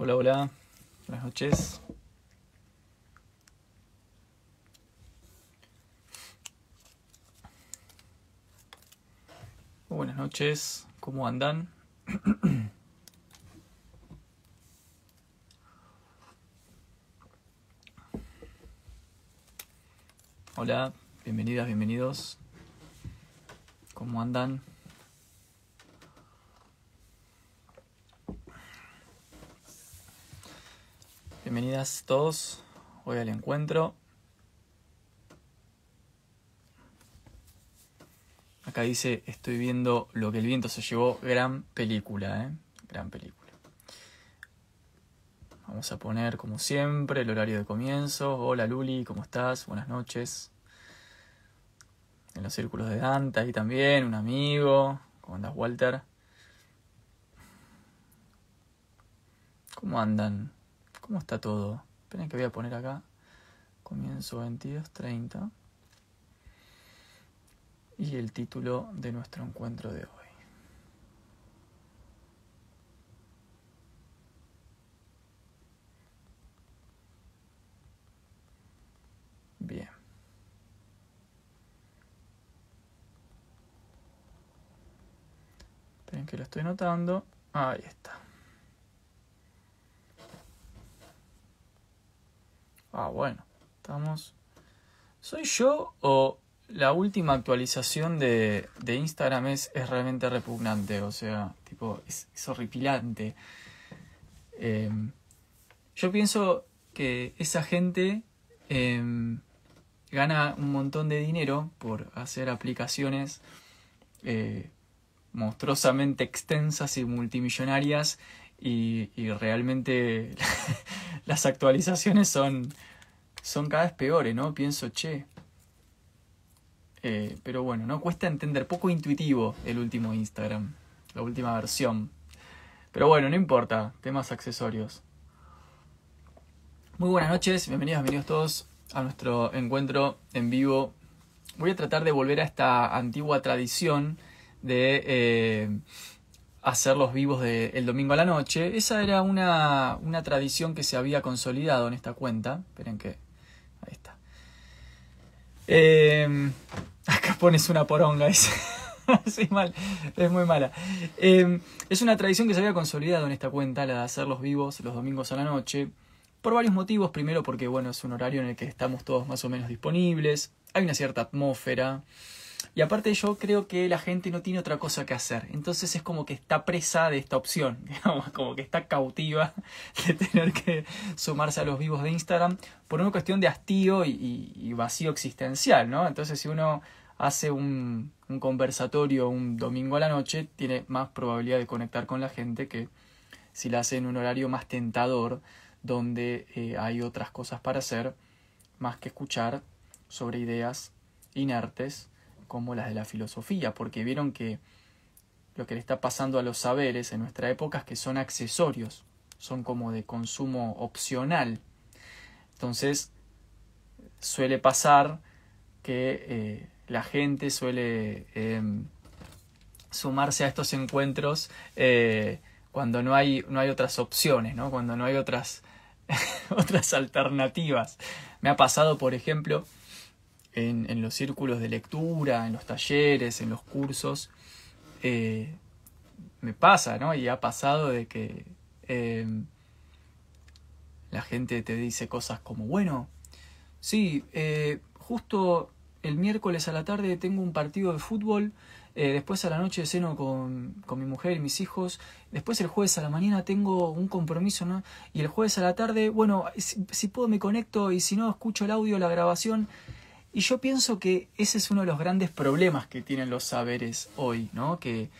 Hola, hola. Buenas noches. Buenas noches. ¿Cómo andan? Hola, bienvenidas, bienvenidos. ¿Cómo andan? Bienvenidas todos hoy al encuentro. Acá dice, estoy viendo lo que el viento se llevó, gran película, ¿eh? Gran película. Vamos a poner, como siempre, el horario de comienzo. Hola Luli, ¿cómo estás? Buenas noches. En los círculos de Dante, ahí también, un amigo. ¿Cómo andas, Walter? ¿Cómo andan? ¿Cómo está todo? Esperen que voy a poner acá. Comienzo 22.30. Y el título de nuestro encuentro de hoy. Bien. Esperen que lo estoy notando. Ahí está. Ah, bueno, estamos. ¿Soy yo o la última actualización de, de Instagram es, es, realmente repugnante? O sea, tipo, es, horripilante. Eh, yo pienso que esa gente eh, gana un montón de dinero por hacer aplicaciones eh, monstruosamente extensas y multimillonarias y, y realmente las actualizaciones son, son cada vez peores, ¿no? Pienso, che. Eh, pero bueno, ¿no? Cuesta entender, poco intuitivo el último Instagram, la última versión. Pero bueno, no importa, temas accesorios. Muy buenas noches, bienvenidos, bienvenidos todos a nuestro encuentro en vivo. Voy a tratar de volver a esta antigua tradición de eh, hacer los vivos del el domingo a la noche. Esa era una, una, tradición que se había consolidado en esta cuenta. Esperen que... Ahí está. Eh, acá pones una poronga. Es, sí, mal, es muy mala. Eh, es una tradición que se había consolidado en esta cuenta, la de hacer los vivos los domingos a la noche. Por varios motivos. Primero porque, bueno, es un horario en el que estamos todos más o menos disponibles. Hay una cierta atmósfera. Y aparte yo creo que la gente no tiene otra cosa que hacer. Entonces es como que está presa de esta opción, digamos, como que está cautiva de tener que sumarse a los vivos de Instagram por una cuestión de hastío y, vacío existencial, ¿no? Entonces si uno hace un, un, conversatorio un domingo a la noche, tiene más probabilidad de conectar con la gente que si la hace en un horario más tentador, donde eh, hay otras cosas para hacer, más que escuchar sobre ideas inertes como las de la filosofía, porque vieron que lo que le está pasando a los saberes en nuestra época es que son accesorios, son como de consumo opcional. Entonces, suele pasar que eh, la gente suele eh, sumarse a estos encuentros eh, cuando no hay, no hay otras opciones, ¿no? cuando no hay otras, otras alternativas. Me ha pasado, por ejemplo, en, los círculos de lectura, en los talleres, en los cursos, eh, me pasa, ¿no? Y ha pasado de que eh, la gente te dice cosas como, bueno, sí, eh, justo el miércoles a la tarde tengo un partido de fútbol, después a la noche ceno con, con, mi mujer y mis hijos, después el jueves a la mañana tengo un compromiso, ¿no? Y el jueves a la tarde, bueno, si puedo me conecto y si no escucho el audio, la grabación. Y yo pienso que ese es uno de los grandes problemas que tienen los saberes hoy, ¿no? Que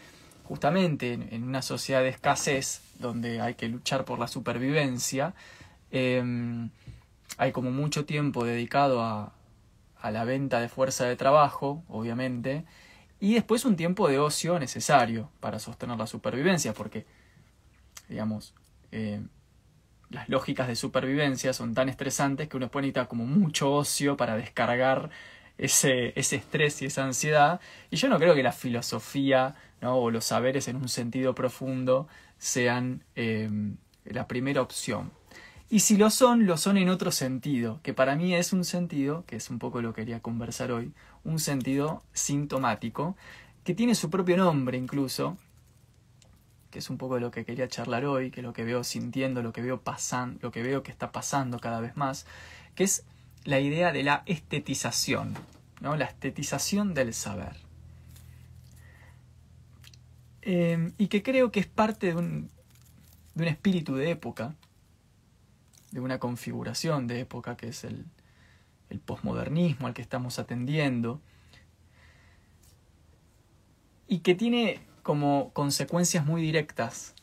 justamente en, una sociedad de escasez, donde hay que luchar por la supervivencia, eh, hay como mucho tiempo dedicado a, a la venta de fuerza de trabajo, obviamente, y después un tiempo de ocio necesario para sostener la supervivencia, porque, digamos, eh, las lógicas de supervivencia son tan estresantes que uno después necesita como mucho ocio para descargar ese, ese estrés y esa ansiedad. Y yo no creo que la filosofía ¿no? o los saberes en un sentido profundo sean eh, la primera opción. Y si lo son, lo son en otro sentido, que para mí es un sentido, que es un poco lo que quería conversar hoy, un sentido sintomático, que tiene su propio nombre incluso, que es un poco de lo que quería charlar hoy, que es lo que veo sintiendo, lo que veo pasando, lo que veo que está pasando cada vez más, que es la idea de la estetización, ¿no? la estetización del saber. Em, y que creo que es parte de un, de un espíritu de época, de una configuración de época que es el, el posmodernismo al que estamos atendiendo, y que tiene como consecuencias muy directas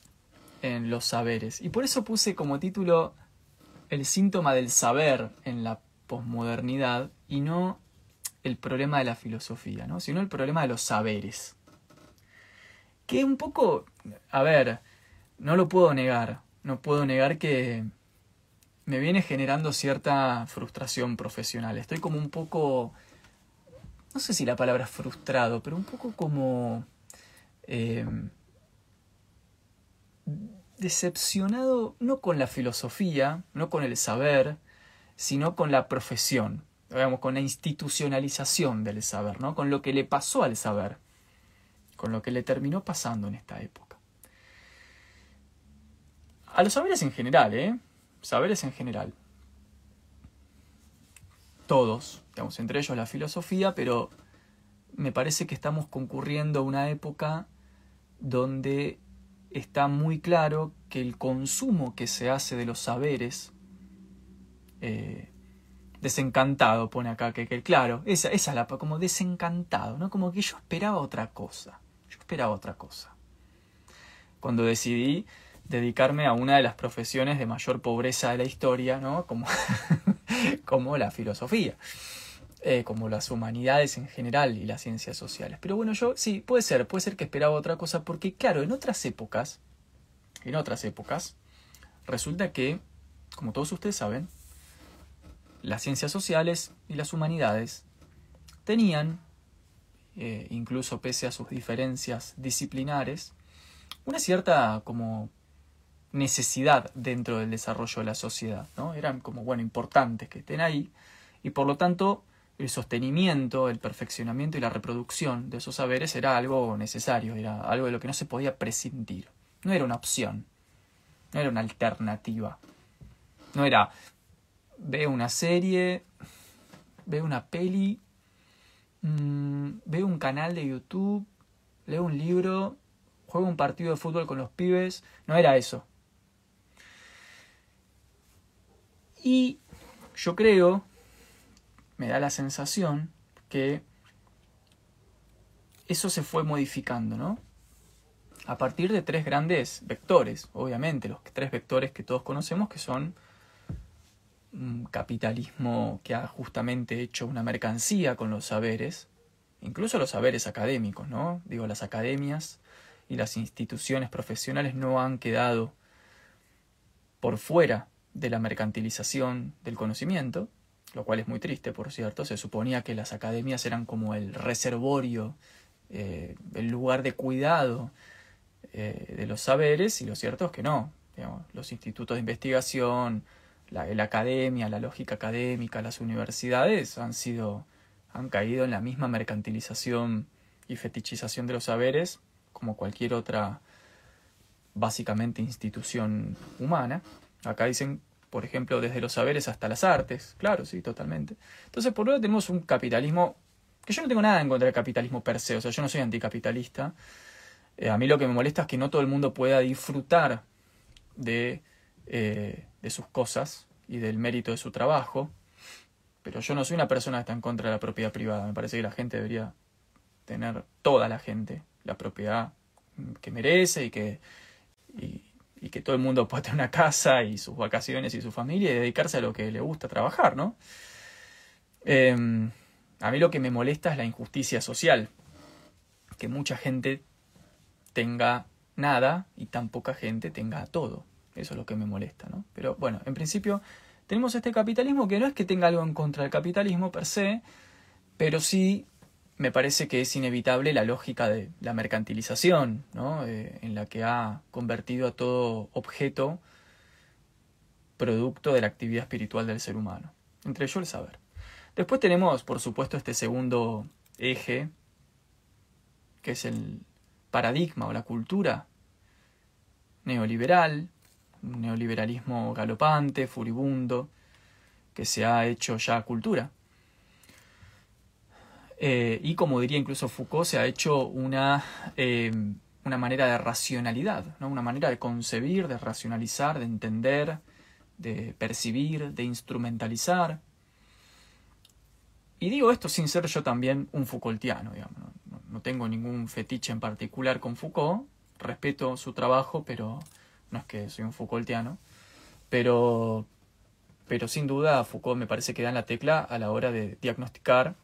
en los saberes. Y por eso puse como título el síntoma del saber en la posmodernidad y no el problema de la filosofía, ¿no? sino el problema de los saberes. Que un poco, a ver, no lo puedo negar, no puedo negar que me viene generando cierta frustración profesional. Estoy como un poco, no sé si la palabra frustrado, pero un poco como eh, decepcionado no con la filosofía, no con el saber, sino con la profesión, digamos, con la institucionalización del saber, ¿no? con lo que le pasó al saber, con lo que le terminó pasando en esta época. A los saberes en general, ¿eh? Saberes en general. Todos, digamos, entre ellos la filosofía, pero me parece que estamos concurriendo a una época donde está muy claro que el consumo que se hace de los saberes, eh, desencantado, pone acá, que, claro, esa, esa es la como desencantado, ¿no? Como que yo esperaba otra cosa, yo esperaba otra cosa. Cuando decidí dedicarme a una de las profesiones de mayor pobreza de la historia, ¿no? Como, como la filosofía. Eh, como las humanidades en general y las ciencias sociales. Pero bueno, yo sí, puede ser, puede ser que esperaba otra cosa, porque claro, en otras épocas, en otras épocas, resulta que, como todos ustedes saben, las ciencias sociales y las humanidades tenían, eh, incluso pese a sus diferencias disciplinares, una cierta como necesidad dentro del desarrollo de la sociedad, ¿no? Eran como, bueno, importantes que estén ahí y por lo tanto el sostenimiento, el perfeccionamiento y la reproducción de esos saberes era algo necesario, era algo de lo que no se podía prescindir. No era una opción, no era una alternativa. No era, veo una serie, veo una peli, mm, veo un canal de YouTube, leo un libro, juego un partido de fútbol con los pibes. No era eso. Y yo creo me da la sensación que eso se fue modificando, ¿no? A partir de tres grandes vectores, obviamente, los tres vectores que todos conocemos, que son un capitalismo que ha justamente hecho una mercancía con los saberes, incluso los saberes académicos, ¿no? Digo, las academias y las instituciones profesionales no han quedado por fuera de la mercantilización del conocimiento, lo cual es muy triste, por cierto. Se suponía que las academias eran como el reservorio, eh, el lugar de cuidado eh, de los saberes, y lo cierto es que no. los institutos de investigación, la, academia, la lógica académica, las universidades han sido, han caído en la misma mercantilización y fetichización de los saberes como cualquier otra, básicamente, institución humana. Acá dicen por ejemplo, desde los saberes hasta las artes, claro, sí, totalmente. Entonces, por un tenemos un capitalismo, que yo no tengo nada en contra del capitalismo per se, o sea, yo no soy anticapitalista. Eh, a mí lo que me molesta es que no todo el mundo pueda disfrutar de, eh, de sus cosas y del mérito de su trabajo, pero yo no soy una persona que está en contra de la propiedad privada. Me parece que la gente debería tener, toda la gente, la propiedad que merece y que, que todo el mundo pueda tener una casa y sus vacaciones y su familia y dedicarse a lo que le gusta trabajar, ¿no? Em, a mí lo que me molesta es la injusticia social, que mucha gente tenga nada y tan poca gente tenga todo. Eso es lo que me molesta, ¿no? Pero bueno, en principio tenemos este capitalismo que no es que tenga algo en contra del capitalismo per se, pero sí me parece que es inevitable la lógica de la mercantilización, ¿no? Eh, en la que ha convertido a todo objeto producto de la actividad espiritual del ser humano, entre ellos el saber. Después tenemos, por supuesto, este segundo eje, que es el paradigma o la cultura neoliberal, un neoliberalismo galopante, furibundo, que se ha hecho ya cultura. Eh, y como diría incluso Foucault, se ha hecho una, eh, una manera de racionalidad, ¿no? una manera de concebir, de racionalizar, de entender, de percibir, de instrumentalizar. Y digo esto sin ser yo también un Foucaultiano, no tengo ningún fetiche en particular con Foucault, respeto su trabajo, pero no es que soy un Foucaultiano. Pero, pero sin duda Foucault me parece que da en la tecla a la hora de diagnosticar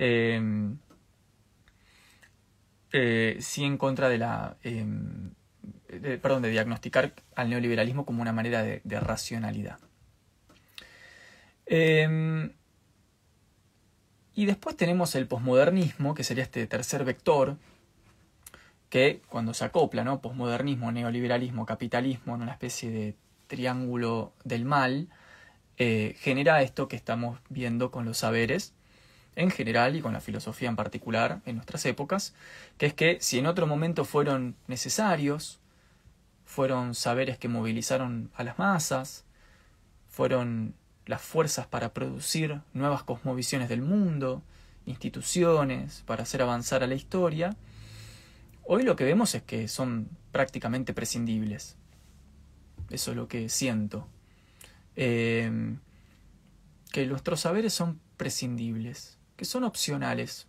em, eh, sí en contra de la em, perdón, de diagnosticar al neoliberalismo como una manera de, racionalidad. Em, y después tenemos el posmodernismo, que sería este tercer vector, que cuando se acopla, ¿no? Posmodernismo, neoliberalismo, capitalismo, en una especie de triángulo del mal, eh, genera esto que estamos viendo con los saberes en general y con la filosofía en particular en nuestras épocas, que es que si en otro momento fueron necesarios, fueron saberes que movilizaron a las masas, fueron las fuerzas para producir nuevas cosmovisiones del mundo, instituciones, para hacer avanzar a la historia, hoy lo que vemos es que son prácticamente prescindibles. Eso es lo que siento. Em, que nuestros saberes son prescindibles, que son opcionales,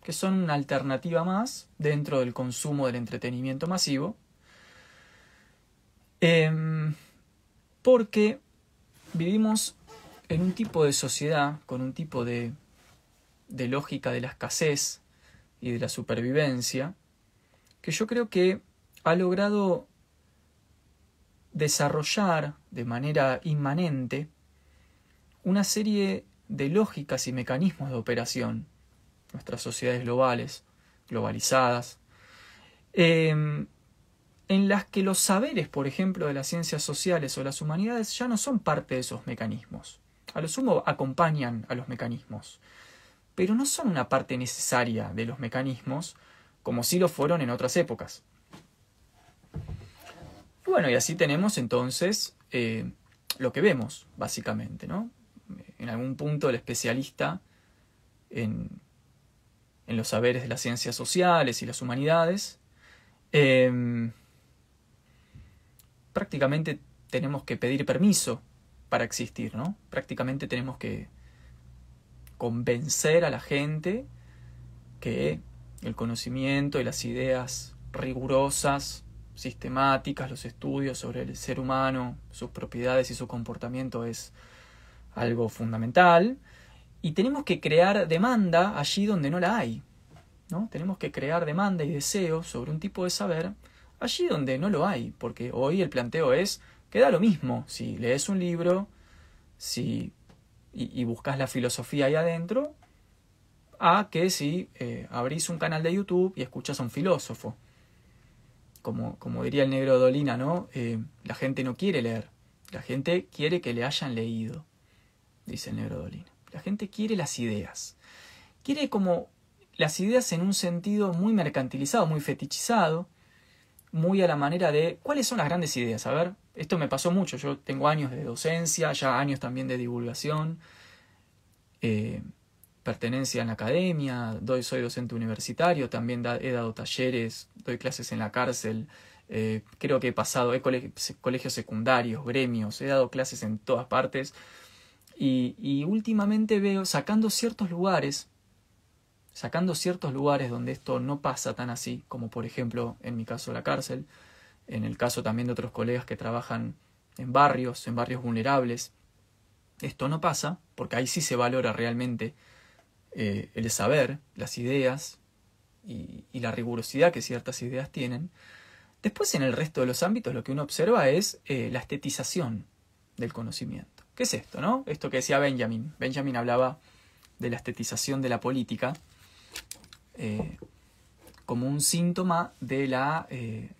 que son una alternativa más dentro del consumo del entretenimiento masivo. Em, porque vivimos en un tipo de sociedad, con un tipo de, de lógica de la escasez y de la supervivencia, que yo creo que ha logrado desarrollar de manera inmanente una serie de lógicas y mecanismos de operación, nuestras sociedades globales, globalizadas, em, en las que los saberes, por ejemplo, de las ciencias sociales o las humanidades ya no son parte de esos mecanismos. A lo sumo acompañan a los mecanismos, pero no son una parte necesaria de los mecanismos como sí lo fueron en otras épocas. Bueno, y así tenemos entonces eh, lo que vemos, básicamente, ¿no? En algún punto el especialista en, en los saberes de las ciencias sociales y las humanidades eh, prácticamente tenemos que pedir permiso para existir, ¿no? Prácticamente tenemos que convencer a la gente que el conocimiento y las ideas rigurosas, sistemáticas, los estudios sobre el ser humano, sus propiedades y su comportamiento es algo fundamental. Y tenemos que crear demanda allí donde no la hay. ¿no? Tenemos que crear demanda y deseo sobre un tipo de saber allí donde no lo hay, porque hoy el planteo es que da lo mismo si lees un libro si, y, buscas la filosofía ahí adentro, a que si eh, abrís un canal de YouTube y escuchas a un filósofo. Como, como diría el negro Dolina, ¿no? Eh, la gente no quiere leer, la gente quiere que le hayan leído, dice el negro Dolina. La gente quiere las ideas. Quiere como las ideas en un sentido muy mercantilizado, muy fetichizado, muy a la manera de cuáles son las grandes ideas. A ver, esto me pasó mucho. Yo tengo años de docencia, ya años también de divulgación, eh, pertenencia en la academia, doy, soy docente universitario, también he dado talleres, doy clases en la cárcel. Eh, creo que he pasado, he colegios secundarios, gremios, he dado clases en todas partes. Y, últimamente veo, sacando ciertos lugares, sacando ciertos lugares donde esto no pasa tan así, como por ejemplo en mi caso la cárcel, en el caso también de otros colegas que trabajan en barrios, en barrios vulnerables, esto no pasa porque ahí sí se valora realmente eh, el saber, las ideas y, la rigurosidad que ciertas ideas tienen. Después en el resto de los ámbitos lo que uno observa es eh, la estetización del conocimiento. ¿Qué es esto, no? Esto que decía Benjamin. Benjamin hablaba de la estetización de la política eh, como un síntoma de la, eh,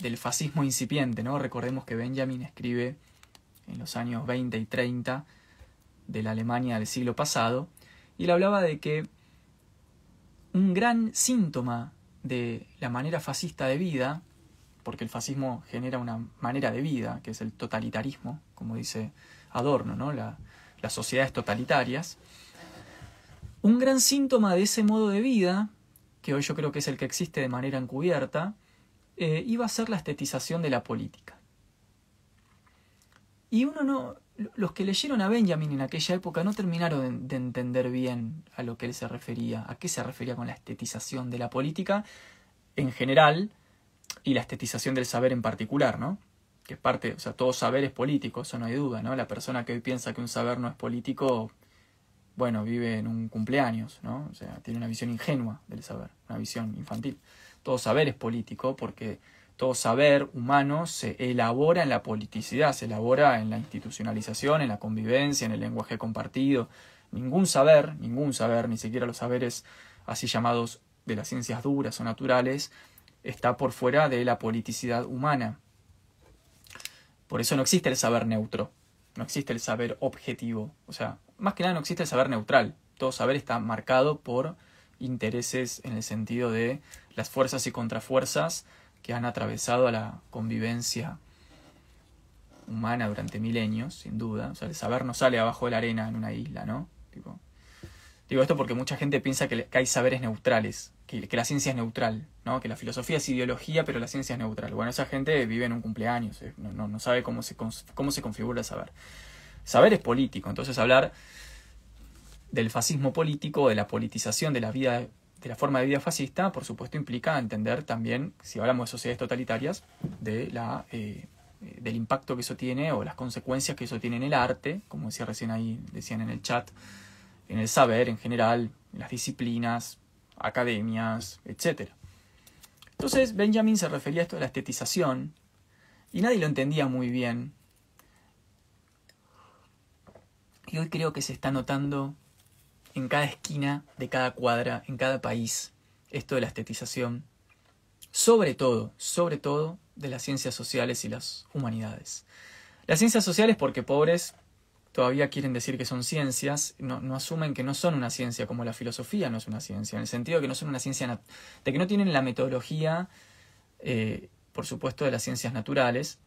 del fascismo incipiente. ¿no? Recordemos que Benjamin escribe en los años 20 y 30 de la Alemania del siglo pasado, y él hablaba de que un gran síntoma de la manera fascista de vida, porque el fascismo genera una manera de vida, que es el totalitarismo, como dice Adorno, ¿no? las sociedades totalitarias, un gran síntoma de ese modo de vida, que hoy yo creo que es el que existe de manera encubierta, eh, iba a ser la estetización de la política. Y uno no, los que leyeron a Benjamin en aquella época no terminaron de, entender bien a lo que él se refería, a qué se refería con la estetización de la política en general y la estetización del saber en particular, ¿no? Que es parte, o sea, todo saber es político, eso no hay duda, ¿no? La persona que hoy piensa que un saber no es político, bueno, vive en un cumpleaños, ¿no? O sea, tiene una visión ingenua del saber, una visión infantil. Todo saber es político porque todo saber humano se elabora en la politicidad, se elabora en la institucionalización, en la convivencia, en el lenguaje compartido. Ningún saber, ningún saber, ni siquiera los saberes así llamados de las ciencias duras o naturales, está por fuera de la politicidad humana. Por eso no existe el saber neutro, no existe el saber objetivo. O sea, más que nada no existe el saber neutral. Todo saber está marcado por intereses en el sentido de las fuerzas y contrafuerzas que han atravesado a la convivencia humana durante milenios, sin duda. O sea, el saber no sale abajo de la arena en una isla, ¿no? Digo esto porque mucha gente piensa que, hay saberes neutrales, que, la ciencia es neutral, ¿no? Que la filosofía es ideología, pero la ciencia es neutral. Bueno, esa gente vive en un cumpleaños, eh, no, no, sabe cómo se, cómo se configura el saber. Saber es político, entonces hablar del fascismo político, de la politización de la vida de la forma de vida fascista, por supuesto, implica entender también, si hablamos de sociedades totalitarias, de la, eh, del impacto que eso tiene o las consecuencias que eso tiene en el arte, como decía recién ahí, decían en el chat, en el saber en general, en las disciplinas, academias, etc. Entonces Benjamin se refería a esto de la estetización y nadie lo entendía muy bien. Y hoy creo que se está notando en cada esquina de cada cuadra, en cada país, esto de la estetización, sobre todo, sobre todo de las ciencias sociales y las humanidades. Las ciencias sociales porque pobres todavía quieren decir que son ciencias, no, asumen que no son una ciencia como la filosofía no es una ciencia, en el sentido de que no son una ciencia, de que no tienen la metodología, eh, por supuesto, de las ciencias naturales.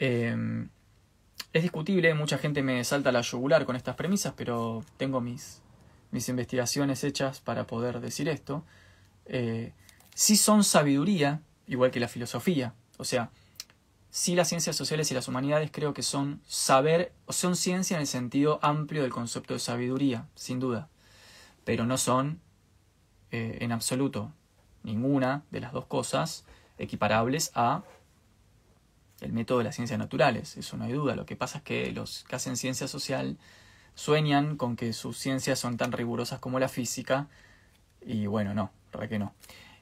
Eh, es discutible, mucha gente me salta la yugular con estas premisas, pero tengo mis, mis investigaciones hechas para poder decir esto. Eh, sí son sabiduría, igual que la filosofía. O sea, sí las ciencias sociales y las humanidades creo que son saber, o son ciencia en el sentido amplio del concepto de sabiduría, sin duda. Pero no son, eh, en absoluto, ninguna de las dos cosas equiparables a el método de las ciencias naturales, eso no hay duda. Lo que pasa es que los que hacen ciencia social sueñan con que sus ciencias son tan rigurosas como la física y bueno, no, para que no.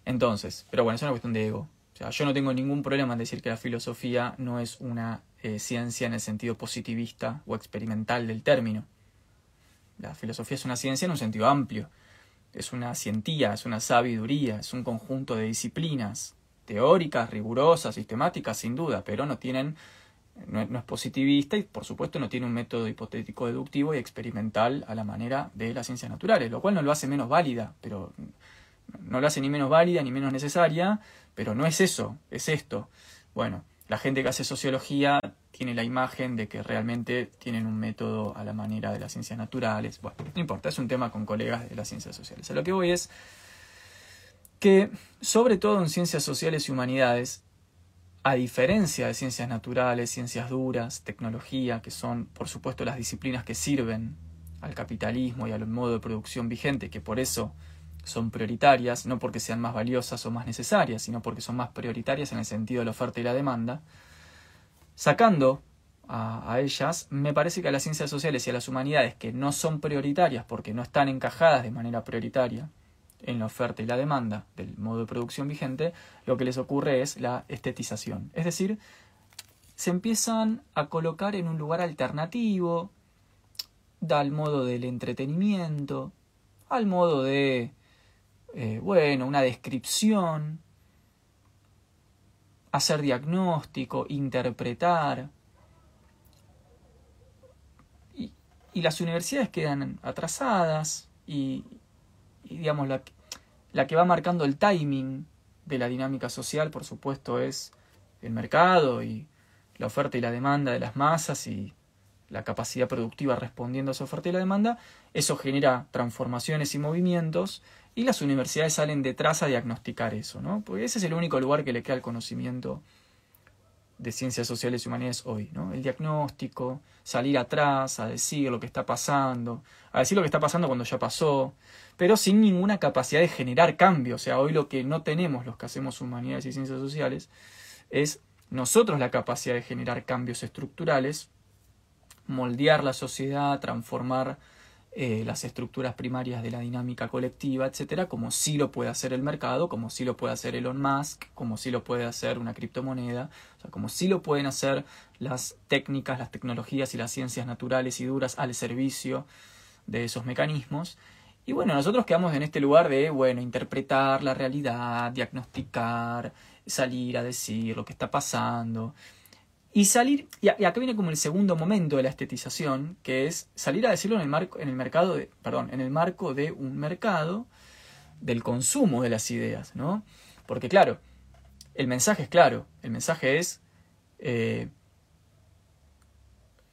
Entonces, pero bueno, es una cuestión de ego. Sea, yo no tengo ningún problema en decir que la filosofía no es una eh, ciencia en el sentido positivista o experimental del término. La filosofía es una ciencia en un sentido amplio. Es una cientía, es una sabiduría, es un conjunto de disciplinas teóricas, rigurosas, sistemáticas, sin duda, pero no tienen, no, es positivista y por supuesto no tiene un método hipotético deductivo y experimental a la manera de las ciencias naturales, lo cual no lo hace menos válida, pero no lo hace ni menos válida ni menos necesaria, pero no es eso, es esto. Bueno, la gente que hace sociología tiene la imagen de que realmente tienen un método a la manera de las ciencias naturales. Bueno, no importa, es un tema con colegas de las ciencias sociales. A lo que voy es que, sobre todo en ciencias sociales y humanidades, a diferencia de ciencias naturales, ciencias duras, tecnología, que son, por supuesto, las disciplinas que sirven al capitalismo y al modo de producción vigente, que por eso son prioritarias, no porque sean más valiosas o más necesarias, sino porque son más prioritarias en el sentido de la oferta y la demanda, sacando a, ellas, me parece que a las ciencias sociales y a las humanidades que no son prioritarias porque no están encajadas de manera prioritaria en la oferta y la demanda del modo de producción vigente, lo que les ocurre es la estetización. Es decir, se empiezan a colocar en un lugar alternativo, al modo del entretenimiento, al modo de, eh, bueno, una descripción, hacer diagnóstico, interpretar, y las universidades quedan atrasadas y, digamos, la, la que va marcando el timing de la dinámica social, por supuesto, es el mercado y la oferta y la demanda de las masas y la capacidad productiva respondiendo a esa oferta y la demanda, eso genera transformaciones y movimientos y las universidades salen detrás a diagnosticar eso, ¿no? Porque ese es el único lugar que le queda al conocimiento de ciencias sociales y humanidades hoy, ¿no? El diagnóstico, salir atrás, a decir lo que está pasando, a decir lo que está pasando cuando ya pasó, pero sin ninguna capacidad de generar cambio. O sea, hoy lo que no tenemos los que hacemos humanidades y ciencias sociales es nosotros la capacidad de generar cambios estructurales, moldear la sociedad, transformar eh, las estructuras primarias de la dinámica colectiva, etcétera, como sí lo puede hacer el mercado, como sí lo puede hacer Elon Musk, como sí lo puede hacer una criptomoneda, o sea, como sí lo pueden hacer las técnicas, las tecnologías y las ciencias naturales y duras al servicio de esos mecanismos. Y bueno, nosotros quedamos en este lugar de, bueno, interpretar la realidad, diagnosticar, salir a decir lo que está pasando. Y salir, y acá viene como el segundo momento de la estetización, que es salir a decirlo en el marco, en el mercado de, perdón, en el marco de un mercado del consumo de las ideas, ¿no? Porque claro, el mensaje es claro, el mensaje es eh,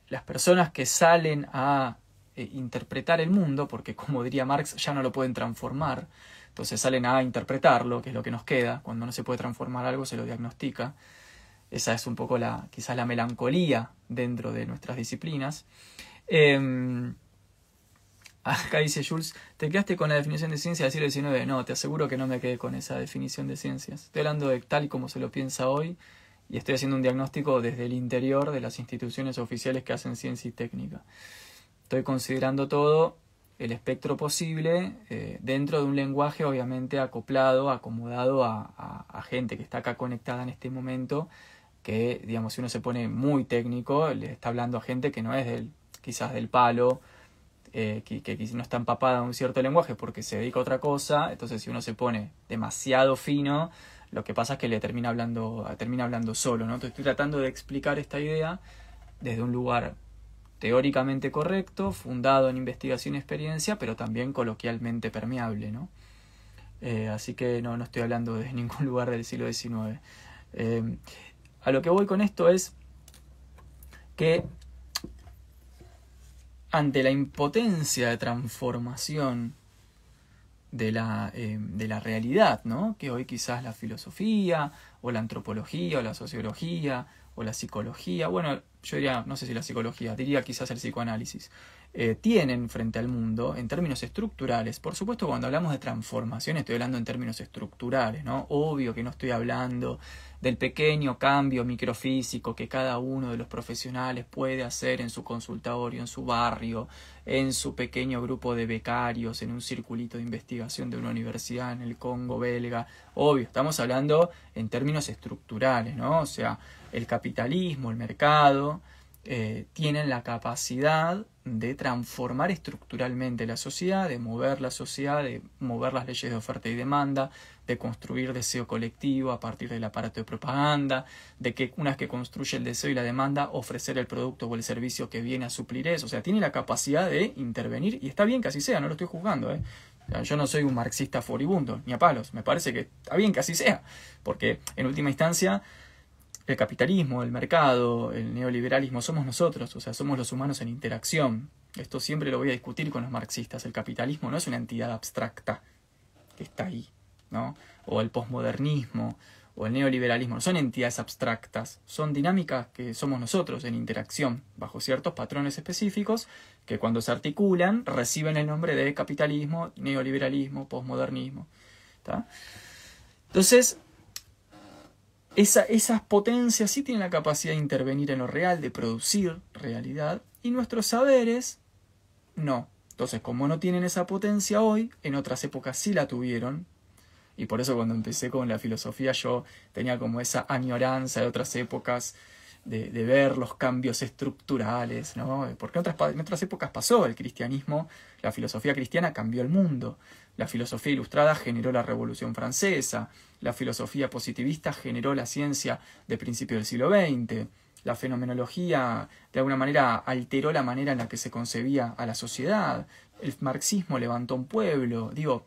las personas que salen a eh, interpretar el mundo, porque como diría Marx, ya no lo pueden transformar, entonces salen a interpretarlo, que es lo que nos queda, cuando no se puede transformar algo se lo diagnostica, esa es un poco la, quizás la melancolía dentro de nuestras disciplinas. Em, acá dice Jules, ¿te quedaste con la definición de ciencia del siglo XIX? No, te aseguro que no me quedé con esa definición de ciencias. Estoy hablando de tal y como se lo piensa hoy y estoy haciendo un diagnóstico desde el interior de las instituciones oficiales que hacen ciencia y técnica. Estoy considerando todo el espectro posible eh, dentro de un lenguaje obviamente acoplado, acomodado a, a, gente que está acá conectada en este momento que, digamos, si uno se pone muy técnico, le está hablando a gente que no es del, quizás del palo, eh, que, que, no está empapada en un cierto lenguaje porque se dedica a otra cosa, entonces si uno se pone demasiado fino, lo que pasa es que le termina hablando, termina hablando solo, ¿no? Entonces estoy tratando de explicar esta idea desde un lugar teóricamente correcto, fundado en investigación y experiencia, pero también coloquialmente permeable, ¿no? Eh, así que no, no estoy hablando de ningún lugar del siglo XIX. A lo que voy con esto es que ante la impotencia de transformación de la, eh, de la realidad, ¿no? que hoy quizás la filosofía o la antropología o la sociología o la psicología, bueno, yo diría, no sé si la psicología, diría quizás el psicoanálisis, eh, tienen frente al mundo en términos estructurales. Por supuesto, cuando hablamos de transformación estoy hablando en términos estructurales, ¿no? Obvio que no estoy hablando del pequeño cambio microfísico que cada uno de los profesionales puede hacer en su consultorio, en su barrio, en su pequeño grupo de becarios, en un circulito de investigación de una universidad en el Congo belga. Obvio, estamos hablando en términos estructurales, ¿no? O sea, el capitalismo, el mercado, eh, tienen la capacidad de transformar estructuralmente la sociedad, de mover la sociedad, de mover las leyes de oferta y demanda, de construir deseo colectivo a partir del aparato de propaganda, de que una vez que construye el deseo y la demanda, ofrecer el producto o el servicio que viene a suplir eso. O sea, tiene la capacidad de intervenir y está bien que así sea, no lo estoy juzgando. ¿eh? yo no soy un marxista furibundo, ni a palos. Me parece que está bien que así sea, porque en última instancia el capitalismo, el mercado, el neoliberalismo, somos nosotros, o sea, somos los humanos en interacción. Esto siempre lo voy a discutir con los marxistas. El capitalismo no es una entidad abstracta que está ahí, ¿no? O el posmodernismo o el neoliberalismo no son entidades abstractas, son dinámicas que somos nosotros en interacción bajo ciertos patrones específicos que cuando se articulan reciben el nombre de capitalismo, neoliberalismo, posmodernismo. Entonces, esas potencias sí tienen la capacidad de intervenir en lo real, de producir realidad, y nuestros saberes no. Entonces, como no tienen esa potencia hoy, en otras épocas sí la tuvieron, y por eso cuando empecé con la filosofía yo tenía como esa añoranza de otras épocas de, ver los cambios estructurales, ¿no? Porque en otras, en otras épocas pasó el cristianismo, la filosofía cristiana cambió el mundo, la filosofía ilustrada generó la Revolución Francesa, la filosofía positivista generó la ciencia de principios del siglo XX, la fenomenología de alguna manera alteró la manera en la que se concebía a la sociedad, el marxismo levantó un pueblo, digo,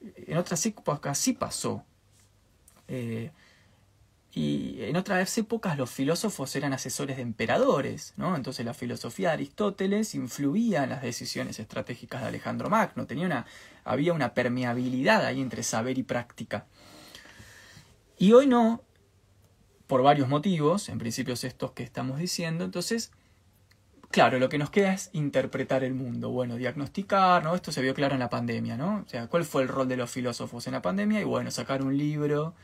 en otras épocas sí pasó. Eh, y en otras épocas los filósofos eran asesores de emperadores, ¿no? Entonces la filosofía de Aristóteles influía en las decisiones estratégicas de Alejandro Magno, tenía una, había una permeabilidad ahí entre saber y práctica. Y hoy no, por varios motivos, en principio estos que estamos diciendo, entonces, claro, lo que nos queda es interpretar el mundo, bueno, diagnosticar, ¿no? Esto se vio claro en la pandemia, ¿no? O sea, ¿cuál fue el rol de los filósofos en la pandemia? Y bueno, sacar un libro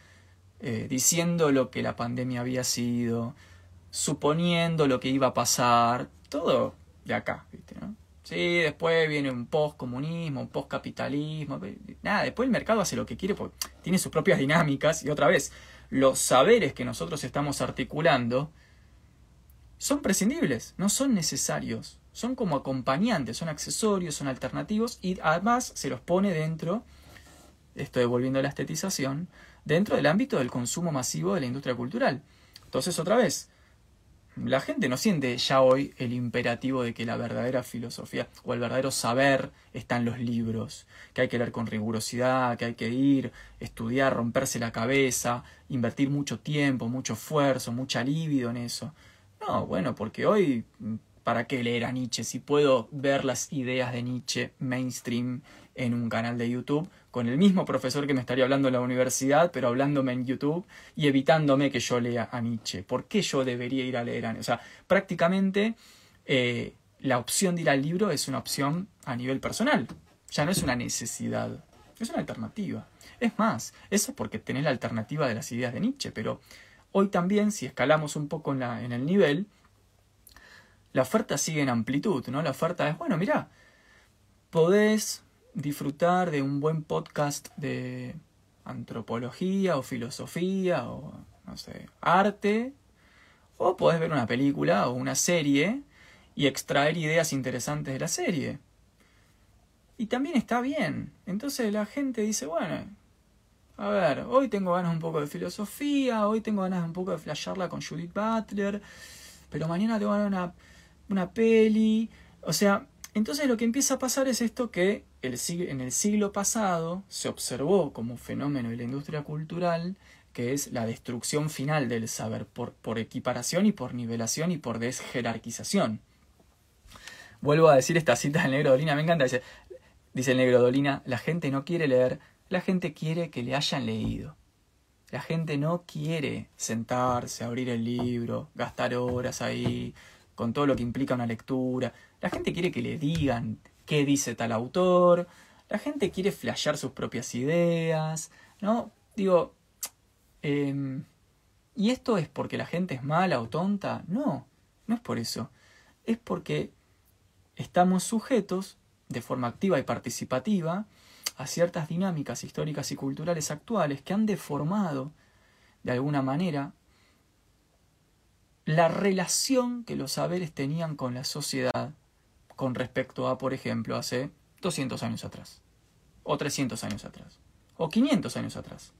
eh, diciendo lo que la pandemia había sido, suponiendo lo que iba a pasar, todo de acá. ¿no? Sí, después viene un post-comunismo, un post-capitalismo, nada, después el mercado hace lo que quiere porque tiene sus propias dinámicas y otra vez, los saberes que nosotros estamos articulando son prescindibles, no son necesarios, son como acompañantes, son accesorios, son alternativos y además se los pone dentro, estoy volviendo a la estetización, dentro del ámbito del consumo masivo de la industria cultural. Entonces, otra vez, la gente no siente ya hoy el imperativo de que la verdadera filosofía o el verdadero saber está en los libros, que hay que leer con rigurosidad, que hay que ir, estudiar, romperse la cabeza, invertir mucho tiempo, mucho esfuerzo, mucha libido en eso. No, bueno, porque hoy, ¿para qué leer a Nietzsche si puedo ver las ideas de Nietzsche mainstream en un canal de YouTube con el mismo profesor que me estaría hablando en la universidad, pero hablándome en YouTube y evitándome que yo lea a Nietzsche. ¿Por qué yo debería ir a leer a Nietzsche? O sea, prácticamente eh, la opción de ir al libro es una opción a nivel personal. Ya no es una necesidad, es una alternativa. Es más, eso es porque tenés la alternativa de las ideas de Nietzsche, pero hoy también, si escalamos un poco en, en el nivel, la oferta sigue en amplitud, ¿no? La oferta es, bueno, mira, podés disfrutar de un buen podcast de antropología o filosofía o, no sé, arte, o podés ver una película o una serie y extraer ideas interesantes de la serie. Y también está bien. Entonces la gente dice, bueno, a ver, hoy tengo ganas un poco de filosofía, hoy tengo ganas un poco de flashearla con Judith Butler, pero mañana tengo ganas de una, una peli. O sea, entonces lo que empieza a pasar es esto que en el siglo pasado se observó como fenómeno de la industria cultural, que es la destrucción final del saber por, por equiparación y por nivelación y por desjerarquización. Vuelvo a decir esta cita del negro Dolina, me encanta, dice, dice el negro Dolina, la gente no quiere leer, la gente quiere que le hayan leído. La gente no quiere sentarse, abrir el libro, gastar horas ahí, con todo lo que implica una lectura. La gente quiere que le digan qué dice tal autor. La gente quiere flashear sus propias ideas, ¿no? Digo, em, ¿y esto es porque la gente es mala o tonta? No, no es por eso. Es porque estamos sujetos, de forma activa y participativa, a ciertas dinámicas históricas y culturales actuales que han deformado, de alguna manera, la relación que los saberes tenían con la sociedad con respecto a, por ejemplo, hace 200 años atrás, o 300 años atrás, o 500 años atrás.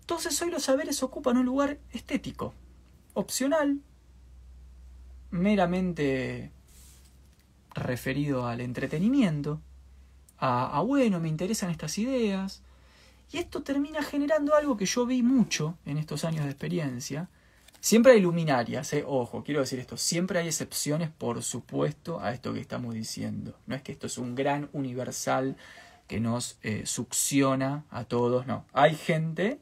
Entonces hoy los saberes ocupan un lugar estético, opcional, meramente referido al entretenimiento, a, a, bueno, me interesan estas ideas, y esto termina generando algo que yo vi mucho en estos años de experiencia, Siempre hay luminarias, eh. ojo, quiero decir esto, siempre hay excepciones, por supuesto, a esto que estamos diciendo. No es que esto es un gran universal que nos eh, succiona a todos, no. Hay gente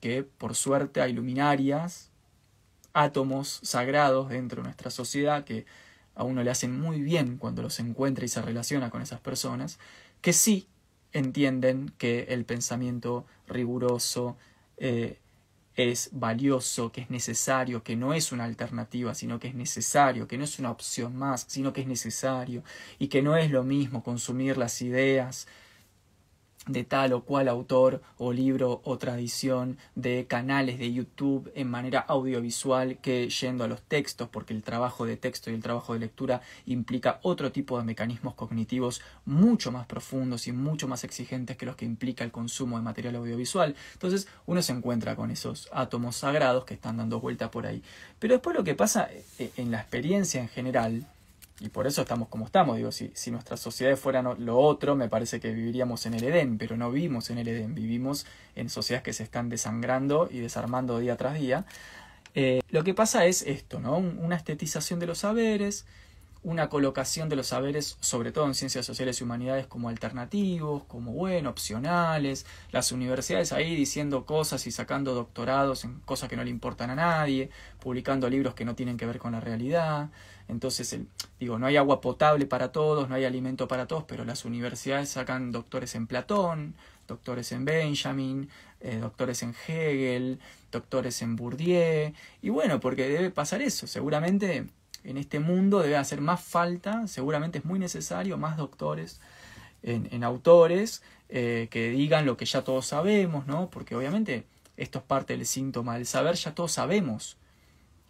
que, por suerte, hay luminarias, átomos sagrados dentro de nuestra sociedad que a uno le hacen muy bien cuando los encuentra y se relaciona con esas personas, que sí entienden que el pensamiento riguroso, eh, es valioso, que es necesario, que no es una alternativa, sino que es necesario, que no es una opción más, sino que es necesario, y que no es lo mismo consumir las ideas de tal o cual autor o libro o tradición, de canales de YouTube en manera audiovisual que yendo a los textos, porque el trabajo de texto y el trabajo de lectura implica otro tipo de mecanismos cognitivos mucho más profundos y mucho más exigentes que los que implica el consumo de material audiovisual. Entonces uno se encuentra con esos átomos sagrados que están dando vuelta por ahí. Pero después lo que pasa eh, en la experiencia en general, y por eso estamos como estamos. Digo, si, si nuestras sociedades fueran lo otro, me parece que viviríamos en el Edén, pero no vivimos en el Edén, vivimos en sociedades que se están desangrando y desarmando día tras día. Eh, lo que pasa es esto, ¿no? Una estetización de los saberes, una colocación de los saberes, sobre todo en ciencias sociales y humanidades, como alternativos, como bueno, opcionales, las universidades ahí diciendo cosas y sacando doctorados en cosas que no le importan a nadie, publicando libros que no tienen que ver con la realidad. Entonces, digo, no hay agua potable para todos, no hay alimento para todos, pero las universidades sacan doctores en Platón, doctores en Benjamin, eh, doctores en Hegel, doctores en Bourdieu, y bueno, porque debe pasar eso, seguramente en este mundo debe hacer más falta, seguramente es muy necesario, más doctores en, autores eh, que digan lo que ya todos sabemos, ¿no? Porque obviamente esto es parte del síntoma del saber, ya todos sabemos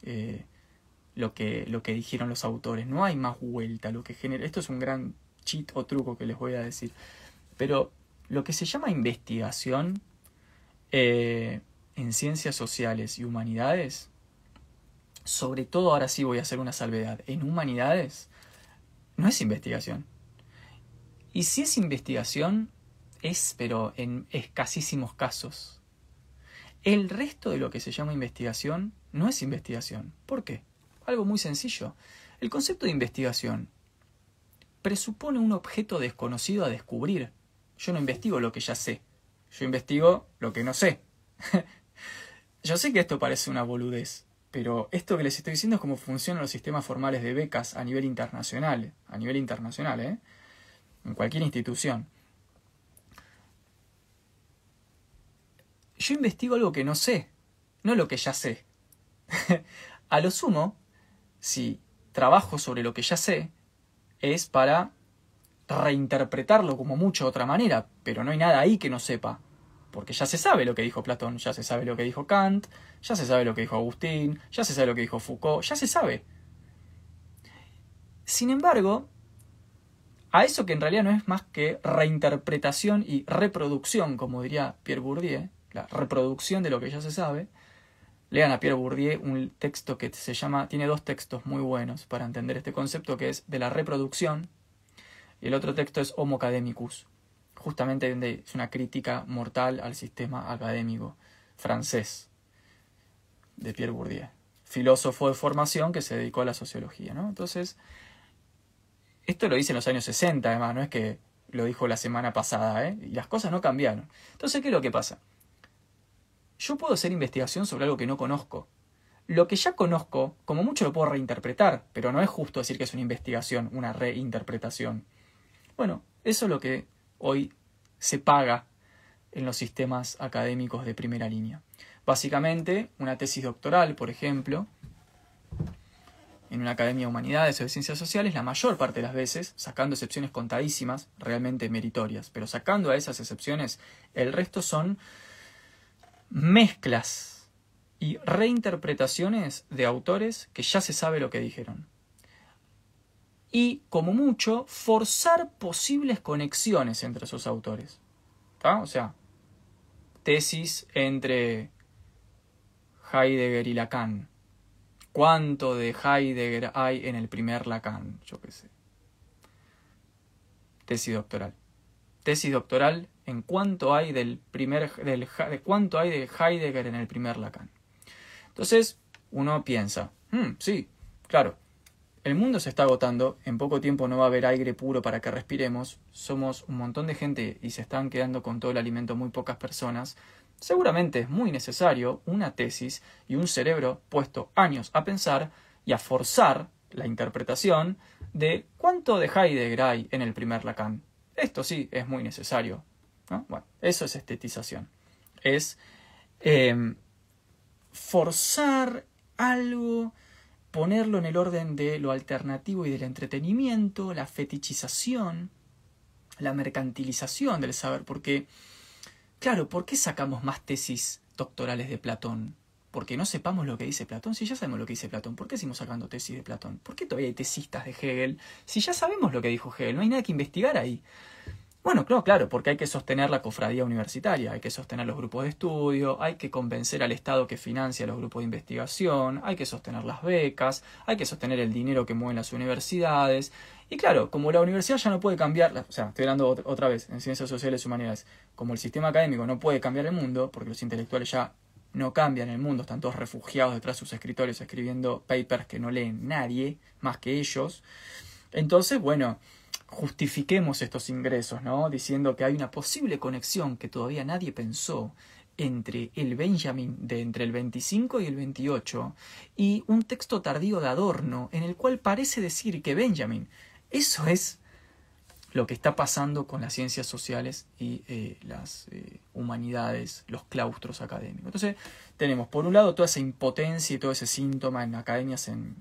eh, lo, que, lo que dijeron los autores, no hay más vuelta, lo que genera, esto es un gran cheat o truco que les voy a decir, pero lo que se llama investigación eh, en ciencias sociales y humanidades, sobre todo ahora sí voy a hacer una salvedad, en humanidades no es investigación. Y si es investigación, es pero en escasísimos casos. El resto de lo que se llama investigación no es investigación. ¿Por qué? Algo muy sencillo. El concepto de investigación presupone un objeto desconocido a descubrir. Yo no investigo lo que ya sé. Yo investigo lo que no sé. Yo sé que esto parece una boludez, pero esto que les estoy diciendo es cómo funcionan los sistemas formales de becas a nivel internacional, a nivel internacional, ¿eh? en cualquier institución. Yo investigo algo que no sé, no lo que ya sé. a lo sumo, si trabajo sobre lo que ya sé, es para reinterpretarlo como mucho otra manera, pero no hay nada ahí que no sepa porque ya se sabe lo que dijo Platón, ya se sabe lo que dijo Kant, ya se sabe lo que dijo Agustín, ya se sabe lo que dijo Foucault, ya se sabe. Sin embargo, a eso que en realidad no es más que reinterpretación y reproducción, como diría Pierre Bourdieu, la reproducción de lo que ya se sabe, lean a Pierre Bourdieu un texto que se llama, tiene dos textos muy buenos para entender este concepto, que es de la reproducción, y el otro texto es Homo Academicus, justamente es una crítica mortal al sistema académico francés de Pierre Bourdieu, filósofo de formación que se dedicó a la sociología. ¿no? Entonces, esto lo dice en los años 60, además, no es que lo dijo la semana pasada, ¿eh? y las cosas no cambiaron. Entonces, ¿qué es lo que pasa? Yo puedo hacer investigación sobre algo que no conozco. Lo que ya conozco, como mucho lo puedo reinterpretar, pero no es justo decir que es una investigación, una reinterpretación. Bueno, eso es lo que hoy se paga en los sistemas académicos de primera línea. Básicamente, una tesis doctoral, por ejemplo, en una academia de humanidades o de ciencias sociales, la mayor parte de las veces, sacando excepciones contadísimas, realmente meritorias, pero sacando a esas excepciones, el resto son mezclas y reinterpretaciones de autores que ya se sabe lo que dijeron y, como mucho, forzar posibles conexiones entre esos autores. O sea, tesis entre Heidegger y Lacan. ¿Cuánto de Heidegger hay en el primer Lacan? Yo qué sé. Tesis doctoral. Tesis doctoral en cuánto hay del primer de cuánto hay de Heidegger en el primer Lacan. Entonces, uno piensa, hmm, sí, claro, el mundo se está agotando, en poco tiempo no va a haber aire puro para que respiremos, somos un montón de gente y se están quedando con todo el alimento muy pocas personas. Seguramente es muy necesario una tesis y un cerebro puesto años a pensar y a forzar la interpretación de cuánto de Heidegger hay en el primer Lacan. Esto sí es muy necesario. Bueno, eso es estetización. Es eh, forzar algo ponerlo en el orden de lo alternativo y del entretenimiento, la fetichización, la mercantilización del saber, porque, claro, ¿por qué sacamos más tesis doctorales de Platón? Porque no sepamos lo que dice Platón, si ya sabemos lo que dice Platón, ¿por qué seguimos sacando tesis de Platón? ¿Por qué todavía hay tesistas de Hegel? Si ya sabemos lo que dijo Hegel, no hay nada que investigar ahí. Bueno, claro, claro, porque hay que sostener la cofradía universitaria, hay que sostener los grupos de estudio, hay que convencer al Estado que financia los grupos de investigación, hay que sostener las becas, hay que sostener el dinero que mueven las universidades. Y claro, como la universidad ya no puede cambiar, o sea, estoy hablando otra vez en ciencias sociales y humanidades, como el sistema académico no puede cambiar el mundo, porque los intelectuales ya no cambian el mundo, están todos refugiados detrás de sus escritorios escribiendo papers que no leen nadie más que ellos. Entonces, bueno, justifiquemos estos ingresos, ¿no? Diciendo que hay una posible conexión que todavía nadie pensó entre el Benjamin de entre el 25 y el 28 y un texto tardío de Adorno en el cual parece decir que Benjamin, eso es lo que está pasando con las ciencias sociales y eh, las eh, humanidades, los claustros académicos. Entonces tenemos por un lado toda esa impotencia y todo ese síntoma en academias en,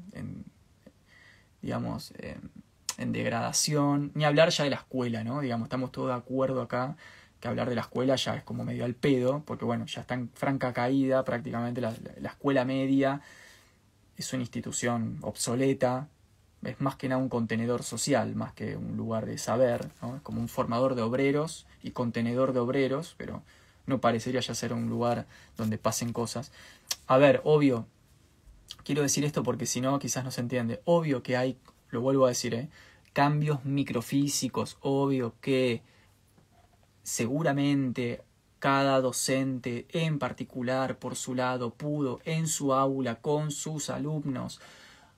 digamos, degradación, ni hablar ya de la escuela, ¿no? Digamos, estamos todos de acuerdo acá que hablar de la escuela ya es como medio al pedo, porque bueno, ya está en franca caída prácticamente la, escuela media, es una institución obsoleta, es más que nada un contenedor social, más que un lugar de saber, ¿no? es como un formador de obreros y contenedor de obreros, pero no parecería ya ser un lugar donde pasen cosas. A ver, obvio, quiero decir esto porque si no quizás no se entiende, obvio que hay, lo vuelvo a decir, ¿eh? Cambios microfísicos, obvio que seguramente cada docente en particular por su lado pudo en su aula con sus alumnos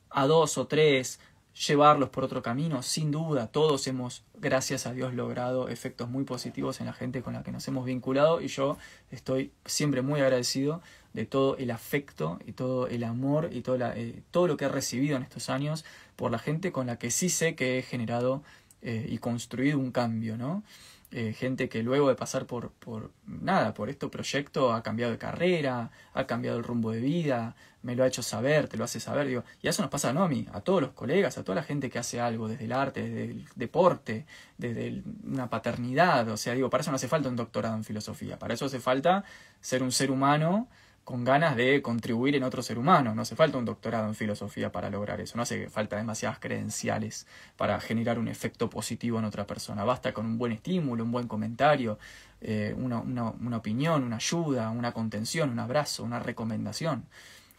a dos o tres llevarlos por otro camino, sin duda, todos hemos, gracias a Dios, logrado efectos muy positivos en la gente con la que nos hemos vinculado y yo estoy siempre muy agradecido de todo el afecto y todo el amor y todo, eh, todo lo que he recibido en estos años por la gente con la que sí sé que he generado eh, y construido un cambio, ¿no? Eh, gente que luego de pasar por, por nada, por este proyecto ha cambiado de carrera, ha cambiado el rumbo de vida, me lo ha hecho saber, te lo hace saber, digo, y eso nos pasa no a mí, a todos los colegas, a toda la gente que hace algo, desde el arte, desde el deporte, desde una paternidad, o sea, digo, para eso no hace falta un doctorado en filosofía, para eso hace falta ser un ser humano con ganas de contribuir en otro ser humano. No hace falta un doctorado en filosofía para lograr eso. No hace falta demasiadas credenciales para generar un efecto positivo en otra persona. Basta con un buen estímulo, un buen comentario, eh, una, una opinión, una ayuda, una contención, un abrazo, una recomendación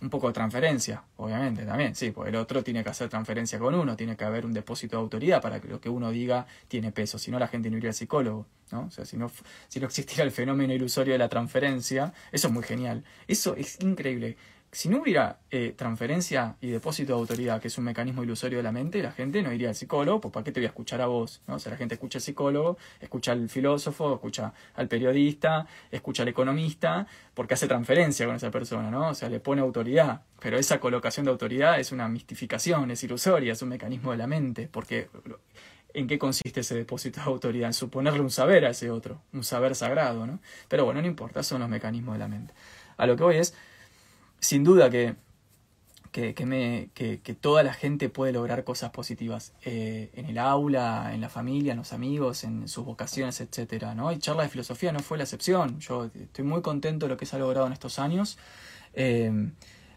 un poco de transferencia, obviamente, también, sí, porque el otro tiene que hacer transferencia con uno, tiene que haber un depósito de autoridad para que lo que uno diga tiene peso, si no la gente no iría al psicólogo, ¿no? O sea, si no, si no existiera el fenómeno ilusorio de la transferencia, eso es muy genial, eso es increíble si no hubiera eh, transferencia y depósito de autoridad, que es un mecanismo ilusorio de la mente, la gente no iría al psicólogo, pues ¿para qué te voy a escuchar a vos? ¿no? O sea, la gente escucha al psicólogo, escucha al filósofo, escucha al periodista, escucha al economista, porque hace transferencia con esa persona, ¿no? O sea, le pone autoridad. Pero esa colocación de autoridad es una mistificación, es ilusoria, es un mecanismo de la mente, porque ¿en qué consiste ese depósito de autoridad? En suponerle un saber a ese otro, un saber sagrado, ¿no? Pero bueno, no importa, son los mecanismos de la mente. A lo que voy es sin duda que, que, me, que, toda la gente puede lograr cosas positivas eh, en el aula, en la familia, en los amigos, en sus vocaciones, etcétera, ¿no? Y charla de filosofía no fue la excepción. Yo estoy muy contento de lo que se ha logrado en estos años. Eh,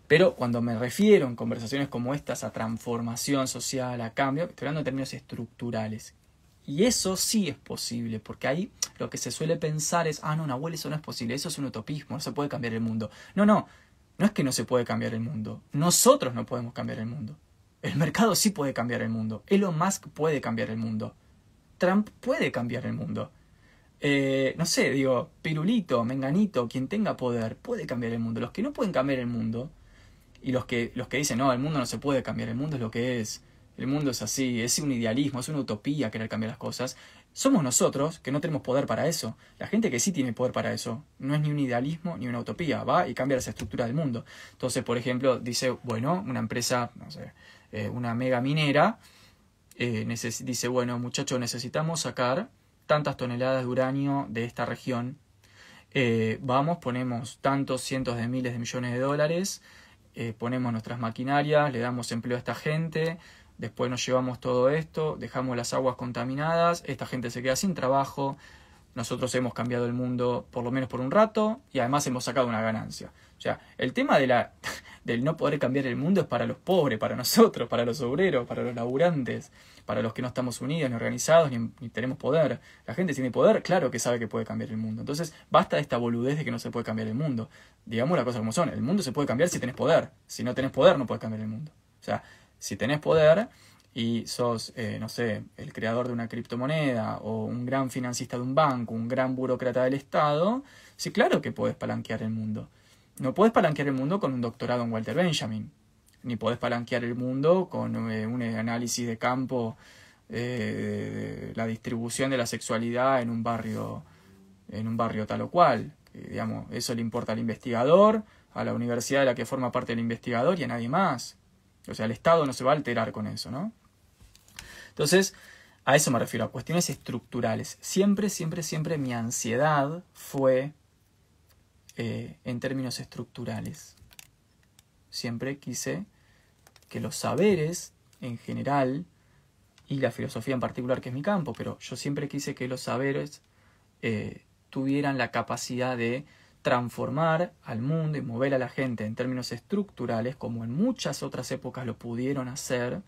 pero cuando me refiero en conversaciones como estas a transformación social, a cambio, estoy hablando en términos estructurales. Y eso sí es posible, porque ahí lo que se suele pensar es, ah, no, Nahuel, eso no es posible, eso es un utopismo, no se puede cambiar el mundo. No, no, no es que no se puede cambiar el mundo. Nosotros no podemos cambiar el mundo. El mercado sí puede cambiar el mundo. Elon Musk puede cambiar el mundo. Trump puede cambiar el mundo. Eh, no sé, digo, Pirulito, Menganito, quien tenga poder, puede cambiar el mundo. Los que no pueden cambiar el mundo, y los que, los que dicen, no, el mundo no se puede cambiar, el mundo es lo que es, el mundo es así, es un idealismo, es una utopía querer cambiar las cosas, somos nosotros que no tenemos poder para eso. La gente que sí tiene poder para eso no es ni un idealismo ni una utopía, va y cambia esa estructura del mundo. Entonces, por ejemplo, dice, bueno, una empresa, no sé, eh, una mega minera, eh, dice, bueno, muchachos, necesitamos sacar tantas toneladas de uranio de esta región. Eh, vamos, ponemos tantos cientos de miles de millones de dólares, ponemos nuestras maquinarias, le damos empleo a esta gente, después nos llevamos todo esto, dejamos las aguas contaminadas, esta gente se queda sin trabajo, nosotros hemos cambiado el mundo por lo menos por un rato y además hemos sacado una ganancia. O sea, el tema de la, del no poder cambiar el mundo es para los pobres, para nosotros, para los obreros, para los laburantes, para los que no estamos unidos ni organizados ni, tenemos poder. La gente tiene poder, claro que sabe que puede cambiar el mundo. Entonces, basta de esta boludez de que no se puede cambiar el mundo. Digamos las cosas como son. El mundo se puede cambiar si tenés poder. Si no tenés poder, no puedes cambiar el mundo. O sea, si tenés poder y sos, eh, no sé, el creador de una criptomoneda o un gran financista de un banco, un gran burócrata del Estado, sí, claro que puedes palanquear el mundo. No puedes palanquear el mundo con un doctorado en Walter Benjamin, ni puedes palanquear el mundo con eh, un análisis de campo eh, de la distribución de la sexualidad en un barrio en un barrio tal o cual. digamos, eso le importa al investigador, a la universidad de la que forma parte del investigador y a nadie más. O sea, el Estado no se va a alterar con eso, ¿no? Entonces, a eso me refiero, a cuestiones estructurales. Siempre, siempre, siempre mi ansiedad fue eh, en términos estructurales. Siempre quise que los saberes en general, y la filosofía en particular, que es mi campo, pero yo siempre quise que los saberes eh, tuvieran la capacidad de transformar al mundo y mover a la gente en términos estructurales, como en muchas otras épocas lo pudieron hacer,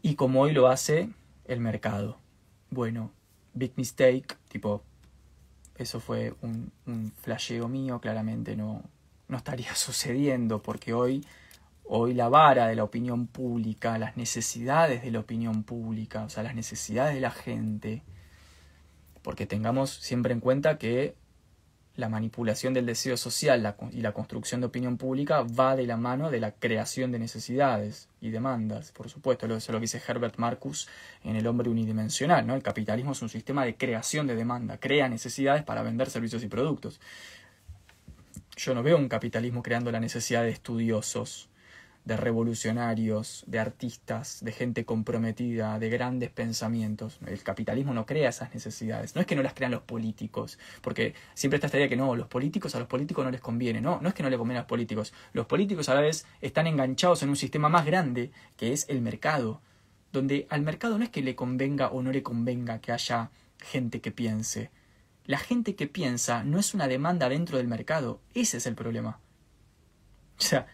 y como hoy lo hace el mercado. Bueno, big mistake, tipo, eso fue un, flasheo mío, claramente no, no estaría sucediendo, porque hoy, hoy la vara de la opinión pública, las necesidades de la opinión pública, o sea, las necesidades de la gente, porque tengamos siempre en cuenta que la manipulación del deseo social y la construcción de opinión pública va de la mano de la creación de necesidades y demandas, por supuesto, eso es lo dice Herbert Marcus en El hombre unidimensional, ¿no? El capitalismo es un sistema de creación de demanda, crea necesidades para vender servicios y productos. Yo no veo un capitalismo creando la necesidad de estudiosos, de revolucionarios, de artistas, de gente comprometida, de grandes pensamientos. El capitalismo no crea esas necesidades. No es que no las crean los políticos, porque siempre está esta idea que no, los políticos a los políticos no les conviene. No, no es que no le conviene a los políticos. Los políticos a la vez están enganchados en un sistema más grande que es el mercado, donde al mercado no es que le convenga o no le convenga que haya gente que piense. La gente que piensa no es una demanda dentro del mercado. Ese es el problema. O sea,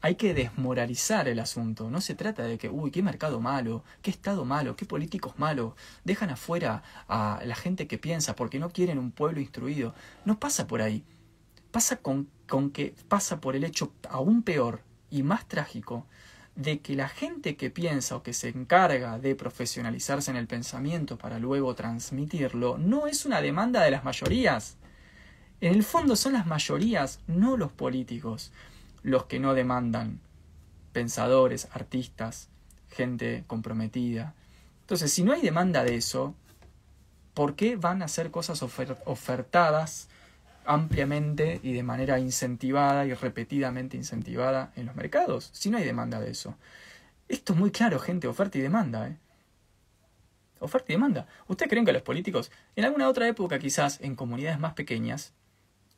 hay que desmoralizar el asunto. No se trata de que, uy, qué mercado malo, qué Estado malo, qué políticos malos. Dejan afuera a la gente que piensa porque no quieren un pueblo instruido. No pasa por ahí. Pasa con, con que pasa por el hecho aún peor y más trágico de que la gente que piensa o que se encarga de profesionalizarse en el pensamiento para luego transmitirlo no es una demanda de las mayorías. En el fondo son las mayorías, no los políticos los que no demandan, pensadores, artistas, gente comprometida. Entonces, si no hay demanda de eso, ¿por qué van a ser cosas ofertadas ampliamente y de manera incentivada y repetidamente incentivada en los mercados? Si no hay demanda de eso. Esto es muy claro, gente, oferta y demanda. ¿eh? Oferta y demanda. ¿Ustedes creen que los políticos, en alguna otra época quizás, en comunidades más pequeñas,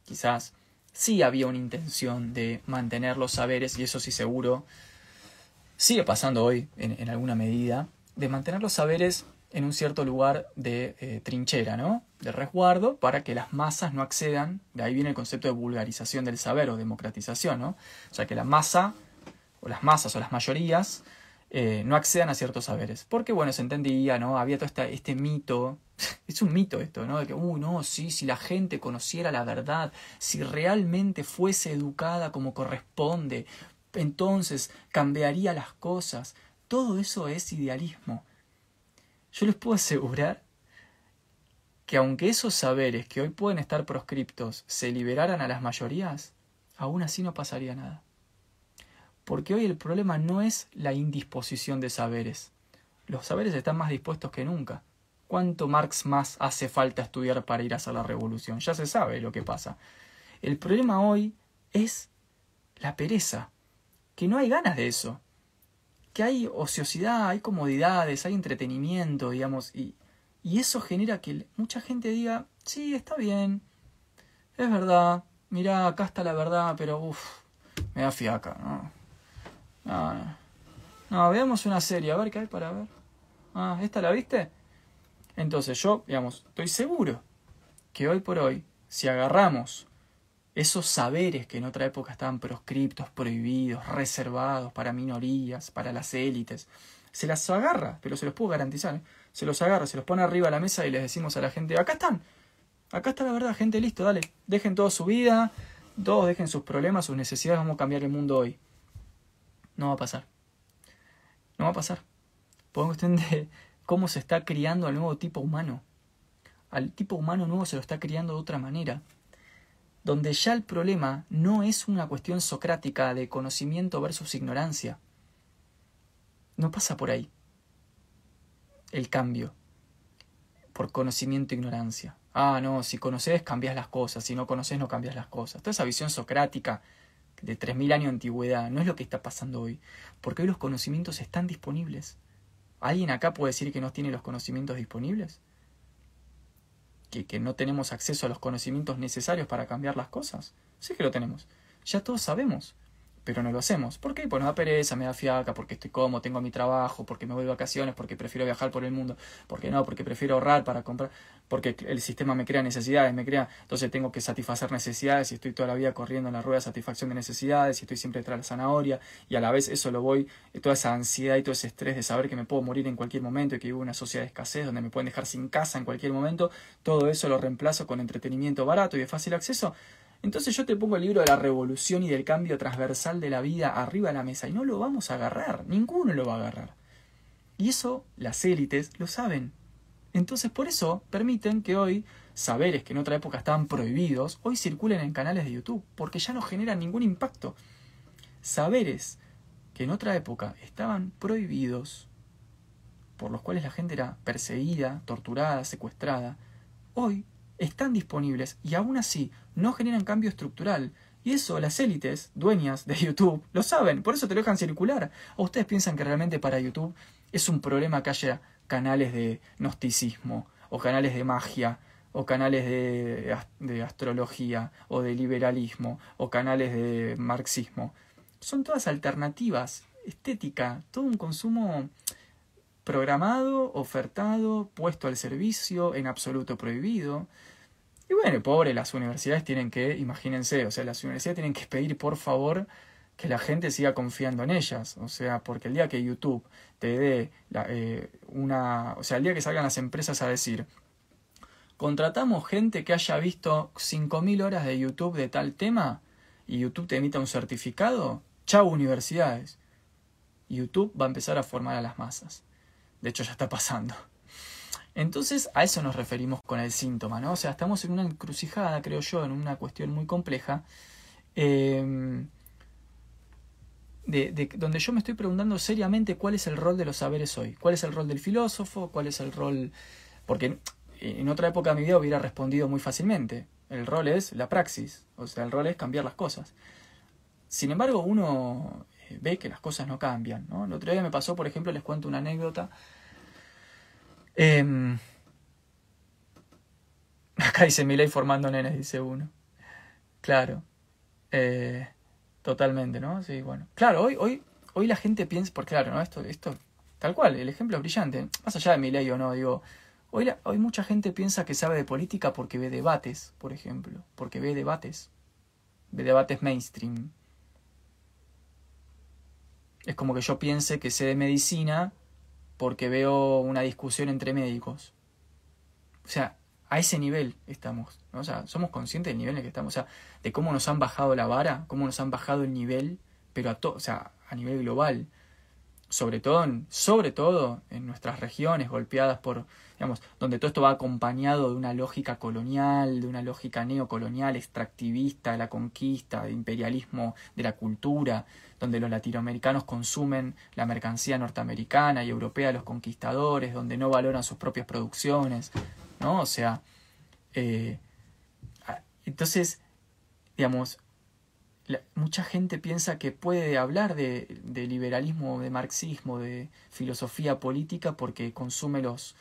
quizás sí había una intención de mantener los saberes, y eso sí seguro sigue pasando hoy en, alguna medida, de mantener los saberes en un cierto lugar de eh, trinchera, ¿no? De resguardo para que las masas no accedan, de ahí viene el concepto de vulgarización del saber o democratización, ¿no? O sea, que la masa, o las masas o las mayorías, eh, no accedan a ciertos saberes. Porque, bueno, se entendía, ¿no? Había todo este, este mito es un mito esto, ¿no? De que, uy, no, sí, si la gente conociera la verdad, si realmente fuese educada como corresponde, entonces cambiaría las cosas. Todo eso es idealismo. Yo les puedo asegurar que aunque esos saberes que hoy pueden estar proscriptos se liberaran a las mayorías, aún así no pasaría nada. Porque hoy el problema no es la indisposición de saberes. Los saberes están más dispuestos que nunca. ¿Cuánto Marx más hace falta estudiar para ir a hacer la revolución? Ya se sabe lo que pasa. El problema hoy es la pereza, que no hay ganas de eso, que hay ociosidad, hay comodidades, hay entretenimiento, digamos, y, y eso genera que mucha gente diga, sí, está bien, es verdad, mira, acá está la verdad, pero uff, me da fiaca, ¿no? no, no No, veamos una serie, a ver qué hay para ver. Ah, ¿esta la viste? Entonces yo, digamos, estoy seguro que hoy por hoy, si agarramos esos saberes que en otra época estaban proscriptos, prohibidos, reservados para minorías, para las élites, se las agarra, pero se los puedo garantizar, ¿eh? se los agarra, se los pone arriba a la mesa y les decimos a la gente, acá están, acá está la verdad, gente, listo, dale, dejen toda su vida, todos dejen sus problemas, sus necesidades, vamos a cambiar el mundo hoy. No va a pasar. No va a pasar. Por cuestión de cómo se está criando al nuevo tipo humano. Al tipo humano nuevo se lo está criando de otra manera. Donde ya el problema no es una cuestión socrática de conocimiento versus ignorancia. No pasa por ahí. El cambio. Por conocimiento e ignorancia. Ah, no, si conoces cambias las cosas, si no conoces no cambias las cosas. Toda esa visión socrática de 3.000 años de antigüedad no es lo que está pasando hoy, porque hoy los conocimientos están disponibles. ¿Alguien acá puede decir que no tiene los conocimientos disponibles? ¿Que, ¿Que no tenemos acceso a los conocimientos necesarios para cambiar las cosas? Sí que lo tenemos. Ya todos sabemos pero no lo hacemos. ¿Por qué? Pues me da pereza, me da fiaca, porque estoy cómodo, tengo mi trabajo, porque me voy de vacaciones, porque prefiero viajar por el mundo, porque no, porque prefiero ahorrar para comprar, porque el sistema me crea necesidades, me crea, entonces tengo que satisfacer necesidades y estoy toda la vida corriendo en la rueda de satisfacción de necesidades y estoy siempre de la zanahoria y a la vez eso lo voy, toda esa ansiedad y todo ese estrés de saber que me puedo morir en cualquier momento y que vivo una sociedad de escasez donde me pueden dejar sin casa en cualquier momento, todo eso lo reemplazo con entretenimiento barato y de fácil acceso, entonces yo te pongo el libro de la revolución y del cambio transversal de la vida arriba de la mesa y no lo vamos a agarrar, ninguno lo va a agarrar. Y eso las élites lo saben. Entonces por eso permiten que hoy saberes que en otra época estaban prohibidos, hoy circulen en canales de YouTube, porque ya no generan ningún impacto. Saberes que en otra época estaban prohibidos, por los cuales la gente era perseguida, torturada, secuestrada, hoy están disponibles y aún así no generan cambio estructural. Y eso las élites, dueñas de YouTube, lo saben, por eso te lo dejan circular. ¿O ustedes piensan que realmente para YouTube es un problema que haya canales de gnosticismo, o canales de magia, o canales de, de astrología, o de liberalismo, o canales de marxismo? Son todas alternativas, estética, todo un consumo programado, ofertado, puesto al servicio, en absoluto prohibido. Y bueno, pobre, las universidades tienen que, imagínense, o sea, las universidades tienen que pedir por favor que la gente siga confiando en ellas. O sea, porque el día que YouTube te dé eh, una. O sea, el día que salgan las empresas a decir. Contratamos gente que haya visto 5.000 horas de YouTube de tal tema y YouTube te emita un certificado. Chau, universidades. YouTube va a empezar a formar a las masas. De hecho, ya está pasando. Entonces a eso nos referimos con el síntoma, ¿no? O sea, estamos en una encrucijada, creo yo, en una cuestión muy compleja, em, de, donde yo me estoy preguntando seriamente cuál es el rol de los saberes hoy, cuál es el rol del filósofo, cuál es el rol... Porque en otra época de mi vida hubiera respondido muy fácilmente, el rol es la praxis, o sea, el rol es cambiar las cosas. Sin embargo, uno eh, ve que las cosas no cambian, ¿no? El otro día me pasó, por ejemplo, les cuento una anécdota, Eh, acá dice Miley formando nenes, dice uno. Claro. Eh, totalmente, ¿no? Sí, bueno. Claro, hoy, hoy, hoy la gente piensa, porque claro, ¿no? Esto, esto, tal cual, el ejemplo brillante. Más allá de Miley o no, digo, hoy, hoy mucha gente piensa que sabe de política porque ve debates, por ejemplo. Porque ve debates. Ve debates mainstream. Es como que yo piense que sé de medicina porque veo una discusión entre médicos. O sea, a ese nivel estamos. O sea, somos conscientes del nivel en el que estamos. O sea, de cómo nos han bajado la vara, cómo nos han bajado el nivel, pero a, o sea, a nivel global. Sobre todo, en, sobre todo en nuestras regiones golpeadas por, digamos, donde todo esto va acompañado de una lógica colonial, de una lógica neocolonial, extractivista, de la conquista, de imperialismo de la cultura, donde los latinoamericanos consumen la mercancía norteamericana y europea de los conquistadores, donde no valoran sus propias producciones, ¿no? O sea, eh, entonces, digamos, mucha gente piensa que puede hablar de, de, liberalismo, de marxismo, de filosofía política porque consume los,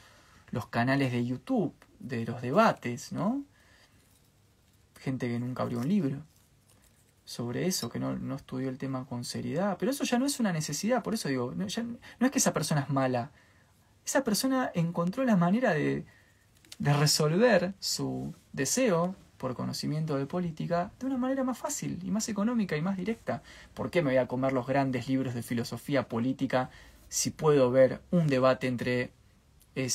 los canales de YouTube, de los debates, ¿no? Gente que nunca abrió un libro. Sobre eso, que no, no, estudió el tema con seriedad. Pero eso ya no es una necesidad, por eso digo, no, es que esa persona es mala. Esa persona encontró la manera de, de resolver su deseo por conocimiento de política de una manera más fácil y más económica y más directa. ¿Por qué me voy a comer los grandes libros de filosofía política si puedo ver un debate entre eh,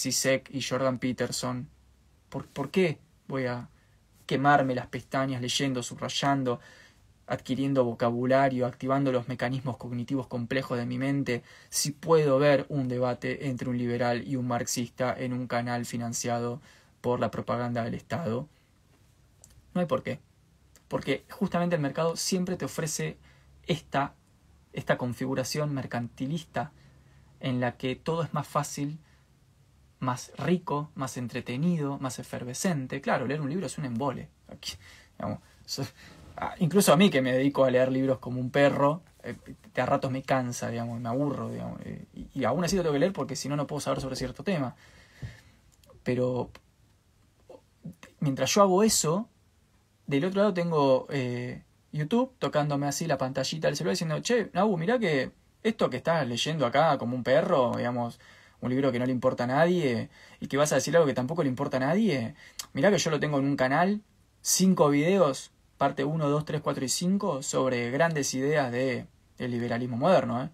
y Jordan Peterson? ¿Por, ¿Por qué voy a quemarme las pestañas leyendo, subrayando, adquiriendo vocabulario, activando los mecanismos cognitivos complejos de mi mente, si puedo ver un debate entre un liberal y un marxista en un canal financiado por la propaganda del Estado. No hay por qué. Porque justamente el mercado siempre te ofrece esta, esta configuración mercantilista en la que todo es más fácil, más rico, más entretenido, más efervescente. Claro, leer un libro es un embole. incluso a mí que me dedico a leer libros como un perro, eh, a ratos me cansa, digamos, me aburro, digamos, eh, y, aún así lo tengo que leer porque si no, no puedo saber sobre cierto tema. Pero mientras yo hago eso, del otro lado tengo eh, YouTube tocándome así la pantallita del celular diciendo, che, Nabu, mirá que esto que estás leyendo acá como un perro, digamos, un libro que no le importa a nadie y que vas a decir algo que tampoco le importa a nadie, mirá que yo lo tengo en un canal, cinco videos parte 1, 2, 3, 4 y 5 sobre grandes ideas de, del liberalismo moderno. ¿eh?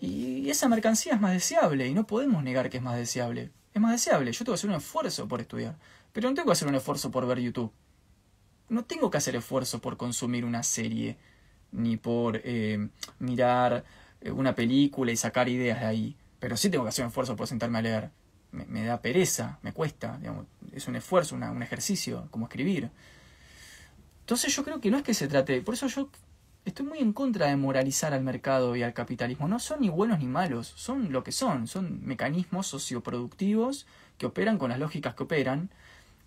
Y esa mercancía es más deseable y no podemos negar que es más deseable. Es más deseable, yo tengo que hacer un esfuerzo por estudiar, pero no tengo que hacer un esfuerzo por ver YouTube. No tengo que hacer esfuerzo por consumir una serie, ni por eh, mirar eh, una película y sacar ideas de ahí. Pero sí tengo que hacer un esfuerzo por sentarme a leer. Me, da pereza, me cuesta, es un esfuerzo, un ejercicio, como escribir. Entonces yo creo que no es que se trate, por eso yo estoy muy en contra de moralizar al mercado y al capitalismo. No son ni buenos ni malos, son lo que son, son mecanismos socioproductivos que operan con las lógicas que operan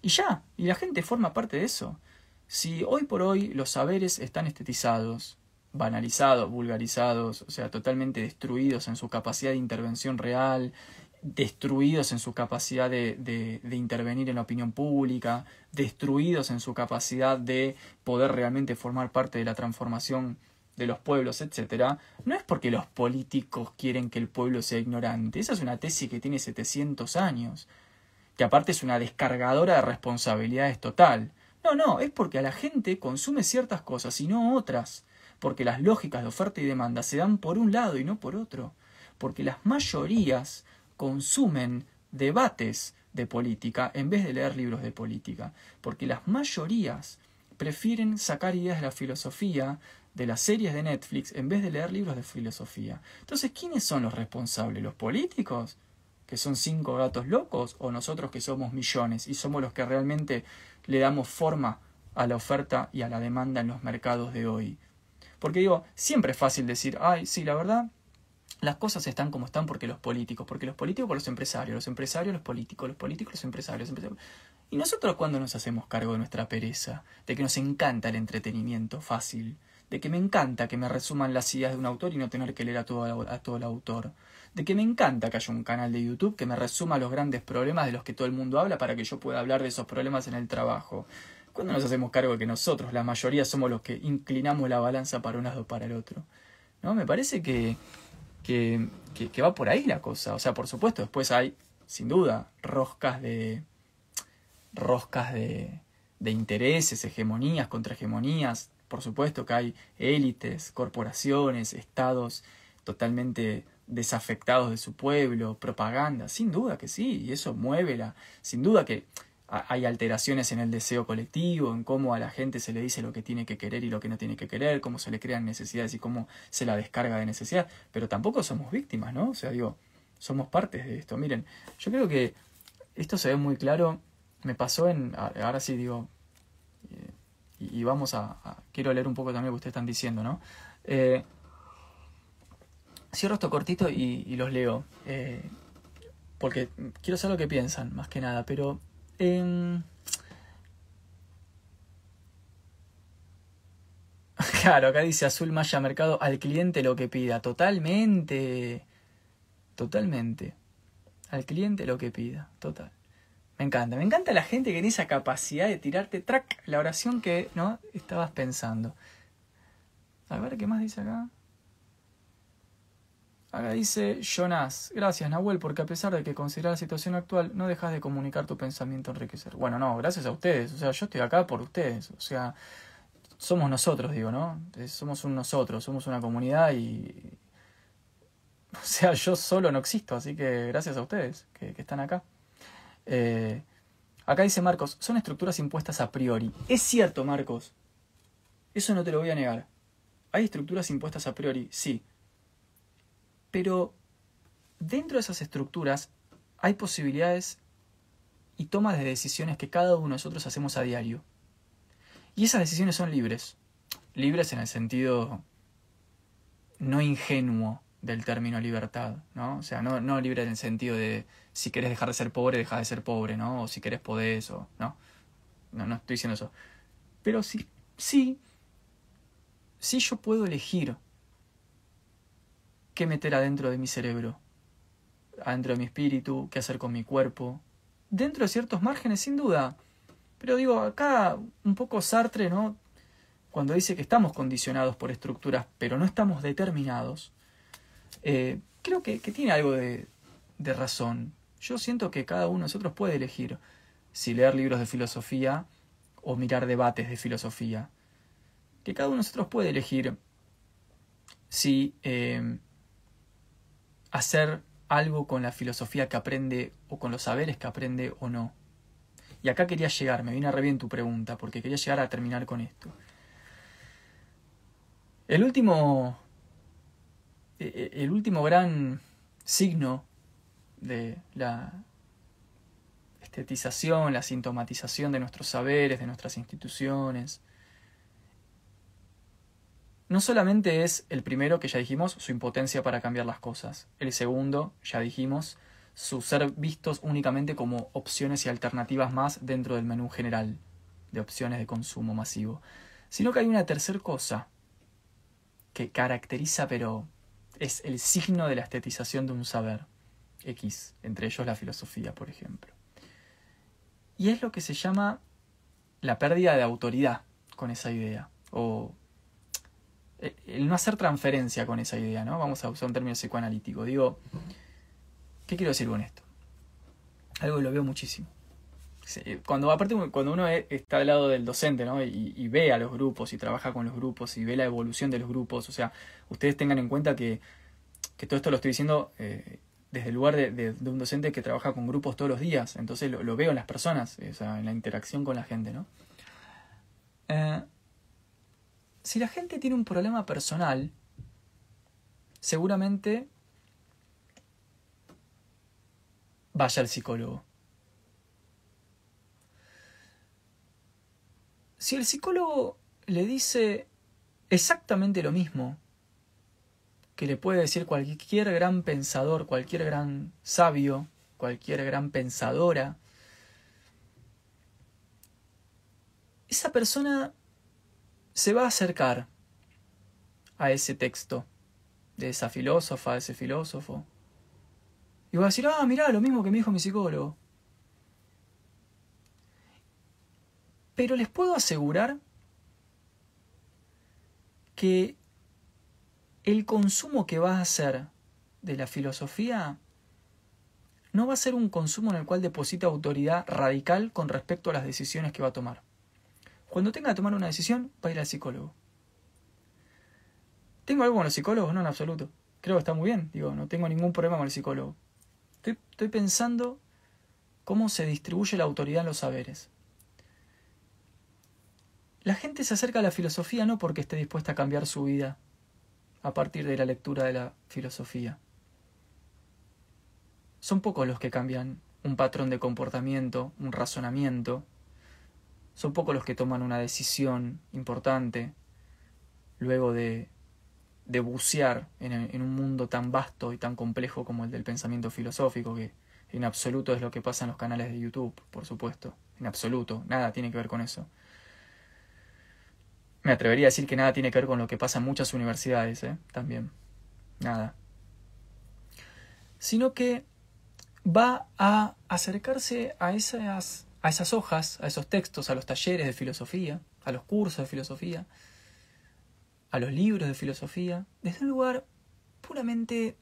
y ya, y la gente forma parte de eso. Si hoy por hoy los saberes están estetizados, banalizados, vulgarizados, o sea, totalmente destruidos en su capacidad de intervención real, destruidos en su capacidad de, de, intervenir en la opinión pública, destruidos en su capacidad de poder realmente formar parte de la transformación de los pueblos, etc., no es porque los políticos quieren que el pueblo sea ignorante. Esa es una tesis que tiene 700 años, que aparte es una descargadora de responsabilidades total. No, no, es porque a la gente consume ciertas cosas y no otras, porque las lógicas de oferta y demanda se dan por un lado y no por otro, porque las mayorías consumen debates de política en vez de leer libros de política, porque las mayorías prefieren sacar ideas de la filosofía de las series de Netflix en vez de leer libros de filosofía. Entonces, ¿quiénes son los responsables? ¿Los políticos? ¿Que son cinco gatos locos? ¿O nosotros que somos millones y somos los que realmente le damos forma a la oferta y a la demanda en los mercados de hoy? Porque digo, siempre es fácil decir, ay, sí, la verdad, las cosas están como están porque los políticos, porque los políticos por los empresarios, los empresarios los políticos, los políticos los empresarios, los empresarios. Y nosotros cuando nos hacemos cargo de nuestra pereza, de que nos encanta el entretenimiento fácil, de que me encanta que me resuman las ideas de un autor y no tener que leer a todo, a todo el autor, de que me encanta que haya un canal de YouTube que me resuma los grandes problemas de los que todo el mundo habla para que yo pueda hablar de esos problemas en el trabajo. Cuando nos hacemos cargo de que nosotros, la mayoría, somos los que inclinamos la balanza para un lado o para el otro. ¿No? Me parece que que, que, va por ahí la cosa. O sea, por supuesto, después hay, sin duda, roscas de. roscas de, de intereses, hegemonías, contrahegemonías. Por supuesto que hay élites, corporaciones, estados totalmente desafectados de su pueblo, propaganda, sin duda que sí, y eso mueve la, sin duda que hay alteraciones en el deseo colectivo, en cómo a la gente se le dice lo que tiene que querer y lo que no tiene que querer, cómo se le crean necesidades y cómo se la descarga de necesidad, pero tampoco somos víctimas, ¿no? O sea, digo, somos partes de esto. Miren, yo creo que esto se ve muy claro, me pasó en, ahora sí digo, eh, y, vamos a, quiero leer un poco también lo que ustedes están diciendo, ¿no? Eh, cierro esto cortito y, los leo, eh, porque quiero saber lo que piensan, más que nada, pero Claro, acá dice Azul Maya Mercado, al cliente lo que pida. Totalmente. Totalmente. Al cliente lo que pida. Total. Me encanta, me encanta la gente que tiene esa capacidad de tirarte track la oración que no estabas pensando. A ver, ¿qué más dice acá? Acá dice Jonas, gracias Nahuel, porque a pesar de que consideras la situación actual, no dejas de comunicar tu pensamiento enriquecer. Bueno, no, gracias a ustedes, o sea, yo estoy acá por ustedes, o sea, somos nosotros, digo, ¿no? Somos un nosotros, somos una comunidad y... O sea, yo solo no existo, así que gracias a ustedes que, están acá. Eh, acá dice Marcos, son estructuras impuestas a priori. Es cierto, Marcos. Eso no te lo voy a negar. Hay estructuras impuestas a priori, sí. Pero dentro de esas estructuras hay posibilidades y tomas de decisiones que cada uno de nosotros hacemos a diario. Y esas decisiones son libres. Libres en el sentido no ingenuo del término libertad, ¿no? O sea, no, no libre en el sentido de si querés dejar de ser pobre, deja de ser pobre, ¿no? O si querés podés, o no. No, no estoy diciendo eso. Pero sí, sí, sí yo puedo elegir qué meter adentro de mi cerebro, adentro de mi espíritu, qué hacer con mi cuerpo, dentro de ciertos márgenes, sin duda. Pero digo, acá un poco Sartre, ¿no? Cuando dice que estamos condicionados por estructuras, pero no estamos determinados, eh, creo que, tiene algo de, razón. Yo siento que cada uno de nosotros puede elegir si leer libros de filosofía o mirar debates de filosofía. Que cada uno de nosotros puede elegir si eh, hacer algo con la filosofía que aprende o con los saberes que aprende o no. Y acá quería llegar, me viene a re bien tu pregunta, porque quería llegar a terminar con esto. El último, e, e, el último gran signo de la estetización, la sintomatización de nuestros saberes, de nuestras instituciones, no solamente es el primero que ya dijimos, su impotencia para cambiar las cosas. El segundo, ya dijimos, su ser vistos únicamente como opciones y alternativas más dentro del menú general de opciones de consumo masivo. Sino que hay una tercera cosa que caracteriza, pero es el signo de la estetización de un saber. X, entre ellos la filosofía, por ejemplo. Y es lo que se llama la pérdida de autoridad con esa idea, o el no hacer transferencia con esa idea, ¿no? Vamos a usar un término psicoanalítico. Digo, ¿qué quiero decir con esto? Algo que lo veo muchísimo. Cuando, aparte, cuando uno e, está al lado del docente, ¿no? Y, ve a los grupos y trabaja con los grupos y ve la evolución de los grupos, o sea, ustedes tengan en cuenta que, todo esto lo estoy diciendo eh, desde el lugar de, un docente que trabaja con grupos todos los días, entonces lo, veo en las personas, o sea, en la interacción con la gente, ¿no? Eh, si la gente tiene un problema personal, seguramente vaya al psicólogo. Si el psicólogo le dice exactamente lo mismo que le puede decir cualquier gran pensador, cualquier gran sabio, cualquier gran pensadora, esa persona se va a acercar a ese texto de esa filósofa, de ese filósofo. Y va a decir, ah, mirá, lo mismo que me dijo mi psicólogo. Pero les puedo asegurar que el consumo que va a hacer de la filosofía no va a ser un consumo en el cual deposita autoridad radical con respecto a las decisiones que va a tomar. Cuando tenga que tomar una decisión, va a ir al psicólogo. ¿Tengo algo con los psicólogos? No, en absoluto. Creo que está muy bien. Digo, no tengo ningún problema con el psicólogo. Estoy, estoy pensando cómo se distribuye la autoridad en los saberes. La gente se acerca a la filosofía no porque esté dispuesta a cambiar su vida a partir de la lectura de la filosofía. Son pocos los que cambian un patrón de comportamiento, un razonamiento, son pocos los que toman una decisión importante luego de, bucear en, en, un mundo tan vasto y tan complejo como el del pensamiento filosófico, que en absoluto es lo que pasa en los canales de YouTube, por supuesto. En absoluto, nada tiene que ver con eso. Me atrevería a decir que nada tiene que ver con lo que pasa en muchas universidades, ¿eh? También. Nada. Sino que va a acercarse a esas, a esas hojas, a esos textos, a los talleres de filosofía, a los cursos de filosofía, a los libros de filosofía, desde un lugar puramente...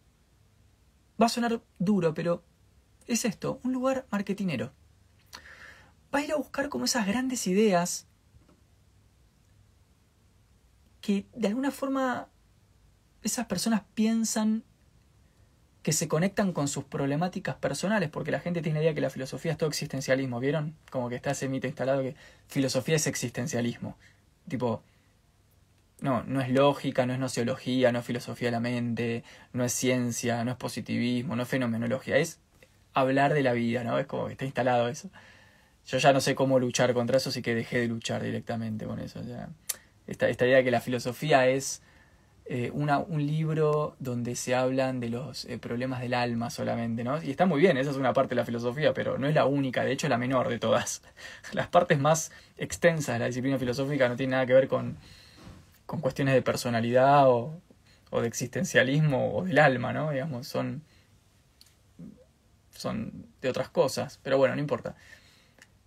Va a sonar duro, pero es esto, un lugar marketinero. Va a ir a buscar como esas grandes ideas que de alguna forma esas personas piensan que se conectan con sus problemáticas personales, porque la gente tiene la idea que la filosofía es todo existencialismo, ¿vieron? Como que está ese mito instalado que filosofía es existencialismo. Tipo, no, no es lógica, no es nociología, no es filosofía de la mente, no es ciencia, no es positivismo, no es fenomenología, es hablar de la vida, ¿no? Es como que está instalado eso. Yo ya no sé cómo luchar contra eso, así que dejé de luchar directamente con eso. Ya. Esta, esta idea de que la filosofía es eh, un libro donde se hablan de los eh, problemas del alma solamente, ¿no? Y está muy bien, esa es una parte de la filosofía, pero no es la única, de hecho es la menor de todas. Las partes más extensas de la disciplina filosófica no tienen nada que ver con con cuestiones de personalidad o, o de existencialismo o del alma, ¿no? Digamos, son, son de otras cosas, pero bueno, no importa.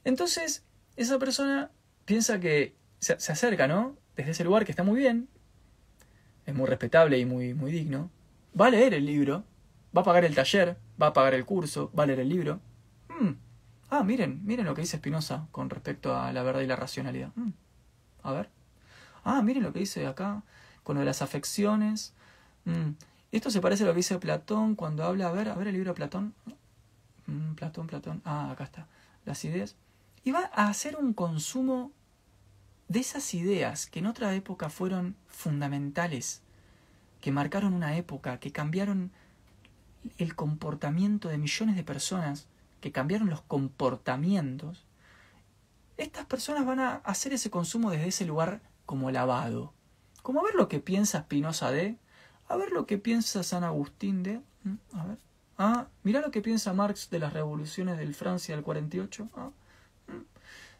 Entonces, esa persona piensa que se, se, acerca, ¿no? Desde ese lugar que está muy bien, es muy respetable y muy, muy digno, va a leer el libro, va a pagar el taller, va a pagar el curso, va a leer el libro. Mm. Ah, miren, miren lo que dice Spinoza con respecto a la verdad y la racionalidad. Mm. A ver. Ah, miren lo que dice acá, con lo de las afecciones. Mm. Esto se parece a lo que dice Platón cuando habla, a ver, a ver el libro de Platón. Platón, Platón. Ah, acá está. Las ideas. Y va a hacer un consumo de esas ideas que en otra época fueron fundamentales, que marcaron una época, que cambiaron el comportamiento de millones de personas, que cambiaron los comportamientos. Estas personas van a hacer ese consumo desde ese lugar como lavado. Como a ver lo que piensa Spinoza de, a ver lo que piensa San Agustín de, a ver, ah, mira lo que piensa Marx de las revoluciones del Francia del 48. Ah,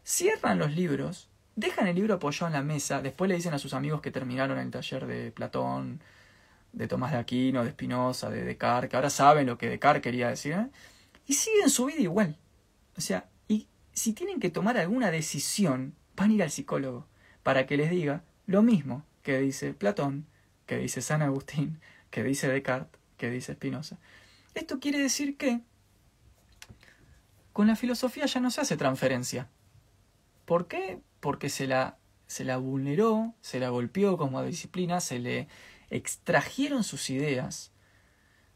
Cierran los libros, dejan el libro apoyado en la mesa, después le dicen a sus amigos que terminaron el taller de Platón, de Tomás de Aquino, de Spinoza, de Descartes, que ahora saben lo que Descartes quería decir, ¿eh? y siguen su vida igual. O sea, y si tienen que tomar alguna decisión, van a ir al psicólogo para que les diga lo mismo que dice Platón, que dice San Agustín, que dice Descartes, que dice Spinoza. Esto quiere decir que con la filosofía ya no se hace transferencia. ¿Por qué? Porque se la, se la vulneró, se la golpeó como disciplina, se le extrajeron sus ideas,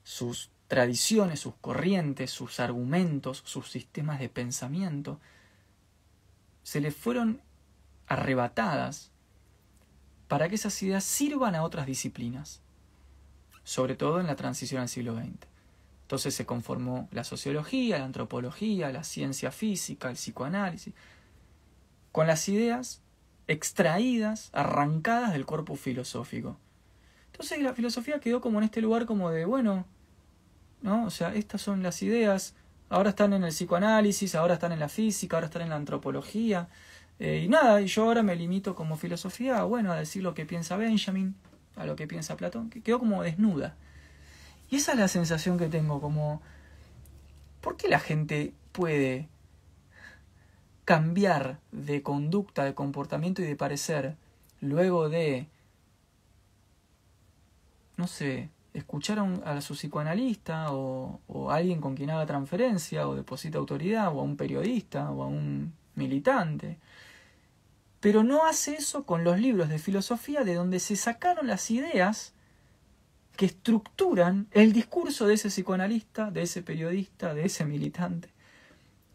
sus tradiciones, sus corrientes, sus argumentos, sus sistemas de pensamiento, se le fueron arrebatadas para que esas ideas sirvan a otras disciplinas, sobre todo en la transición al siglo XX. Entonces se conformó la sociología, la antropología, la ciencia física, el psicoanálisis, con las ideas extraídas, arrancadas del cuerpo filosófico. Entonces la filosofía quedó como en este lugar como de, bueno, ¿no? O sea, estas son las ideas, ahora están en el psicoanálisis, ahora están en la física, ahora están en la antropología, eh, y nada, y yo ahora me limito como filosofía, bueno, a decir lo que piensa Benjamin, a lo que piensa Platón, que quedó como desnuda. Y esa es la sensación que tengo, como, ¿por qué la gente puede cambiar de conducta, de comportamiento y de parecer luego de, no sé, escuchar a, su psicoanalista o, o a alguien con quien haga transferencia o deposita autoridad o a un periodista o a un militante pero no hace eso con los libros de filosofía de donde se sacaron las ideas que estructuran el discurso de ese psicoanalista, de ese periodista, de ese militante.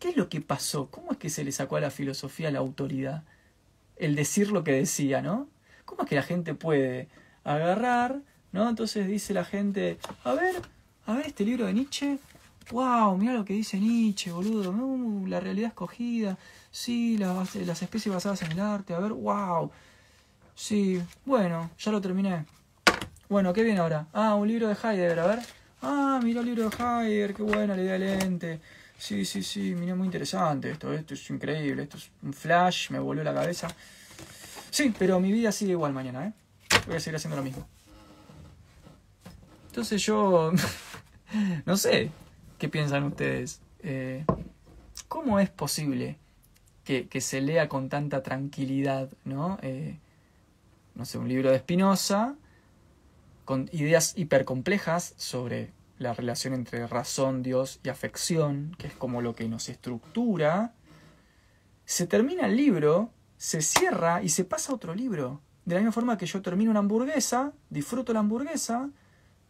¿Qué es lo que pasó? ¿Cómo es que se le sacó a la filosofía la autoridad? El decir lo que decía, ¿no? ¿Cómo es que la gente puede agarrar, ¿no? Entonces dice la gente, a ver, a ver este libro de Nietzsche, wow, mira lo que dice Nietzsche, boludo, uh, la realidad escogida, sí, las, especies basadas en el arte, a ver, wow, sí, bueno, ya lo terminé. Bueno, ¿qué viene ahora? Ah, un libro de Heidegger, a ver. Ah, mira el libro de Heidegger, qué buena la idea del lente. Sí, sí, sí, mira, muy interesante esto, esto es increíble, esto es un flash, me volvió la cabeza. Sí, pero mi vida sigue igual mañana, ¿eh? Voy a seguir haciendo lo mismo. Entonces yo, no sé, ¿Qué piensan ustedes? Eh, ¿Cómo es posible que, se lea con tanta tranquilidad, ¿no? Eh, no sé, un libro de Spinoza con ideas hipercomplejas sobre la relación entre razón, Dios y afección, que es como lo que nos estructura, se termina el libro, se cierra y se pasa a otro libro. De la misma forma que yo termino una hamburguesa, disfruto la hamburguesa,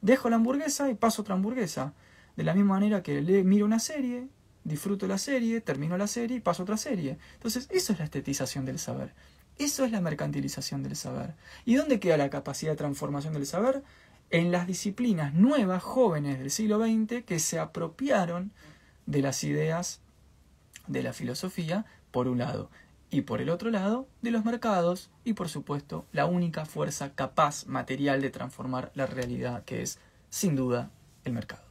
dejo la hamburguesa y paso otra hamburguesa. De la misma manera que le miro una serie, disfruto la serie, termino la serie y paso otra serie. Entonces, eso es la estetización del saber. Eso es la mercantilización del saber. ¿Y dónde queda la capacidad de transformación del saber? En las disciplinas nuevas, jóvenes del siglo XX, que se apropiaron de las ideas de la filosofía, por un lado, y por el otro lado, de los mercados, y por supuesto, la única fuerza capaz material de transformar la realidad, que es, sin duda, el mercado.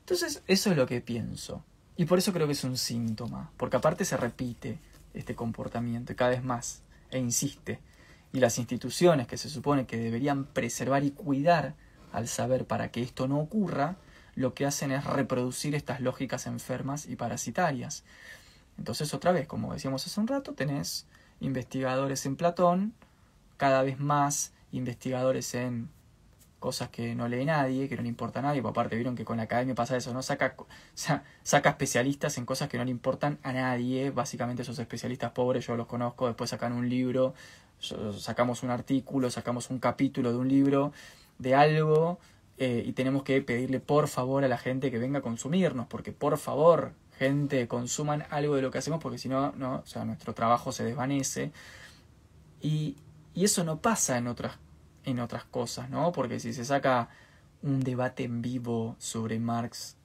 Entonces, eso es lo que pienso. Y por eso creo que es un síntoma, porque aparte se repite este comportamiento cada vez más e insiste. Y las instituciones que se supone que deberían preservar y cuidar al saber para que esto no ocurra, lo que hacen es reproducir estas lógicas enfermas y parasitarias. Entonces, otra vez, como decíamos hace un rato, tenés investigadores en Platón, cada vez más investigadores en cosas que no lee nadie, que no le importa a nadie, aparte vieron que con la academia pasa eso, ¿no? Saca, saca especialistas en cosas que no le importan a nadie, básicamente esos especialistas pobres yo los conozco, después sacan un libro, sacamos un artículo, sacamos un capítulo de un libro, de algo, eh, y tenemos que pedirle por favor a la gente que venga a consumirnos, porque por favor, gente, consuman algo de lo que hacemos, porque si no, no, o sea, nuestro trabajo se desvanece. Y, y eso no pasa en otras en otras cosas, ¿no? Porque si se saca un debate en vivo sobre Marx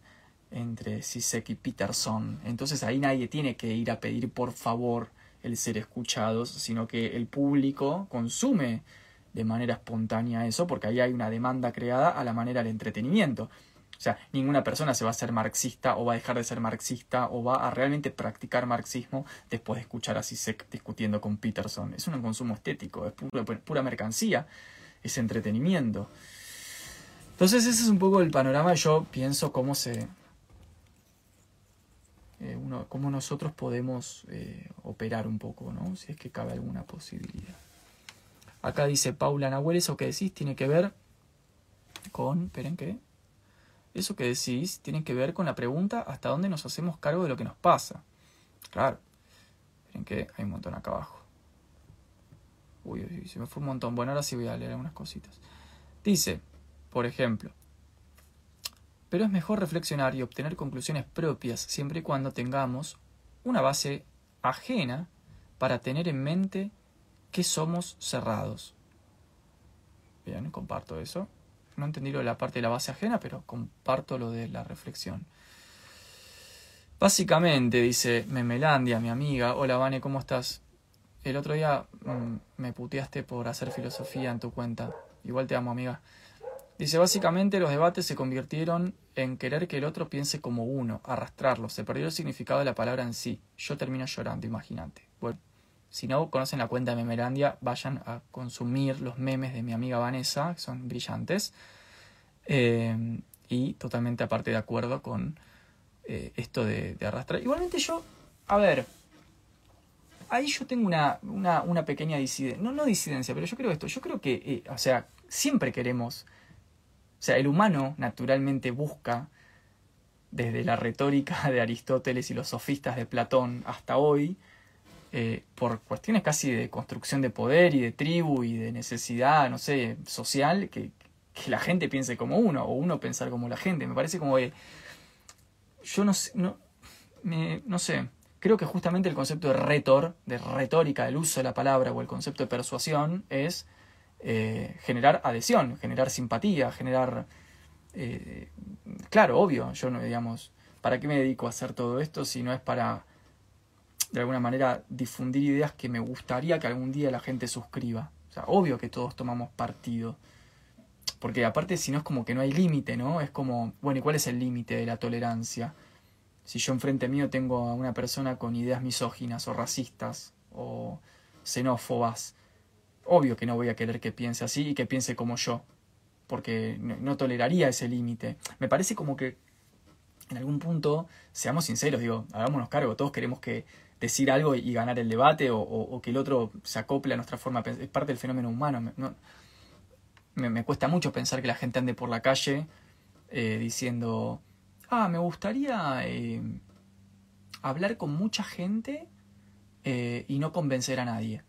entre Sisek y Peterson, entonces ahí nadie tiene que ir a pedir por favor el ser escuchados, sino que el público consume de manera espontánea eso, porque ahí hay una demanda creada a la manera del entretenimiento. O sea, ninguna persona se va a ser marxista o va a dejar de ser marxista o va a realmente practicar marxismo después de escuchar a Sisek discutiendo con Peterson. Es un consumo estético, es pura, pura mercancía ese entretenimiento. Entonces ese es un poco el panorama, yo pienso cómo se... Eh, uno, cómo nosotros podemos eh, operar un poco, ¿no? Si es que cabe alguna posibilidad. Acá dice Paula Nahuel, eso que decís tiene que ver con... Esperen que... Eso que decís tiene que ver con la pregunta hasta dónde nos hacemos cargo de lo que nos pasa. Claro. Esperen que hay un montón acá abajo. Uy, uy, se me fue un montón. Bueno, ahora sí voy a leer algunas cositas. Dice, por ejemplo, pero es mejor reflexionar y obtener conclusiones propias siempre y cuando tengamos una base ajena para tener en mente que somos cerrados. Bien, comparto eso. No entendí lo de la parte de la base ajena, pero comparto lo de la reflexión. Básicamente, dice Memelandia, mi amiga. Hola, Vane, ¿cómo estás? El otro día mm, me puteaste por hacer filosofía en tu cuenta. Igual te amo, amiga. Dice, básicamente los debates se convirtieron en querer que el otro piense como uno, arrastrarlo. Se perdió el significado de la palabra en sí. Yo termino llorando, imagínate. Bueno, si no conocen la cuenta de Memerandia, vayan a consumir los memes de mi amiga Vanessa, que son brillantes. Eh, y totalmente aparte de acuerdo con eh, esto de, arrastrar. Igualmente yo, a ver, ahí yo tengo una, una, pequeña disidencia, no, no disidencia, pero yo creo esto, yo creo que, eh, o sea, siempre queremos, sea, el humano naturalmente busca, desde la retórica de Aristóteles y los sofistas de Platón hasta hoy, eh, por cuestiones casi de construcción de poder y de tribu y de necesidad, no sé, social, que, que la gente piense como uno, o uno pensar como la gente. Me parece como que yo no sé, no, no sé, Creo que justamente el concepto de retor, de retórica, del uso de la palabra o el concepto de persuasión es eh, generar adhesión, generar simpatía, generar... Eh, claro, obvio, yo no, digamos, ¿para qué me dedico a hacer todo esto si no es para, de alguna manera, difundir ideas que me gustaría que algún día la gente suscriba? O sea, obvio que todos tomamos partido. Porque aparte, si no es como que no hay límite, ¿no? Es como, bueno, ¿y cuál es el límite de la tolerancia? Si yo enfrente mío tengo a una persona con ideas misóginas o racistas o xenófobas, obvio que no voy a querer que piense así y que piense como yo, porque no, toleraría ese límite. Me parece como que en algún punto, seamos sinceros, digo, hagámonos cargo, todos queremos que decir algo y ganar el debate o, que el otro se acople a nuestra forma de pensar. Es parte del fenómeno humano. me, cuesta mucho pensar que la gente ande por la calle eh, diciendo, ah, me gustaría eh, hablar con mucha gente eh, y no convencer a nadie.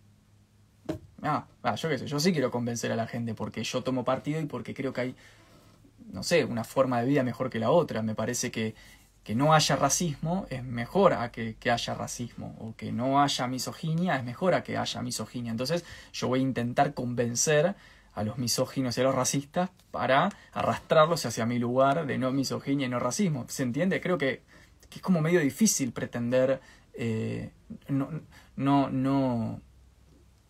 Ah, ah, yo qué sé, yo sí quiero convencer a la gente porque yo tomo partido y porque creo que hay, no sé, una forma de vida mejor que la otra. Me parece que que no haya racismo es mejor a que, haya racismo, o que no haya misoginia es mejor a que haya misoginia. Entonces yo voy a intentar convencer a los misóginos y a los racistas para arrastrarlos hacia mi lugar de no misoginia y no racismo. ¿Se entiende? Creo que, es como medio difícil pretender eh, no, no, no,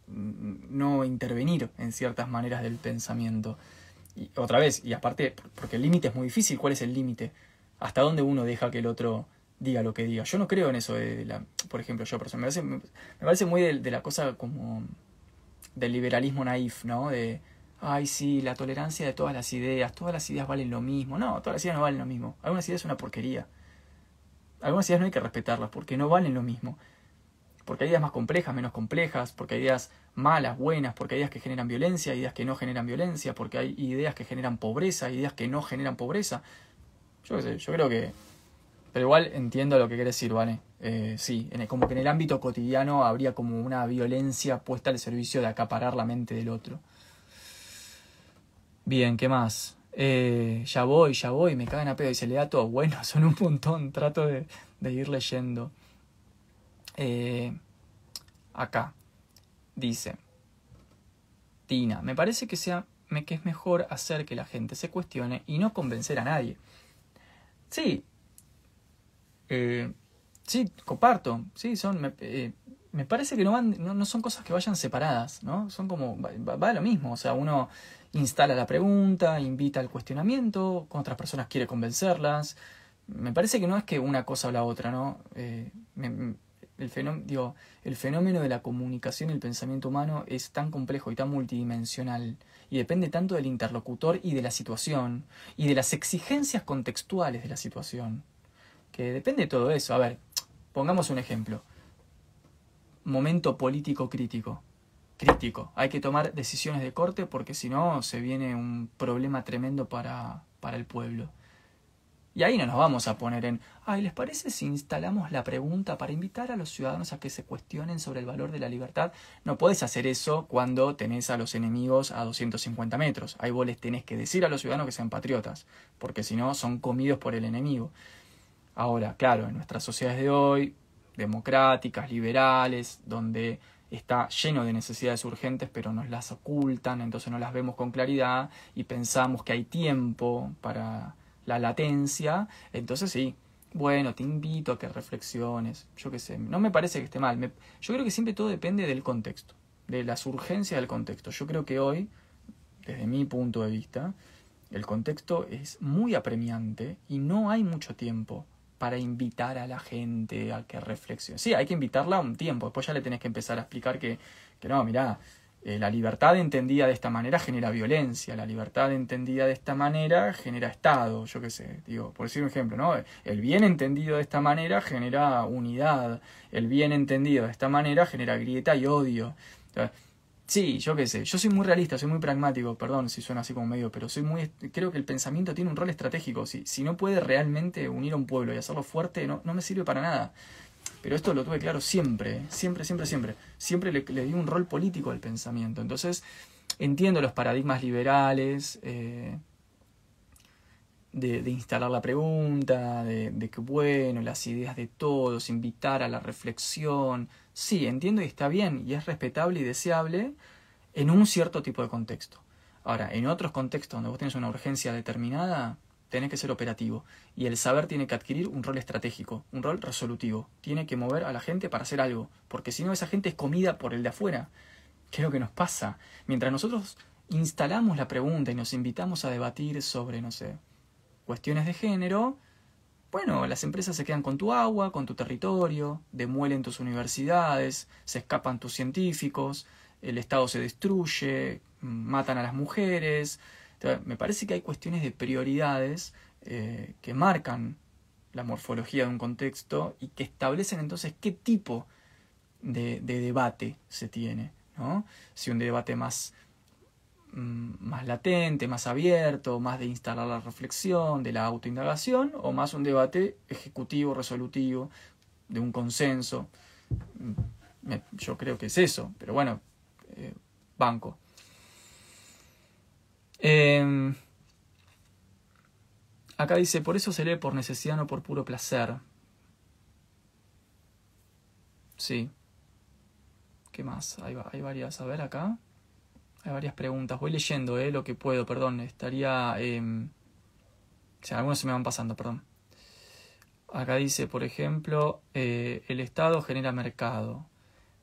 no intervenir en ciertas maneras del pensamiento. Y otra vez, y aparte, porque el límite es muy difícil, ¿cuál es el límite? hasta dónde uno deja que el otro diga lo que diga. Yo no creo en eso de la, por ejemplo, yo personalmente, me parece, me parece muy de, la cosa como del liberalismo naif, ¿no? De, ay, sí, la tolerancia de todas las ideas, todas las ideas valen lo mismo. No, todas las ideas no valen lo mismo. Algunas ideas son una porquería. Algunas ideas no hay que respetarlas porque no valen lo mismo. Porque hay ideas más complejas, menos complejas, porque hay ideas malas, buenas, porque hay ideas que generan violencia, ideas que no generan violencia, porque hay ideas que generan pobreza, ideas que no generan pobreza. Yo qué sé, yo creo que... Pero igual entiendo lo que quiere decir, ¿vale? Eh, sí, como que en el ámbito cotidiano habría como una violencia puesta al servicio de acaparar la mente del otro. Bien, ¿qué más? Eh, ya voy, ya voy, me cagan a pedo y se le da todo. Bueno, son un montón, trato de, ir leyendo. Eh, acá, dice, Tina, me parece que, sea, que es mejor hacer que la gente se cuestione y no convencer a nadie. Sí. Eh, sí, comparto. Sí, son. Me, eh, me parece que no van, no, son cosas que vayan separadas, ¿no? Son como. Va, lo mismo. O sea, uno instala la pregunta, invita al cuestionamiento, con otras personas quiere convencerlas. Me parece que no es que una cosa o la otra, ¿no? Eh, el, fenómeno, el fenómeno de la comunicación y el pensamiento humano es tan complejo y tan multidimensional y depende tanto del interlocutor y de la situación y de las exigencias contextuales de la situación, que depende de todo eso. A ver, pongamos un ejemplo. Momento político crítico. Crítico. Hay que tomar decisiones de corte porque si no se viene un problema tremendo para, para el pueblo. Y ahí no nos vamos a poner en, ay, ¿les parece si instalamos la pregunta para invitar a los ciudadanos a que se cuestionen sobre el valor de la libertad? No puedes hacer eso cuando tenés a los enemigos a 250 metros. Ahí vos les tenés que decir a los ciudadanos que sean patriotas, porque si no son comidos por el enemigo. Ahora, claro, en nuestras sociedades de hoy, democráticas, liberales, donde está lleno de necesidades urgentes, pero nos las ocultan, entonces no las vemos con claridad y pensamos que hay tiempo para la latencia, entonces sí, bueno, te invito a que reflexiones, yo qué sé, no me parece que esté mal, yo creo que siempre todo depende del contexto, de las urgencias del contexto. Yo creo que hoy, desde mi punto de vista, el contexto es muy apremiante y no hay mucho tiempo para invitar a la gente a que reflexione. Sí, hay que invitarla un tiempo, después ya le tenés que empezar a explicar que, que no, mirá, eh, la libertad entendida de esta manera genera violencia, la libertad entendida de esta manera genera Estado, yo qué sé, digo, por decir un ejemplo, ¿no? El bien entendido de esta manera genera unidad, el bien entendido de esta manera genera grieta y odio. sí, yo qué sé, yo soy muy realista, soy muy pragmático, perdón si suena así como medio, pero soy muy, creo que el pensamiento tiene un rol estratégico, si, si no puede realmente unir a un pueblo y hacerlo fuerte, no, no me sirve para nada. Pero esto lo tuve claro siempre, siempre, siempre, siempre. Siempre le, di un rol político al pensamiento. Entonces, entiendo los paradigmas liberales, eh, de, instalar la pregunta, de, de, que, bueno, las ideas de todos, invitar a la reflexión. Sí, entiendo y está bien, y es respetable y deseable en un cierto tipo de contexto. Ahora, en otros contextos donde vos tenés una urgencia determinada, tenés que ser operativo. Y el saber tiene que adquirir un rol estratégico, un rol resolutivo. Tiene que mover a la gente para hacer algo, porque si no esa gente es comida por el de afuera. ¿Qué es lo que nos pasa? Mientras nosotros instalamos la pregunta y nos invitamos a debatir sobre, no sé, cuestiones de género, bueno, las empresas se quedan con tu agua, con tu territorio, demuelen tus universidades, se escapan tus científicos, el Estado se destruye, matan a las mujeres, me parece que hay cuestiones de prioridades eh, que marcan la morfología de un contexto y que establecen entonces qué tipo de, debate se tiene. ¿no? Si un debate más, mm, más latente, más abierto, más de instalar la reflexión, de la autoindagación, o más un debate ejecutivo, resolutivo, de un consenso. Mm, yo creo que es eso, pero bueno, eh, banco. Em, acá dice, por eso se lee por necesidad, no por puro placer. Sí. ¿Qué más? Hay, varias. A ver acá. Hay varias preguntas. Voy leyendo eh, lo que puedo, perdón. Estaría... Eh... O sea, algunos se me van pasando, perdón. Acá dice, por ejemplo, eh, el Estado genera mercado.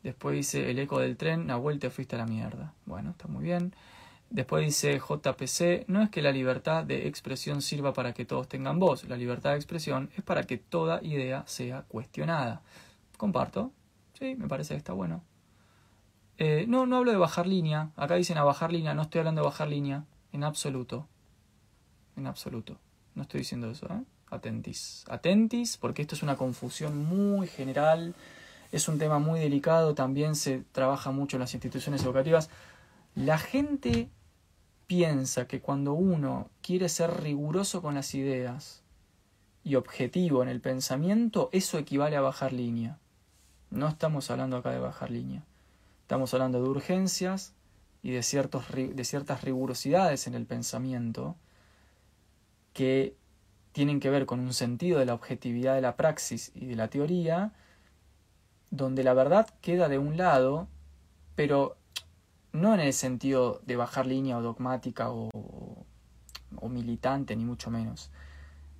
Después dice, el eco del tren, una vuelta fuiste a la mierda. Bueno, está muy bien. Después dice JPC, no es que la libertad de expresión sirva para que todos tengan voz, la libertad de expresión es para que toda idea sea cuestionada. Comparto, sí, me parece que está bueno. Eh, no, no hablo de bajar línea, acá dicen a bajar línea, no estoy hablando de bajar línea, en absoluto. En absoluto, no estoy diciendo eso, ¿eh? Atentis. Atentis, porque esto es una confusión muy general, es un tema muy delicado, también se trabaja mucho en las instituciones educativas. La gente piensa que cuando uno quiere ser riguroso con las ideas y objetivo en el pensamiento, eso equivale a bajar línea. No estamos hablando acá de bajar línea. Estamos hablando de urgencias y de, ciertos, de ciertas rigurosidades en el pensamiento que tienen que ver con un sentido de la objetividad de la praxis y de la teoría, donde la verdad queda de un lado, pero no en el sentido de bajar línea o dogmática o, militante, ni mucho menos.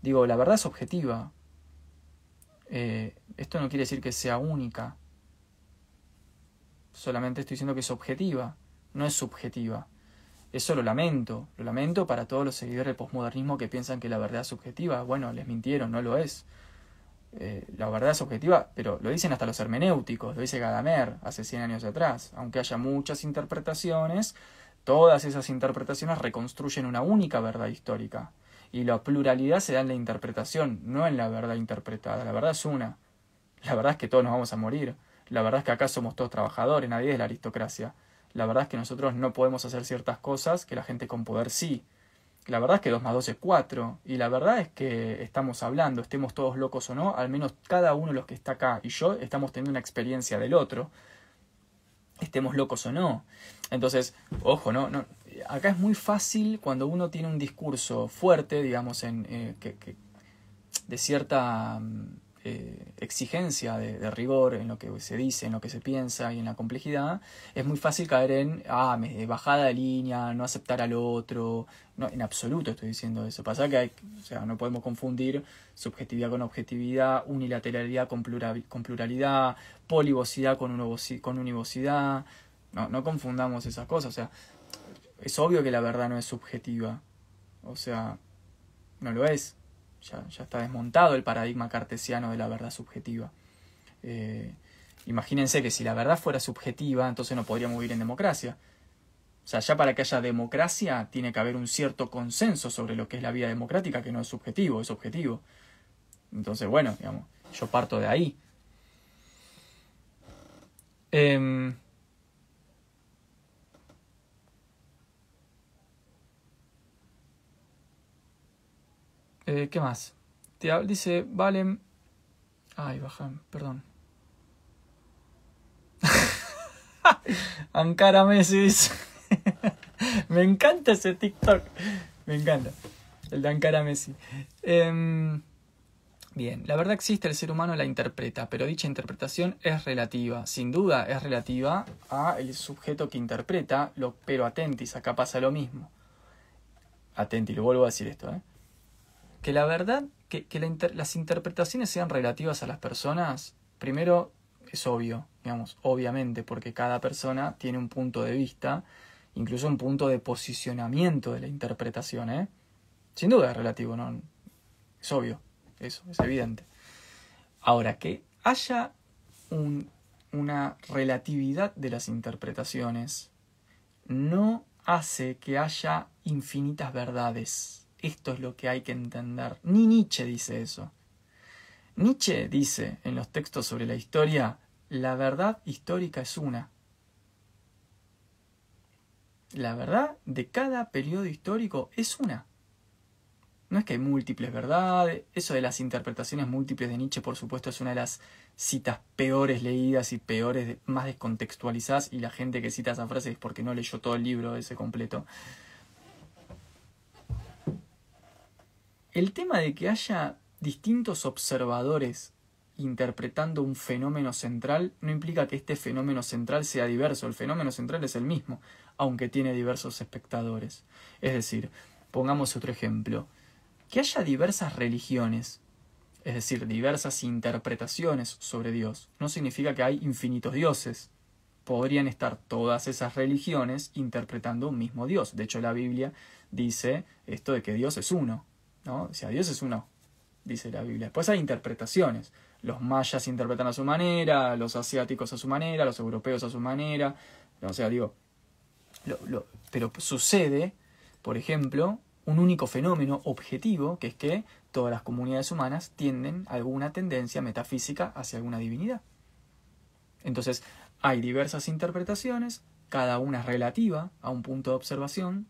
Digo, la verdad es objetiva. Eh, esto no quiere decir que sea única. Solamente estoy diciendo que es objetiva, no es subjetiva. Eso lo lamento, lo lamento para todos los seguidores del posmodernismo que piensan que la verdad es subjetiva. Bueno, les mintieron, no lo es. Eh, la verdad es objetiva, pero lo dicen hasta los hermenéuticos, lo dice Gadamer hace 100 años atrás. Aunque haya muchas interpretaciones, todas esas interpretaciones reconstruyen una única verdad histórica. Y la pluralidad se da en la interpretación, no en la verdad interpretada. La verdad es una. La verdad es que todos nos vamos a morir. La verdad es que acá somos todos trabajadores, nadie es la aristocracia. La verdad es que nosotros no podemos hacer ciertas cosas que la gente con poder sí. La verdad es que 2 más 2 es 4. Y la verdad es que estamos hablando, estemos todos locos o no, al menos cada uno de los que está acá y yo estamos teniendo una experiencia del otro. Estemos locos o no. Entonces, ojo, no, no. Acá es muy fácil cuando uno tiene un discurso fuerte, digamos, en, eh, que, que, de cierta mm, eh, exigencia de, rigor en lo que se dice, en lo que se piensa y en la complejidad, es muy fácil caer en ah, bajada de línea, no aceptar al otro. No, en absoluto estoy diciendo eso. Pasa que hay, o sea, no podemos confundir subjetividad con objetividad, unilateralidad con, pluralidad, polivocidad con, con univocidad. No, no confundamos esas cosas. O sea, es obvio que la verdad no es subjetiva. O sea, no lo es ya, está desmontado el paradigma cartesiano de la verdad subjetiva. Eh, imagínense que si la verdad fuera subjetiva, entonces no podríamos vivir en democracia. O sea, ya para que haya democracia tiene que haber un cierto consenso sobre lo que es la vida democrática, que no es subjetivo, es objetivo. Entonces, bueno, digamos, yo parto de ahí. Em, Eh, ¿Qué más? Dice, Valen. Ay, baja, perdón. Ankara Messi Me encanta ese TikTok. Me encanta. El de Ankara Messi. Em, bien, la verdad existe, el ser humano la interpreta, pero dicha interpretación es relativa. Sin duda es relativa a el sujeto que interpreta, pero atentis, acá pasa lo mismo. Atenti, lo vuelvo a decir esto, ¿eh? Que la verdad, que, las interpretaciones sean relativas a las personas, primero es obvio, digamos, obviamente, porque cada persona tiene un punto de vista, incluso un punto de posicionamiento de la interpretación, ¿eh? Sin duda es relativo, ¿no? Es obvio, eso, es evidente. Ahora, que haya una relatividad de las interpretaciones no hace que haya infinitas verdades esto es lo que hay que entender. Ni Nietzsche dice eso. Nietzsche dice en los textos sobre la historia, la verdad histórica es una. La verdad de cada periodo histórico es una. No es que hay múltiples verdades, eso de las interpretaciones múltiples de Nietzsche, por supuesto, es una de las citas peores leídas y peores, más descontextualizadas, y la gente que cita esa frase es porque no leyó todo el libro ese completo. El tema de que haya distintos observadores interpretando un fenómeno central no implica que este fenómeno central sea diverso, el fenómeno central es el mismo, aunque tiene diversos espectadores. Es decir, pongamos otro ejemplo, que haya diversas religiones, es decir, diversas interpretaciones sobre Dios, no significa que hay infinitos dioses. Podrían estar todas esas religiones interpretando un mismo Dios. De hecho, la Biblia dice esto de que Dios es uno. ¿No? O sea, Dios es uno, dice la Biblia. Después hay interpretaciones. Los mayas interpretan a su manera, los asiáticos a su manera, los europeos a su manera. O sea, digo, pero sucede, por ejemplo, un único fenómeno objetivo, que es que todas las comunidades humanas tienden alguna tendencia metafísica hacia alguna divinidad. Entonces, hay diversas interpretaciones, cada una relativa a un punto de observación,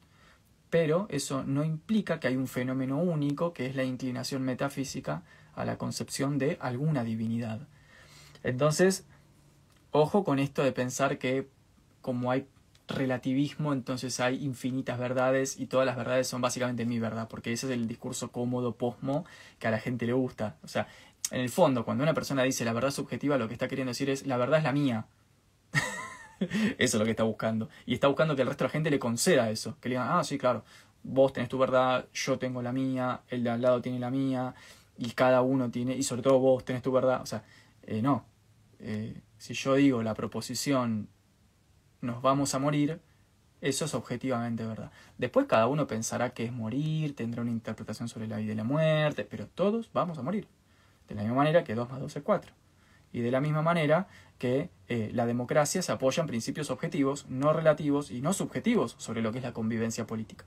pero eso no implica que hay un fenómeno único, que es la inclinación metafísica a la concepción de alguna divinidad. Entonces, ojo con esto de pensar que como hay relativismo, entonces hay infinitas verdades y todas las verdades son básicamente mi verdad, porque ese es el discurso cómodo, posmo, que a la gente le gusta. O sea, en el fondo, cuando una persona dice la verdad subjetiva, lo que está queriendo decir es la verdad es la mía. eso es lo que está buscando. Y está buscando que el resto de la gente le conceda eso, que le digan, ah, sí, claro, vos tenés tu verdad, yo tengo la mía, el de al lado tiene la mía, y cada uno tiene, y sobre todo vos tenés tu verdad. O sea, eh, no. Eh, si yo digo la proposición nos vamos a morir, eso es objetivamente verdad. Después cada uno pensará que es morir, tendrá una interpretación sobre la vida y la muerte, pero todos vamos a morir. De la misma manera que 2 más 2 es 4. Y de la misma manera que eh, la democracia se apoya en principios objetivos, no relativos y no subjetivos sobre lo que es la convivencia política.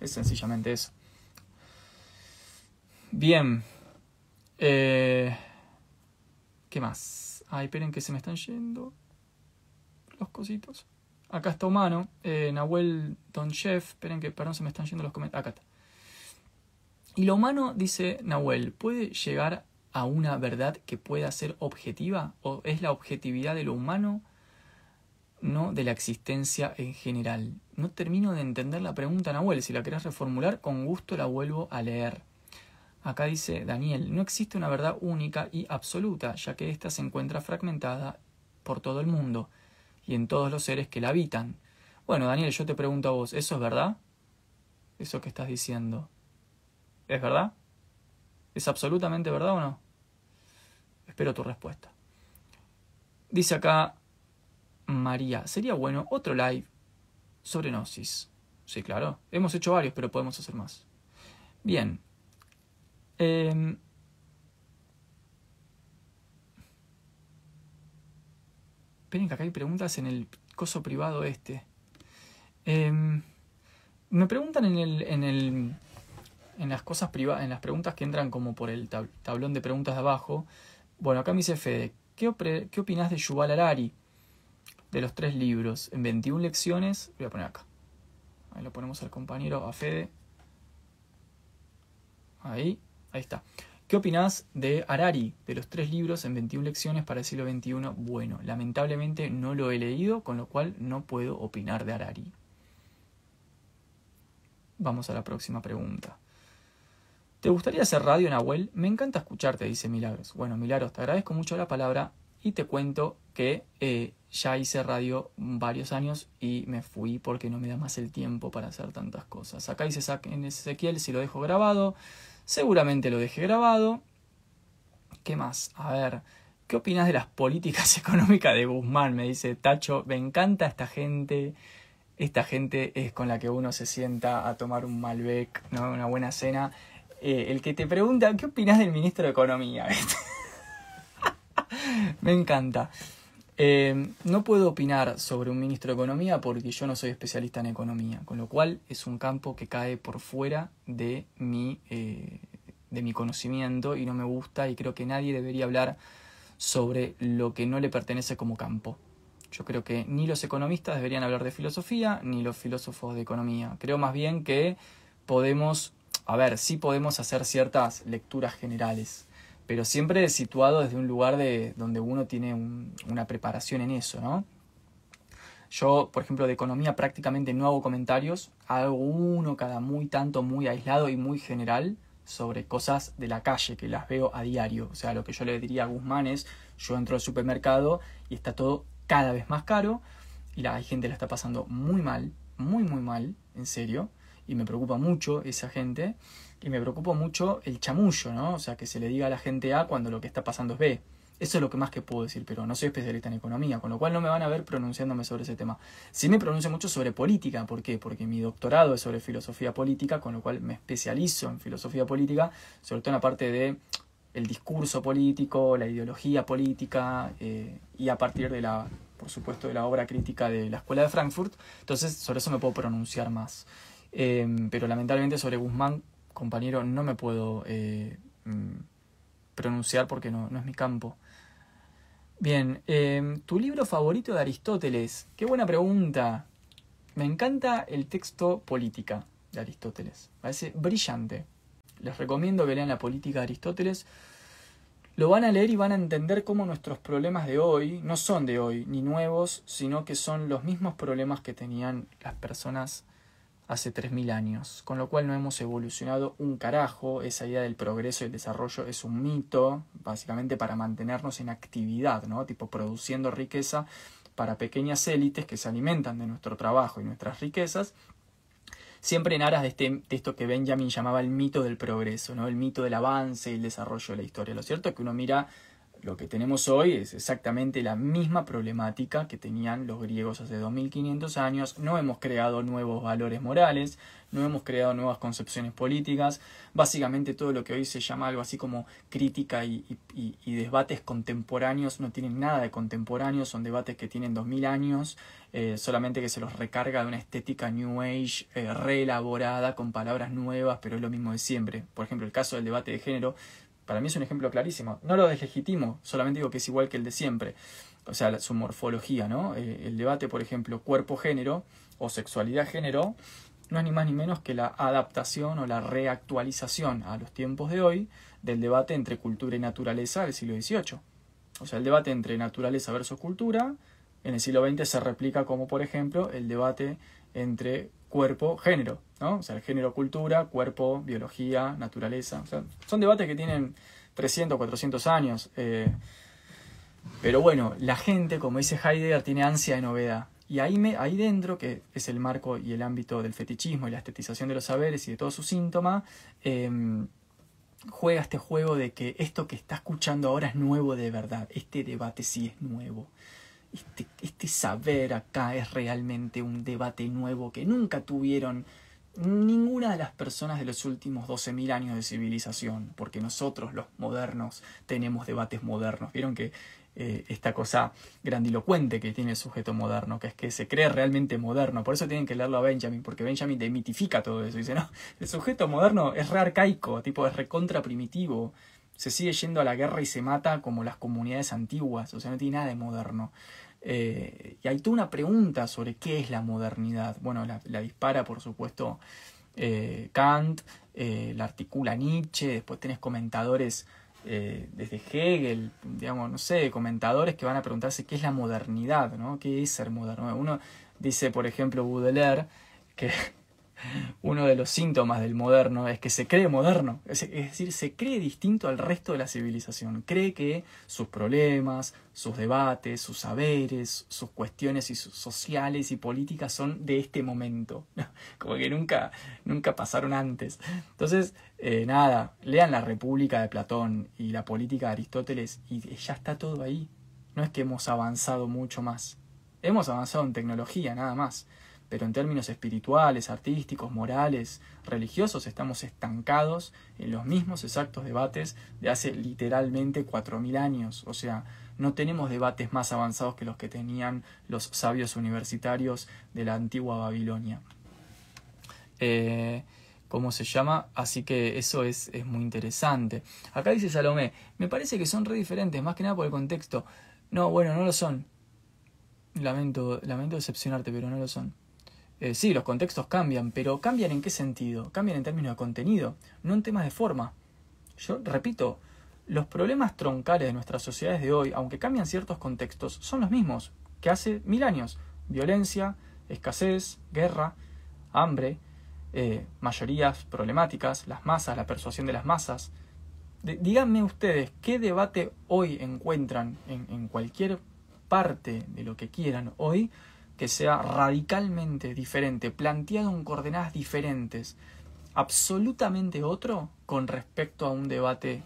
Es sencillamente eso. Bien. Eh, ¿Qué más? Ay, esperen que se me están yendo los cositos. Acá está humano, eh, Nahuel Don Chef, esperen que, perdón, se me están yendo los comentarios. Acá está. Y lo humano, dice Nahuel, ¿puede llegar a una verdad que pueda ser objetiva? ¿O es la objetividad de lo humano, no de la existencia en general? No termino de entender la pregunta, Nahuel. Si la querés reformular, con gusto la vuelvo a leer. Acá dice Daniel, no existe una verdad única y absoluta, ya que ésta se encuentra fragmentada por todo el mundo y en todos los seres que la habitan. Bueno, Daniel, yo te pregunto a vos, ¿eso es verdad? Eso que estás diciendo. ¿Es verdad? ¿Es absolutamente verdad o no? Espero tu respuesta. Dice acá María, sería bueno otro live sobre Gnosis. Sí, claro. Hemos hecho varios, pero podemos hacer más. Bien. Eh, Esperen que acá hay preguntas en el coso privado este. Em, me preguntan en el, en el. En las cosas privadas, en las preguntas que entran como por el tablón de preguntas de abajo. Bueno, acá me dice Fede, ¿qué, qué opinás de Yuval Harari? De los tres libros, en 21 lecciones. Voy a poner acá. Ahí lo ponemos al compañero, a Fede. Ahí, ahí está. ¿Qué opinás de Harari, de los tres libros en 21 lecciones para el siglo XXI? Bueno, lamentablemente no lo he leído, con lo cual no puedo opinar de Harari. Vamos a la próxima pregunta. ¿Te gustaría hacer radio, Nahuel? Me encanta escucharte, dice Milagros. Bueno, Milagros, te agradezco mucho la palabra y te cuento que eh, ya hice radio varios años y me fui porque no me da más el tiempo para hacer tantas cosas. Acá dice en Ezequiel si lo dejo grabado. Seguramente lo dejé grabado. ¿Qué más? A ver, ¿qué opinas de las políticas económicas de Guzmán? Me dice Tacho, me encanta esta gente. Esta gente es con la que uno se sienta a tomar un Malbec, ¿no? una buena cena. Eh, el que te pregunta, ¿qué opinas del ministro de Economía? me encanta. Eh, no puedo opinar sobre un ministro de Economía porque yo no soy especialista en economía, con lo cual es un campo que cae por fuera de mi, eh, de mi conocimiento y no me gusta y creo que nadie debería hablar sobre lo que no le pertenece como campo. Yo creo que ni los economistas deberían hablar de filosofía, ni los filósofos de economía. Creo más bien que podemos, a ver, sí podemos hacer ciertas lecturas generales, pero siempre situado desde un lugar de donde uno tiene una preparación en eso, ¿no? Yo, por ejemplo, de economía prácticamente no hago comentarios, hago uno cada muy tanto, muy aislado y muy general sobre cosas de la calle que las veo a diario. O sea, lo que yo le diría a Guzmán es, yo entro al supermercado y está todo cada vez más caro y la gente la está pasando muy mal, muy, muy mal, en serio. Y me preocupa mucho esa gente y me preocupa mucho el chamullo, ¿no? O sea, que se le diga a la gente A cuando lo que está pasando es B. Eso es lo que más que puedo decir, pero no soy especialista en economía, con lo cual no me van a ver pronunciándome sobre ese tema. Sí me pronuncio mucho sobre política, ¿por qué? Porque mi doctorado es sobre filosofía política, con lo cual me especializo en filosofía política, sobre todo en la parte de el discurso político, la ideología política, eh, y a partir de la, por supuesto, de la obra crítica de la Escuela de Frankfurt, entonces sobre eso me puedo pronunciar más. Em, pero lamentablemente sobre Guzmán, compañero, no me puedo eh, mm, pronunciar porque no, no es mi campo. Bien, em, ¿tu libro favorito de Aristóteles? Qué buena pregunta. Me encanta el texto Política de Aristóteles. Parece brillante. Les recomiendo que lean la Política de Aristóteles. Lo van a leer y van a entender cómo nuestros problemas de hoy no son de hoy ni nuevos, sino que son los mismos problemas que tenían las personas hace 3.000 años, con lo cual no hemos evolucionado un carajo, esa idea del progreso y el desarrollo es un mito, básicamente para mantenernos en actividad, ¿no? Tipo produciendo riqueza para pequeñas élites que se alimentan de nuestro trabajo y nuestras riquezas, siempre en aras de, este, de esto que Benjamin llamaba el mito del progreso, ¿no? el mito del avance y el desarrollo de la historia. Lo cierto es que uno mira lo que tenemos hoy es exactamente la misma problemática que tenían los griegos hace 2500 años. No hemos creado nuevos valores morales, no hemos creado nuevas concepciones políticas. Básicamente todo lo que hoy se llama algo así como crítica y, debates contemporáneos no tienen nada de contemporáneos, son debates que tienen 2000 años, eh, solamente que se los recarga de una estética New Age eh, reelaborada con palabras nuevas, pero es lo mismo de siempre. Por ejemplo, el caso del debate de género para mí es un ejemplo clarísimo. No lo deslegitimo, solamente digo que es igual que el de siempre. O sea, su morfología, ¿no? Eh, el debate, por ejemplo, cuerpo-género o sexualidad-género, no es ni más ni menos que la adaptación o la reactualización a los tiempos de hoy del debate entre cultura y naturaleza del siglo XVIII. O sea, el debate entre naturaleza versus cultura en el siglo XX se replica como, por ejemplo, el debate entre cuerpo-género, ¿no? O sea, el género-cultura, cuerpo, biología, naturaleza. O sea, son debates que tienen 300, 400 años. Eh, pero bueno, la gente, como dice Heidegger, tiene ansia de novedad. Y ahí, me, ahí dentro, que es el marco y el ámbito del fetichismo y la estetización de los saberes y de todos sus síntomas, em, juega este juego de que esto que está escuchando ahora es nuevo de verdad. Este debate sí es nuevo este, este saber acá es realmente un debate nuevo que nunca tuvieron ninguna de las personas de los últimos 12.000 años de civilización, porque nosotros los modernos tenemos debates modernos. Vieron que eh, esta cosa grandilocuente que tiene el sujeto moderno, que es que se cree realmente moderno. Por eso tienen que leerlo a Benjamin, porque Benjamin demitifica todo eso. Dice, no, el sujeto moderno es re arcaico, tipo es recontra primitivo. Se sigue yendo a la guerra y se mata como las comunidades antiguas, o sea, no tiene nada de moderno. Eh, y hay toda una pregunta sobre qué es la modernidad. Bueno, la, dispara, por supuesto, eh, Kant, eh, la articula Nietzsche, después tenés comentadores desde Hegel, digamos, no sé, comentadores que van a preguntarse qué es la modernidad, ¿no? ¿Qué es ser moderno? Uno dice, por ejemplo, Baudelaire, que uno de los síntomas del moderno es que se cree moderno, es, decir, se cree distinto al resto de la civilización, cree que sus problemas, sus debates, sus saberes, sus cuestiones sociales y políticas son de este momento, como que nunca, nunca pasaron antes. Entonces, eh, nada, lean la República de Platón y la política de Aristóteles y ya está todo ahí. No es que hemos avanzado mucho más. Hemos avanzado en tecnología, nada más pero en términos espirituales, artísticos, morales, religiosos, estamos estancados en los mismos exactos debates de hace literalmente 4.000 años. O sea, no tenemos debates más avanzados que los que tenían los sabios universitarios de la antigua Babilonia. Eh, cómo se llama, así que eso es, es muy interesante. Acá dice Salomé, me parece que son re diferentes, más que nada por el contexto. No, bueno, no lo son. Lamento, lamento decepcionarte, pero no lo son. Eh, sí, los contextos cambian, pero ¿cambian en qué sentido? Cambian en términos de contenido, no en temas de forma. Yo repito, los problemas troncales de nuestras sociedades de hoy, aunque cambian ciertos contextos, son los mismos que hace mil años. Violencia, escasez, guerra, hambre, eh, mayorías problemáticas, las masas, la persuasión de las masas. díganme ustedes, ¿qué debate hoy encuentran en, en cualquier parte de lo que quieran hoy que sea radicalmente diferente, planteado en coordenadas diferentes, absolutamente otro con respecto a un debate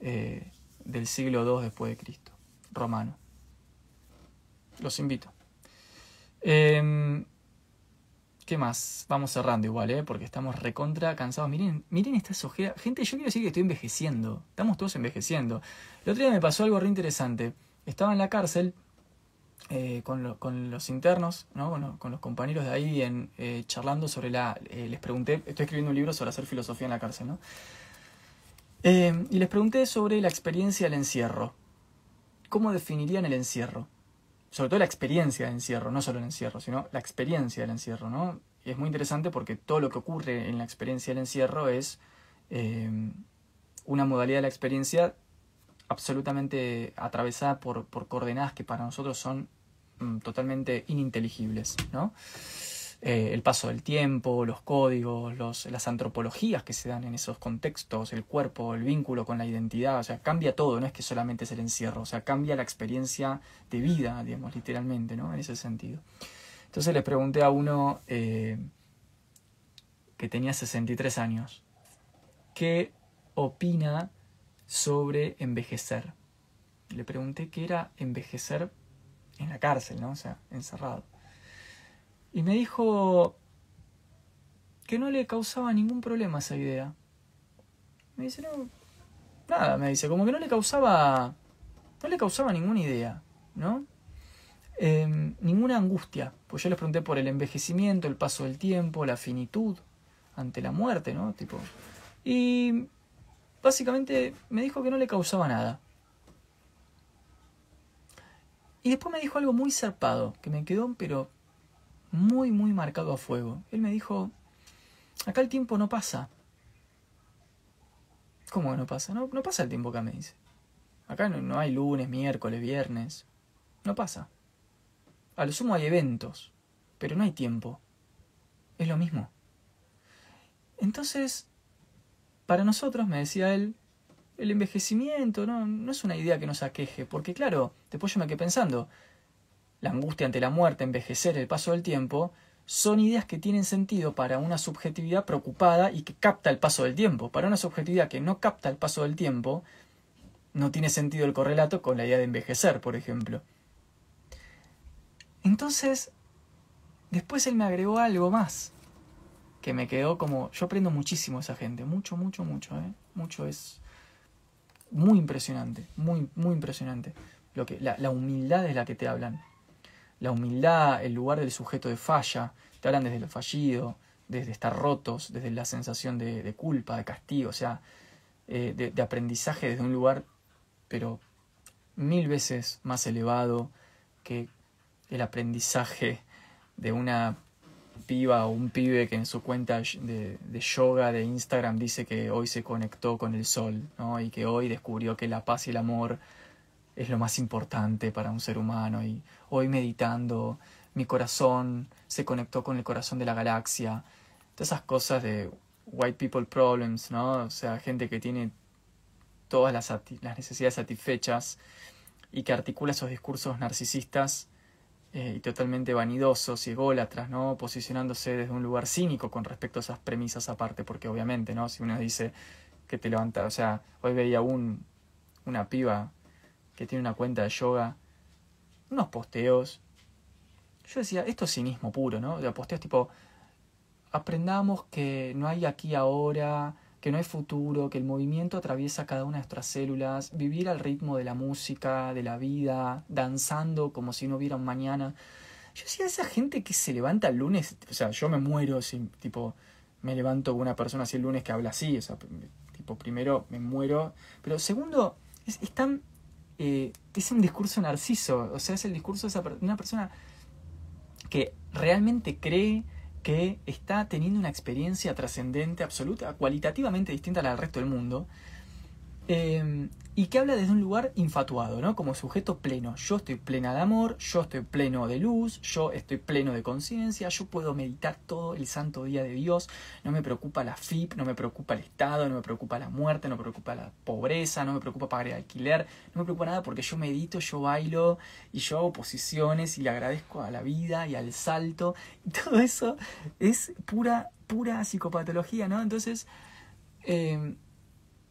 eh, del siglo II después de Cristo, romano. Los invito. Em, ¿Qué más? Vamos cerrando igual, ¿eh? porque estamos recontra cansados. Miren, miren esta sojera. Gente, yo quiero decir que estoy envejeciendo. Estamos todos envejeciendo. El otro día me pasó algo re interesante. Estaba en la cárcel eh, con, los internos, ¿no? con, con, los compañeros de ahí, en, eh, charlando sobre la... Eh, les pregunté, estoy escribiendo un libro sobre hacer filosofía en la cárcel, ¿no? y les pregunté sobre la experiencia del encierro. ¿Cómo definirían el encierro? Sobre todo la experiencia del encierro, no solo el encierro, sino la experiencia del encierro, ¿no? Y es muy interesante porque todo lo que ocurre en la experiencia del encierro es una modalidad de la experiencia absolutamente atravesada por, por coordenadas que para nosotros son mm, totalmente ininteligibles, ¿no? Eh, el paso del tiempo, los códigos, los, las antropologías que se dan en esos contextos, el cuerpo, el vínculo con la identidad, o sea, cambia todo, no es que solamente es el encierro, o sea, cambia la experiencia de vida, digamos, literalmente, ¿no? En ese sentido. Entonces le pregunté a uno eh, que tenía 63 años, ¿qué opina sobre envejecer. Le pregunté qué era envejecer en la cárcel, ¿no? O sea, encerrado. Y me dijo que no le causaba ningún problema esa idea. Me dice, no, nada, me dice, como que no le causaba, no le causaba ninguna idea, ¿no? Em, ninguna angustia. Pues yo les pregunté por el envejecimiento, el paso del tiempo, la finitud ante la muerte, ¿no? Tipo. Y básicamente me dijo que no le causaba nada. Y después me dijo algo muy zarpado, que me quedó, pero muy, muy marcado a fuego. Él me dijo, acá el tiempo no pasa. ¿Cómo que no pasa? No, no pasa el tiempo acá, me dice. Acá no, no hay lunes, miércoles, viernes. No pasa. A lo sumo hay eventos, pero no hay tiempo. Es lo mismo. Entonces, para nosotros, me decía él, el envejecimiento no, no es una idea que nos aqueje, porque claro, después yo me quedé pensando, la angustia ante la muerte, envejecer, el paso del tiempo, son ideas que tienen sentido para una subjetividad preocupada y que capta el paso del tiempo. Para una subjetividad que no capta el paso del tiempo, no tiene sentido el correlato con la idea de envejecer, por ejemplo. Entonces, después él me agregó algo más que me quedó como, yo aprendo muchísimo esa gente, mucho, mucho, mucho, ¿eh? mucho es muy impresionante, muy, muy impresionante. Lo que, la, la, humildad es la que te hablan. La humildad, el lugar del sujeto de falla, te hablan desde lo fallido, desde estar rotos, desde la sensación de, culpa, de castigo, o sea, eh, de aprendizaje desde un lugar, pero mil veces más elevado que el aprendizaje de una piba o un pibe que en su cuenta de, yoga de Instagram dice que hoy se conectó con el sol, ¿no? Y que hoy descubrió que la paz y el amor es lo más importante para un ser humano. Y hoy meditando, mi corazón se conectó con el corazón de la galaxia. Todas esas cosas de white people problems, ¿no? O sea, gente que tiene todas las, las necesidades satisfechas y que articula esos discursos narcisistas eh, y totalmente vanidosos y ególatras, ¿no? Posicionándose desde un lugar cínico con respecto a esas premisas aparte, porque obviamente, ¿no? Si uno dice que te levanta, o sea, hoy veía un, una piba que tiene una cuenta de yoga, unos posteos. Yo decía, esto es cinismo puro, ¿no? De posteos tipo, aprendamos que no hay aquí ahora, que no hay futuro, que el movimiento atraviesa cada una de nuestras células, vivir al ritmo de la música, de la vida, danzando como si no hubiera un mañana. Yo decía, esa gente que se levanta el lunes, o sea, yo me muero, sin, tipo, me levanto una persona así el lunes que habla así, o sea, tipo, primero me muero, pero segundo, es, tan, eh, es un discurso narciso, o sea, es el discurso de una persona que realmente cree que está teniendo una experiencia trascendente, absoluta, cualitativamente distinta a la del resto del mundo, eh, y que habla desde un lugar infatuado, ¿no? Como sujeto pleno. Yo estoy plena de amor, yo estoy pleno de luz, yo estoy pleno de conciencia, yo puedo meditar todo el santo día de Dios, no me preocupa la FIP, no me preocupa el Estado, no me preocupa la muerte, no me preocupa la pobreza, no me preocupa pagar el alquiler, no me preocupa nada porque yo medito, yo bailo y yo hago posiciones y le agradezco a la vida y al salto. Y todo eso es pura, pura psicopatología, ¿no? Entonces, eh,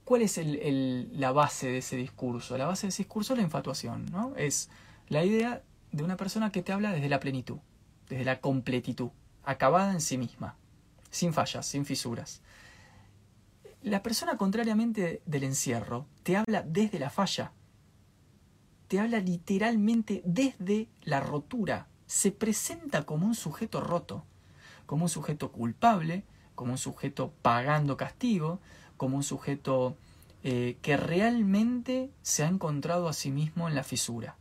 ¿Cuál es la base de ese discurso? La base de ese discurso es la infatuación, ¿no? Es la idea de una persona que te habla desde la plenitud, desde la completitud, acabada en sí misma, sin fallas, sin fisuras. La persona, contrariamente del encierro, te habla desde la falla, te habla literalmente desde la rotura, se presenta como un sujeto roto, como un sujeto culpable, como un sujeto pagando castigo, como un sujeto eh, que realmente se ha encontrado a sí mismo en la fisura,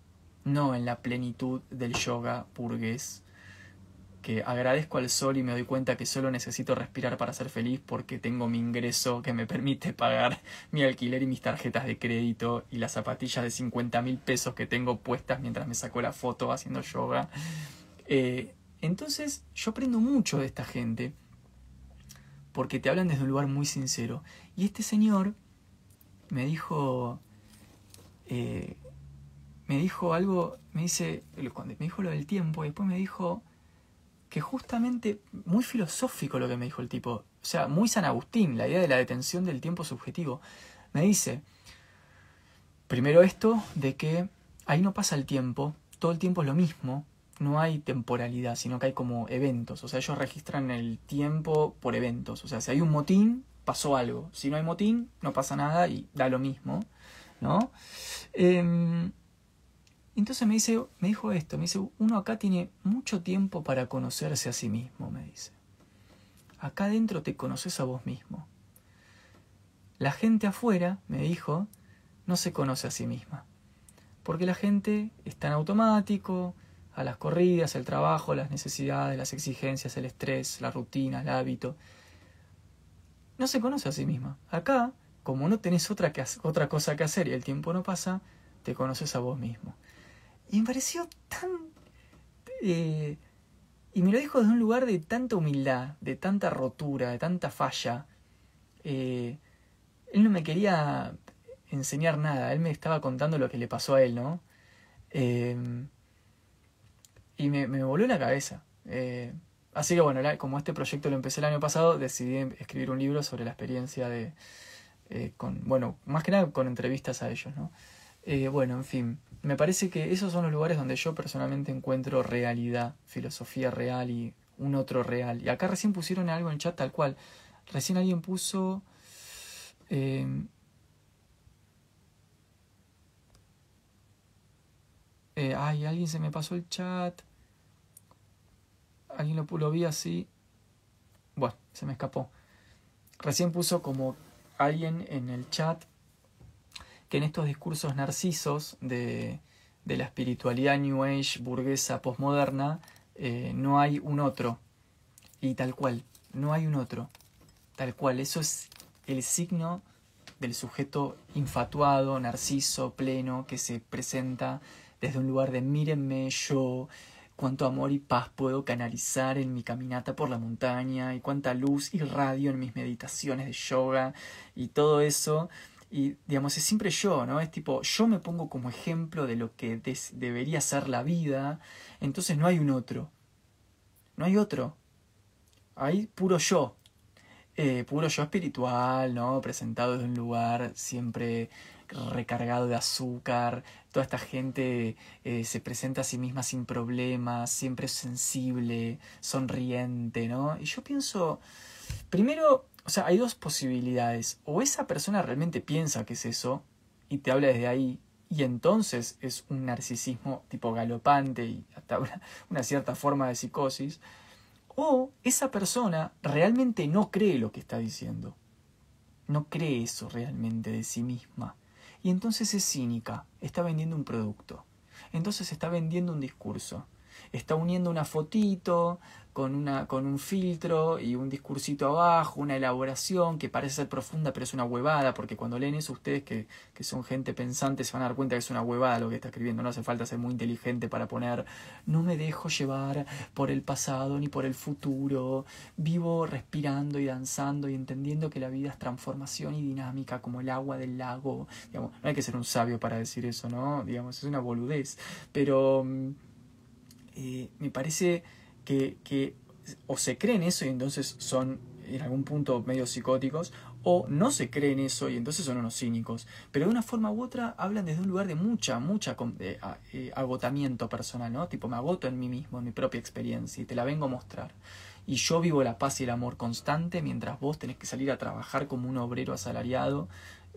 no en la plenitud del yoga burgués, que agradezco al sol y me doy cuenta que solo necesito respirar para ser feliz porque tengo mi ingreso que me permite pagar mi alquiler y mis tarjetas de crédito y las zapatillas de 50 mil pesos que tengo puestas mientras me saco la foto haciendo yoga. Eh, entonces yo aprendo mucho de esta gente porque te hablan desde un lugar muy sincero. Y este señor me dijo, eh, me dijo algo, me dice, me dijo lo del tiempo y después me dijo que justamente muy filosófico lo que me dijo el tipo, o sea, muy San Agustín, la idea de la detención del tiempo subjetivo. Me dice, primero esto de que ahí no pasa el tiempo, todo el tiempo es lo mismo, no hay temporalidad, sino que hay como eventos. O sea, ellos registran el tiempo por eventos. O sea, si hay un motín, pasó algo. Si no hay motín, no pasa nada y da lo mismo. ¿No? Em, entonces me dice, me dijo esto, me dice, uno acá tiene mucho tiempo para conocerse a sí mismo, me dice. Acá adentro te conoces a vos mismo. La gente afuera, me dijo, no se conoce a sí misma. Porque la gente está en automático, a las corridas, el trabajo, las necesidades, las exigencias, el estrés, la rutina, el hábito. No se conoce a sí misma. Acá, como no tenés otra, otra cosa que hacer y el tiempo no pasa, te conoces a vos mismo. Y me pareció tan... Eh, y me lo dijo desde un lugar de tanta humildad, de tanta rotura, de tanta falla. Eh, él no me quería enseñar nada, él me estaba contando lo que le pasó a él, ¿no? Eh, y me, me voló la cabeza. Eh, así que bueno, como este proyecto lo empecé el año pasado, decidí escribir un libro sobre la experiencia de, eh, con, bueno, más que nada con entrevistas a ellos, ¿no? Eh, bueno, en fin, me parece que esos son los lugares donde yo personalmente encuentro realidad, filosofía real y un otro real. Y acá recién pusieron algo en chat tal cual. Recién alguien puso... ay, alguien se me pasó el chat alguien lo, lo vi así. Bueno, se me escapó. Recién puso como alguien en el chat que en estos discursos narcisos de, de la espiritualidad New Age burguesa postmoderna eh, no hay un otro. Y tal cual, no hay un otro. Tal cual, eso es el signo del sujeto infatuado, narciso, pleno, que se presenta desde un lugar de mírenme, yo cuánto amor y paz puedo canalizar en mi caminata por la montaña y cuánta luz y radio en mis meditaciones de yoga y todo eso. Y digamos, es siempre yo, ¿no? Es tipo, yo me pongo como ejemplo de lo que debería ser la vida, entonces no hay un otro. No hay otro. Hay puro yo. Eh, puro yo espiritual, ¿no? Presentado desde un lugar siempre recargado de azúcar, toda esta gente eh, se presenta a sí misma sin problemas, siempre es sensible, sonriente, ¿no? Y yo pienso, primero, o sea, hay dos posibilidades, o esa persona realmente piensa que es eso y te habla desde ahí, y entonces es un narcisismo tipo galopante y hasta una, una cierta forma de psicosis, O esa persona realmente no cree lo que está diciendo. No cree eso realmente de sí misma. Y entonces es cínica, está vendiendo un producto. Entonces está vendiendo un discurso. Está uniendo una fotito con, una, con un filtro y un discursito abajo, una elaboración que parece ser profunda pero es una huevada, porque cuando leen eso ustedes que, que son gente pensante se van a dar cuenta que es una huevada lo que está escribiendo, no hace falta ser muy inteligente para poner no me dejo llevar por el pasado ni por el futuro, vivo respirando y danzando y entendiendo que la vida es transformación y dinámica como el agua del lago, no hay que ser un sabio para decir eso, ¿no? Digamos, es una boludez, pero mm, eh, me parece que, o se creen eso y entonces son en algún punto medio psicóticos, o no se creen eso y entonces son unos cínicos. Pero de una forma u otra hablan desde un lugar de mucha, mucha eh, eh, agotamiento personal, ¿no? Tipo, me agoto en mí mismo, en mi propia experiencia y te la vengo a mostrar. Y yo vivo la paz y el amor constante mientras vos tenés que salir a trabajar como un obrero asalariado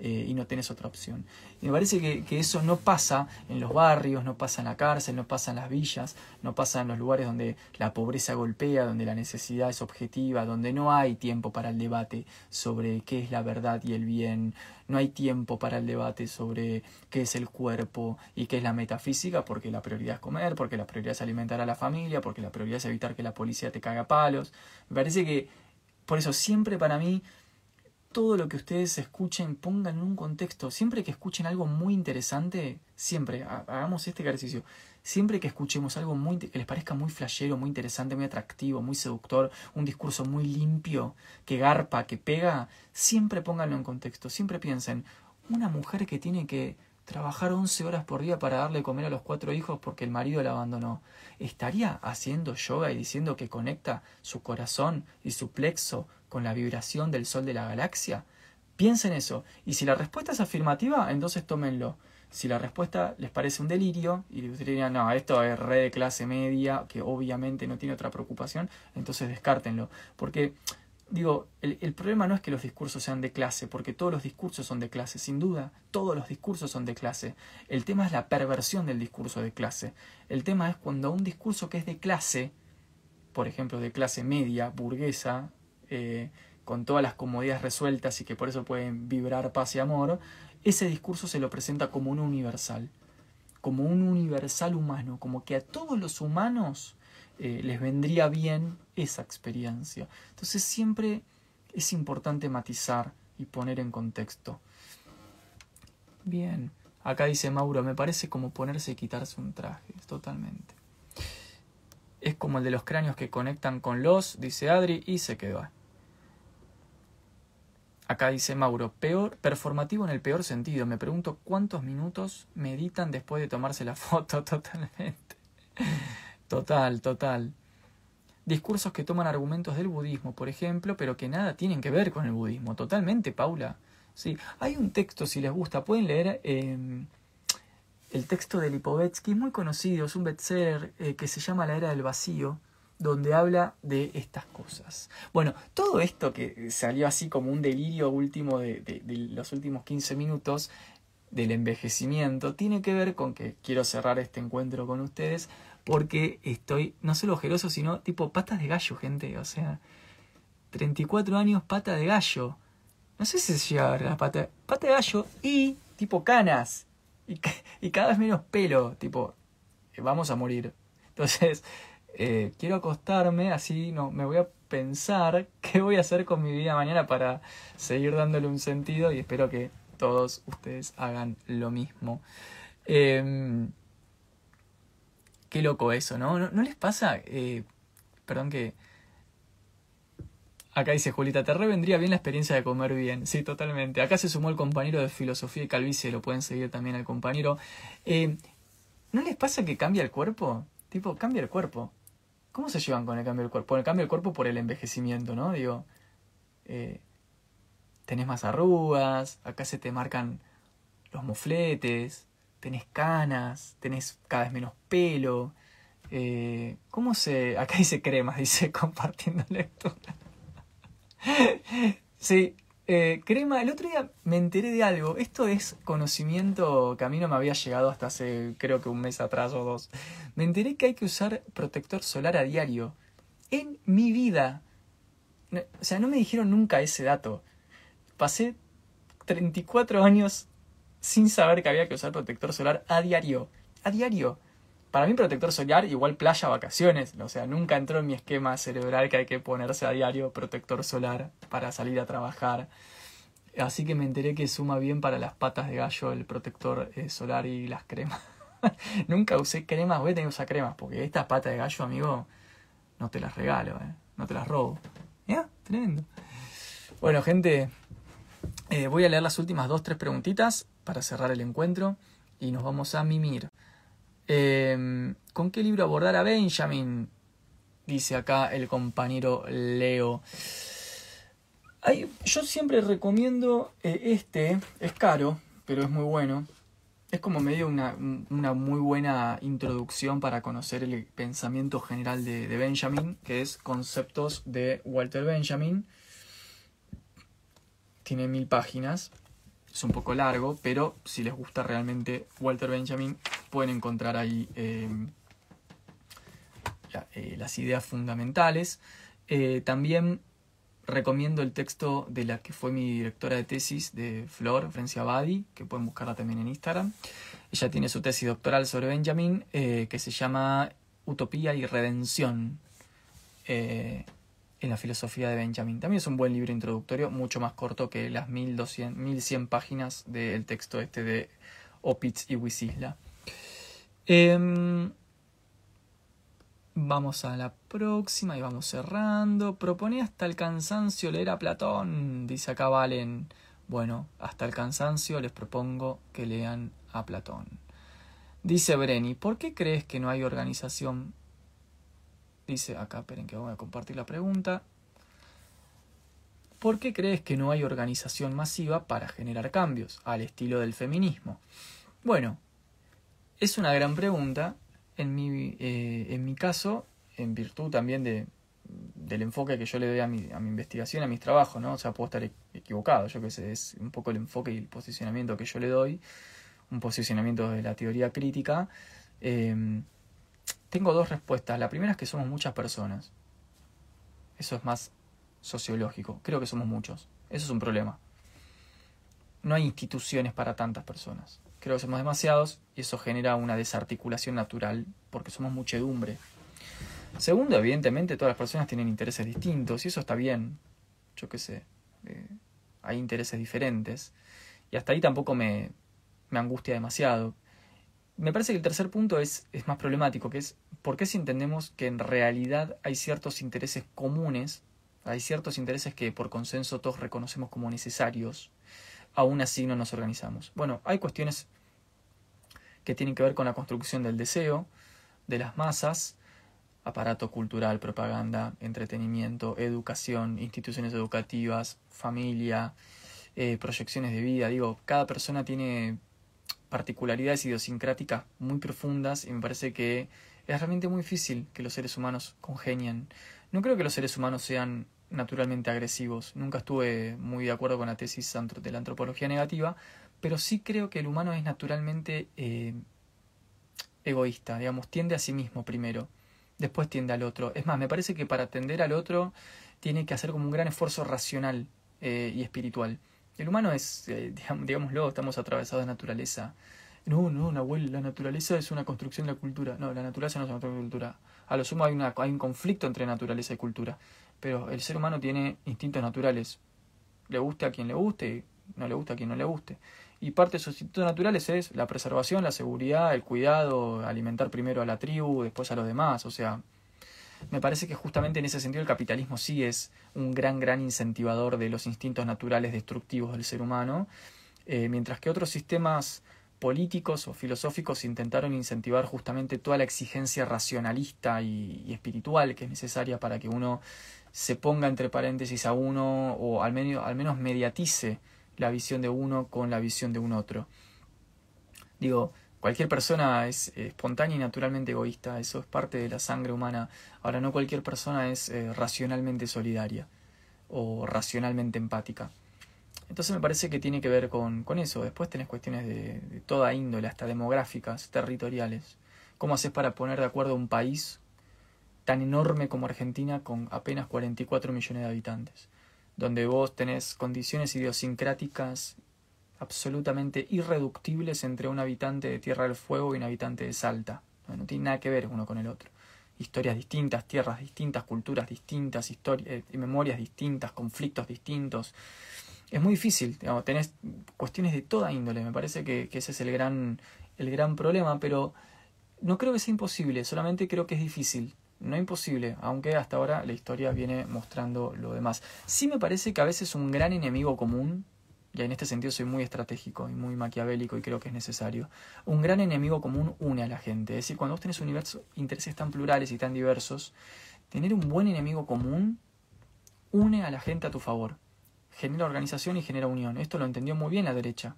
eh, y no tenés otra opción. Me parece que, que, eso no pasa en los barrios, no pasa en la cárcel, no pasa en las villas, no pasa en los lugares donde la pobreza golpea, donde la necesidad es objetiva, donde no hay tiempo para el debate sobre qué es la verdad y el bien, no hay tiempo para el debate sobre qué es el cuerpo y qué es la metafísica, porque la prioridad es comer, porque la prioridad es alimentar a la familia, porque la prioridad es evitar que la policía te caga palos. Me parece que, por eso siempre para mí, todo lo que ustedes escuchen, pongan en un contexto. Siempre que escuchen algo muy interesante, siempre, hagamos este ejercicio. Siempre que escuchemos algo muy, que les parezca muy flashero, muy interesante, muy atractivo, muy seductor, un discurso muy limpio, que garpa, que pega, siempre pónganlo en contexto. Siempre piensen, una mujer que tiene que trabajar 11 horas por día para darle comer a los cuatro hijos porque el marido la abandonó, ¿estaría haciendo yoga y diciendo que conecta su corazón y su plexo con la vibración del sol de la galaxia? Piensen eso. Y si la respuesta es afirmativa, entonces tómenlo. Si la respuesta les parece un delirio y ustedes dirían, no, esto es red de clase media, que obviamente no tiene otra preocupación, entonces descártenlo. Porque digo, el, problema no es que los discursos sean de clase, porque todos los discursos son de clase, sin duda, todos los discursos son de clase. El tema es la perversión del discurso de clase. El tema es cuando un discurso que es de clase, por ejemplo, de clase media, burguesa, eh, con todas las comodidades resueltas y que por eso pueden vibrar paz y amor, ese discurso se lo presenta como un universal, como un universal humano, como que a todos los humanos eh, les vendría bien esa experiencia. Entonces siempre es importante matizar y poner en contexto. Bien, acá dice Mauro, me parece como ponerse y quitarse un traje, totalmente. Es como el de los cráneos que conectan con los, dice Adri, y se quedó. Acá dice Mauro, peor, performativo en el peor sentido. Me pregunto cuántos minutos meditan después de tomarse la foto totalmente. Total, total. Discursos que toman argumentos del budismo, por ejemplo, pero que nada tienen que ver con el budismo. Totalmente, Paula. Sí. Hay un texto, si les gusta, pueden leer em, el texto de Lipovetsky, muy conocido, es un bestseller eh, que se llama La Era del Vacío, donde habla de estas cosas. Bueno, todo esto que salió así como un delirio último de, los últimos 15 minutos del envejecimiento, tiene que ver con que quiero cerrar este encuentro con ustedes porque estoy no solo ojeroso, sino tipo patas de gallo, gente. O sea, 34 años, pata de gallo. No sé si se llega a ver la pata, pata de gallo y tipo canas. Y, y cada vez menos pelo, tipo, vamos a morir. Entonces, eh, quiero acostarme, así no, me voy a pensar qué voy a hacer con mi vida mañana para seguir dándole un sentido y espero que todos ustedes hagan lo mismo. Eh, Qué loco eso, ¿no? ¿No, les pasa? Eh, perdón que... Acá dice Julita, te revendría bien la experiencia de comer bien. Sí, totalmente. Acá se sumó el compañero de filosofía y calvicie, lo pueden seguir también al compañero. Eh, ¿No les pasa que cambia el cuerpo? Tipo, cambia el cuerpo. ¿Cómo se llevan con el cambio del cuerpo? El cambio del cuerpo por el envejecimiento, ¿no? Digo, eh, tenés más arrugas, acá se te marcan los mofletes, tenés canas, tenés cada vez menos pelo. Eh, ¿Cómo se.? Acá dice cremas, dice compartiendo lectura. sí, eh, crema. El otro día me enteré de algo. Esto es conocimiento que a mí no me había llegado hasta hace creo que un mes atrás o dos. Me enteré que hay que usar protector solar a diario. en mi vida. O sea, no me dijeron nunca ese dato. Pasé 34 años sin saber que había que usar protector solar a diario. A diario. Para mí protector solar igual playa, vacaciones. O sea, nunca entró en mi esquema cerebral que hay que ponerse a diario protector solar para salir a trabajar. Así que me enteré que suma bien para las patas de gallo el protector eh, solar y las cremas. nunca usé cremas, voy a tener que usar cremas, porque estas patas de gallo, amigo, no te las regalo, eh, no te las robo. ¿Ya? Tremendo. Bueno, gente, eh, voy a leer las últimas dos, tres preguntitas para cerrar el encuentro y nos vamos a mimir. Em, ¿Con qué libro abordar a Benjamin? Dice acá el compañero Leo. yo siempre recomiendo eh, este, es caro, pero es muy bueno. Es como medio una, una muy buena introducción para conocer el pensamiento general de, de Benjamin, que es Conceptos de Walter Benjamin. Tiene mil páginas es un poco largo, pero si les gusta realmente Walter Benjamin, pueden encontrar ahí em, eh, las ideas fundamentales. Eh, también recomiendo el texto de la que fue mi directora de tesis, de Flor Francia Abadi, que pueden buscarla también en Instagram. Ella tiene su tesis doctoral sobre Benjamin, eh, que se llama Utopía y Redención en la filosofía de Benjamin. También es un buen libro introductorio, mucho más corto que las 1200, 1100 páginas del texto este de Opitz y Wisisla. Em, vamos a la próxima y vamos cerrando. Propone hasta el cansancio leer a Platón, dice acá Valen. Bueno, hasta el cansancio les propongo que lean a Platón. Dice Breni, ¿por qué crees que no hay organización Dice acá, esperen que voy a compartir la pregunta. ¿Por qué crees que no hay organización masiva para generar cambios al estilo del feminismo? Bueno, es una gran pregunta. En mi, eh, en mi caso, en virtud también de, del enfoque que yo le doy a mi, a mi investigación, a mis trabajos, ¿no? O sea, puedo estar equivocado, yo que sé, es un poco el enfoque y el posicionamiento que yo le doy, un posicionamiento de la teoría crítica. Eh, tengo dos respuestas. La primera es que somos muchas personas. Eso es más sociológico. Creo que somos muchos. Eso es un problema. No hay instituciones para tantas personas. Creo que somos demasiados y eso genera una desarticulación natural porque somos muchedumbre. Segundo, evidentemente todas las personas tienen intereses distintos y eso está bien. Yo qué sé. Eh, hay intereses diferentes. Y hasta ahí tampoco me, me angustia demasiado me parece que el tercer punto es, es más problemático, que es por qué si entendemos que en realidad hay ciertos intereses comunes, hay ciertos intereses que por consenso todos reconocemos como necesarios, aún así no nos organizamos. Bueno, hay cuestiones que tienen que ver con la construcción del deseo, de las masas, aparato cultural, propaganda, entretenimiento, educación, instituciones educativas, familia, eh, proyecciones de vida. Digo, cada persona tiene particularidades idiosincráticas muy profundas y me parece que es realmente muy difícil que los seres humanos congenien. No creo que los seres humanos sean naturalmente agresivos. Nunca estuve muy de acuerdo con la tesis de la antropología negativa, pero sí creo que el humano es naturalmente eh, egoísta, digamos, tiende a sí mismo primero, después tiende al otro. Es más, me parece que para atender al otro tiene que hacer como un gran esfuerzo racional eh, y espiritual. El humano es, eh, digámoslo, estamos atravesados de naturaleza. No, no, Nahuel, la naturaleza es una construcción de la cultura. No, la naturaleza no es una construcción de cultura. A lo sumo hay, una, hay un conflicto entre naturaleza y cultura. Pero el ser humano tiene instintos naturales. Le guste a quien le guste, no le gusta a quien no le guste. Y parte de sus instintos naturales es la preservación, la seguridad, el cuidado, alimentar primero a la tribu, después a los demás. O sea, me parece que justamente en ese sentido el capitalismo sí es un gran, gran incentivador de los instintos naturales destructivos del ser humano, eh, mientras que otros sistemas políticos o filosóficos intentaron incentivar justamente toda la exigencia racionalista y, espiritual que es necesaria para que uno se ponga entre paréntesis a uno o al menos, al menos mediatice la visión de uno con la visión de un otro. Digo, Cualquier persona es espontánea y naturalmente egoísta, eso es parte de la sangre humana. Ahora, no cualquier persona es eh, racionalmente solidaria o racionalmente empática. Entonces me parece que tiene que ver con, con eso. Después tenés cuestiones de, de, toda índole, hasta demográficas, territoriales. ¿Cómo haces para poner de acuerdo un país tan enorme como Argentina con apenas 44 millones de habitantes, donde vos tenés condiciones idiosincráticas absolutamente irreductibles entre un habitante de Tierra del Fuego y un habitante de Salta. No tiene nada que ver uno con el otro. Historias distintas, tierras distintas, culturas distintas, eh, memorias distintas, conflictos distintos. Es muy difícil, digamos, tenés cuestiones de toda índole. Me parece que, que ese es el gran, el gran problema, pero no creo que sea imposible, solamente creo que es difícil. No imposible, aunque hasta ahora la historia viene mostrando lo demás. Sí me parece que a veces un gran enemigo común, y en este sentido soy muy estratégico y muy maquiavélico y creo que es necesario, un gran enemigo común une a la gente. Es decir, cuando vos tenés un universo, intereses tan plurales y tan diversos, tener un buen enemigo común une a la gente a tu favor. Genera organización y genera unión. Esto lo entendió muy bien la derecha.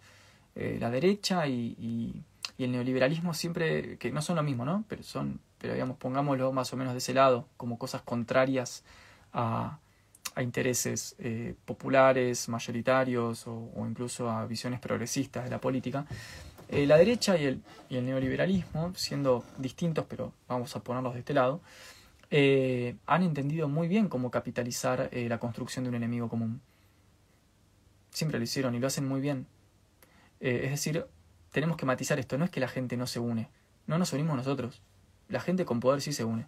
Eh, la derecha y y el neoliberalismo siempre, que no son lo mismo, ¿no? Pero son, pero digamos, pongámoslo más o menos de ese lado, como cosas contrarias a, a intereses eh, populares, mayoritarios o, incluso a visiones progresistas de la política. Eh, la derecha y el, neoliberalismo, siendo distintos, pero vamos a ponerlos de este lado, eh, han entendido muy bien cómo capitalizar la construcción de un enemigo común. Siempre lo hicieron y lo hacen muy bien. es decir, tenemos que matizar esto. No es que la gente no se une. No nos unimos nosotros. La gente con poder sí se une.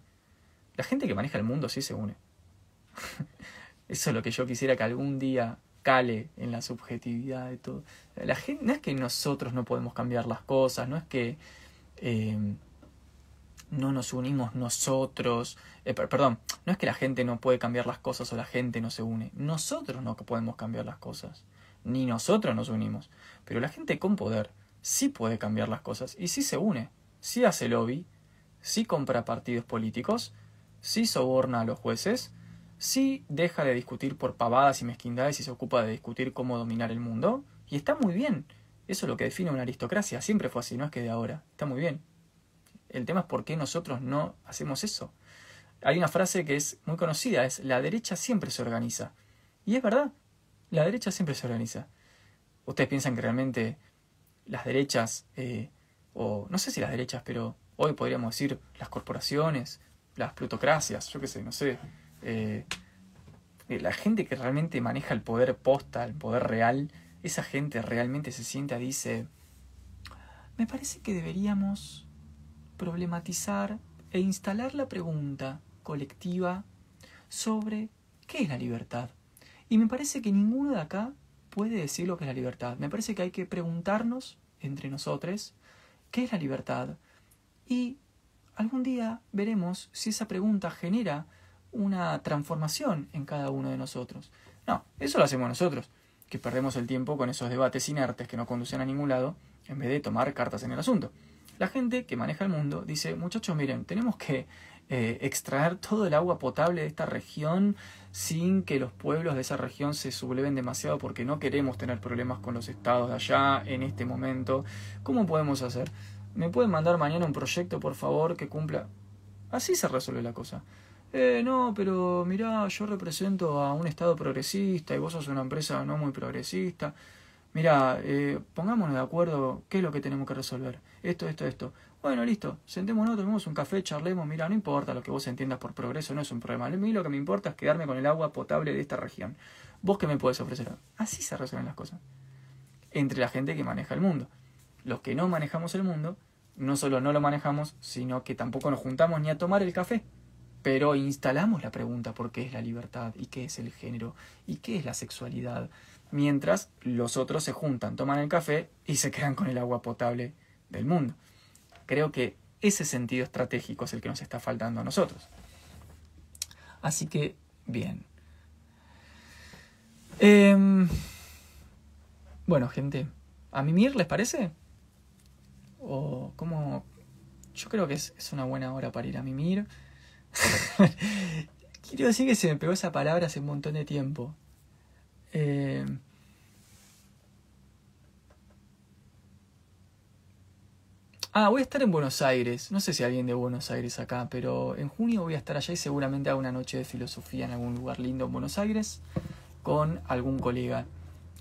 La gente que maneja el mundo sí se une. Eso es lo que yo quisiera que algún día cale en la subjetividad de todo. La gente, no es que nosotros no podemos cambiar las cosas, no es que eh, no nos unimos nosotros. Eh, perdón, no es que la gente no puede cambiar las cosas o la gente no se une. Nosotros no podemos cambiar las cosas. Ni nosotros nos unimos. Pero la gente con poder sí puede cambiar las cosas y sí se une, sí hace lobby, sí compra partidos políticos, sí soborna a los jueces, sí deja de discutir por pavadas y mezquindades y se ocupa de discutir cómo dominar el mundo, y está muy bien. Eso es lo que define una aristocracia, siempre fue así, no es que de ahora, está muy bien. El tema es por qué nosotros no hacemos eso. Hay una frase que es muy conocida, es la derecha siempre se organiza. Y es verdad, la derecha siempre se organiza. Ustedes piensan que realmente las derechas, eh, o no sé si las derechas, pero hoy podríamos decir las corporaciones, las plutocracias, yo qué sé, no sé, eh, eh, la gente que realmente maneja el poder posta, el poder real, esa gente realmente se sienta, dice, me parece que deberíamos problematizar e instalar la pregunta colectiva sobre qué es la libertad. Y me parece que ninguno de acá puede decir lo que es la libertad. Me parece que hay que preguntarnos entre nosotros qué es la libertad y algún día veremos si esa pregunta genera una transformación en cada uno de nosotros. No, eso lo hacemos nosotros, que perdemos el tiempo con esos debates inertes que no conducen a ningún lado, en vez de tomar cartas en el asunto. La gente que maneja el mundo dice, muchachos, miren, tenemos que eh, extraer todo el agua potable de esta región sin que los pueblos de esa región se subleven demasiado porque no queremos tener problemas con los estados de allá en este momento. ¿Cómo podemos hacer? ¿Me pueden mandar mañana un proyecto, por favor, que cumpla? Así se resuelve la cosa. Eh, no, pero mirá, yo represento a un estado progresista y vos sos una empresa no muy progresista. Mirá, eh, pongámonos de acuerdo qué es lo que tenemos que resolver. Esto, esto, esto. Bueno, listo, sentémonos, tomemos un café, charlemos, mira, no importa lo que vos entiendas por progreso, no es un problema. A mí lo que me importa es quedarme con el agua potable de esta región. ¿Vos qué me puedes ofrecer? Así se resuelven las cosas. Entre la gente que maneja el mundo. Los que no manejamos el mundo, no solo no lo manejamos, sino que tampoco nos juntamos ni a tomar el café. Pero instalamos la pregunta por qué es la libertad y qué es el género y qué es la sexualidad. Mientras los otros se juntan, toman el café y se quedan con el agua potable del mundo. Creo que ese sentido estratégico es el que nos está faltando a nosotros. Así que, bien. Em, bueno, gente, ¿a mimir les parece? ¿O cómo? Yo creo que es, una buena hora para ir a mimir. Quiero decir que se me pegó esa palabra hace un montón de tiempo. Eh, Ah, voy a estar en Buenos Aires. No sé si alguien de Buenos Aires acá, pero en junio voy a estar allá y seguramente hago una noche de filosofía en algún lugar lindo en Buenos Aires con algún colega.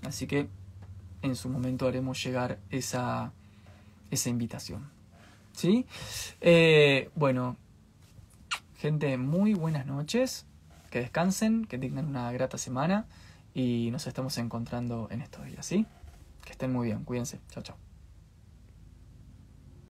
Así que en su momento haremos llegar esa, esa invitación. ¿Sí? Eh, bueno, Gente, muy buenas noches. Que descansen, que tengan una grata semana y nos estamos encontrando en estos días, ¿sí? Que estén muy bien, cuídense. Chao, chao.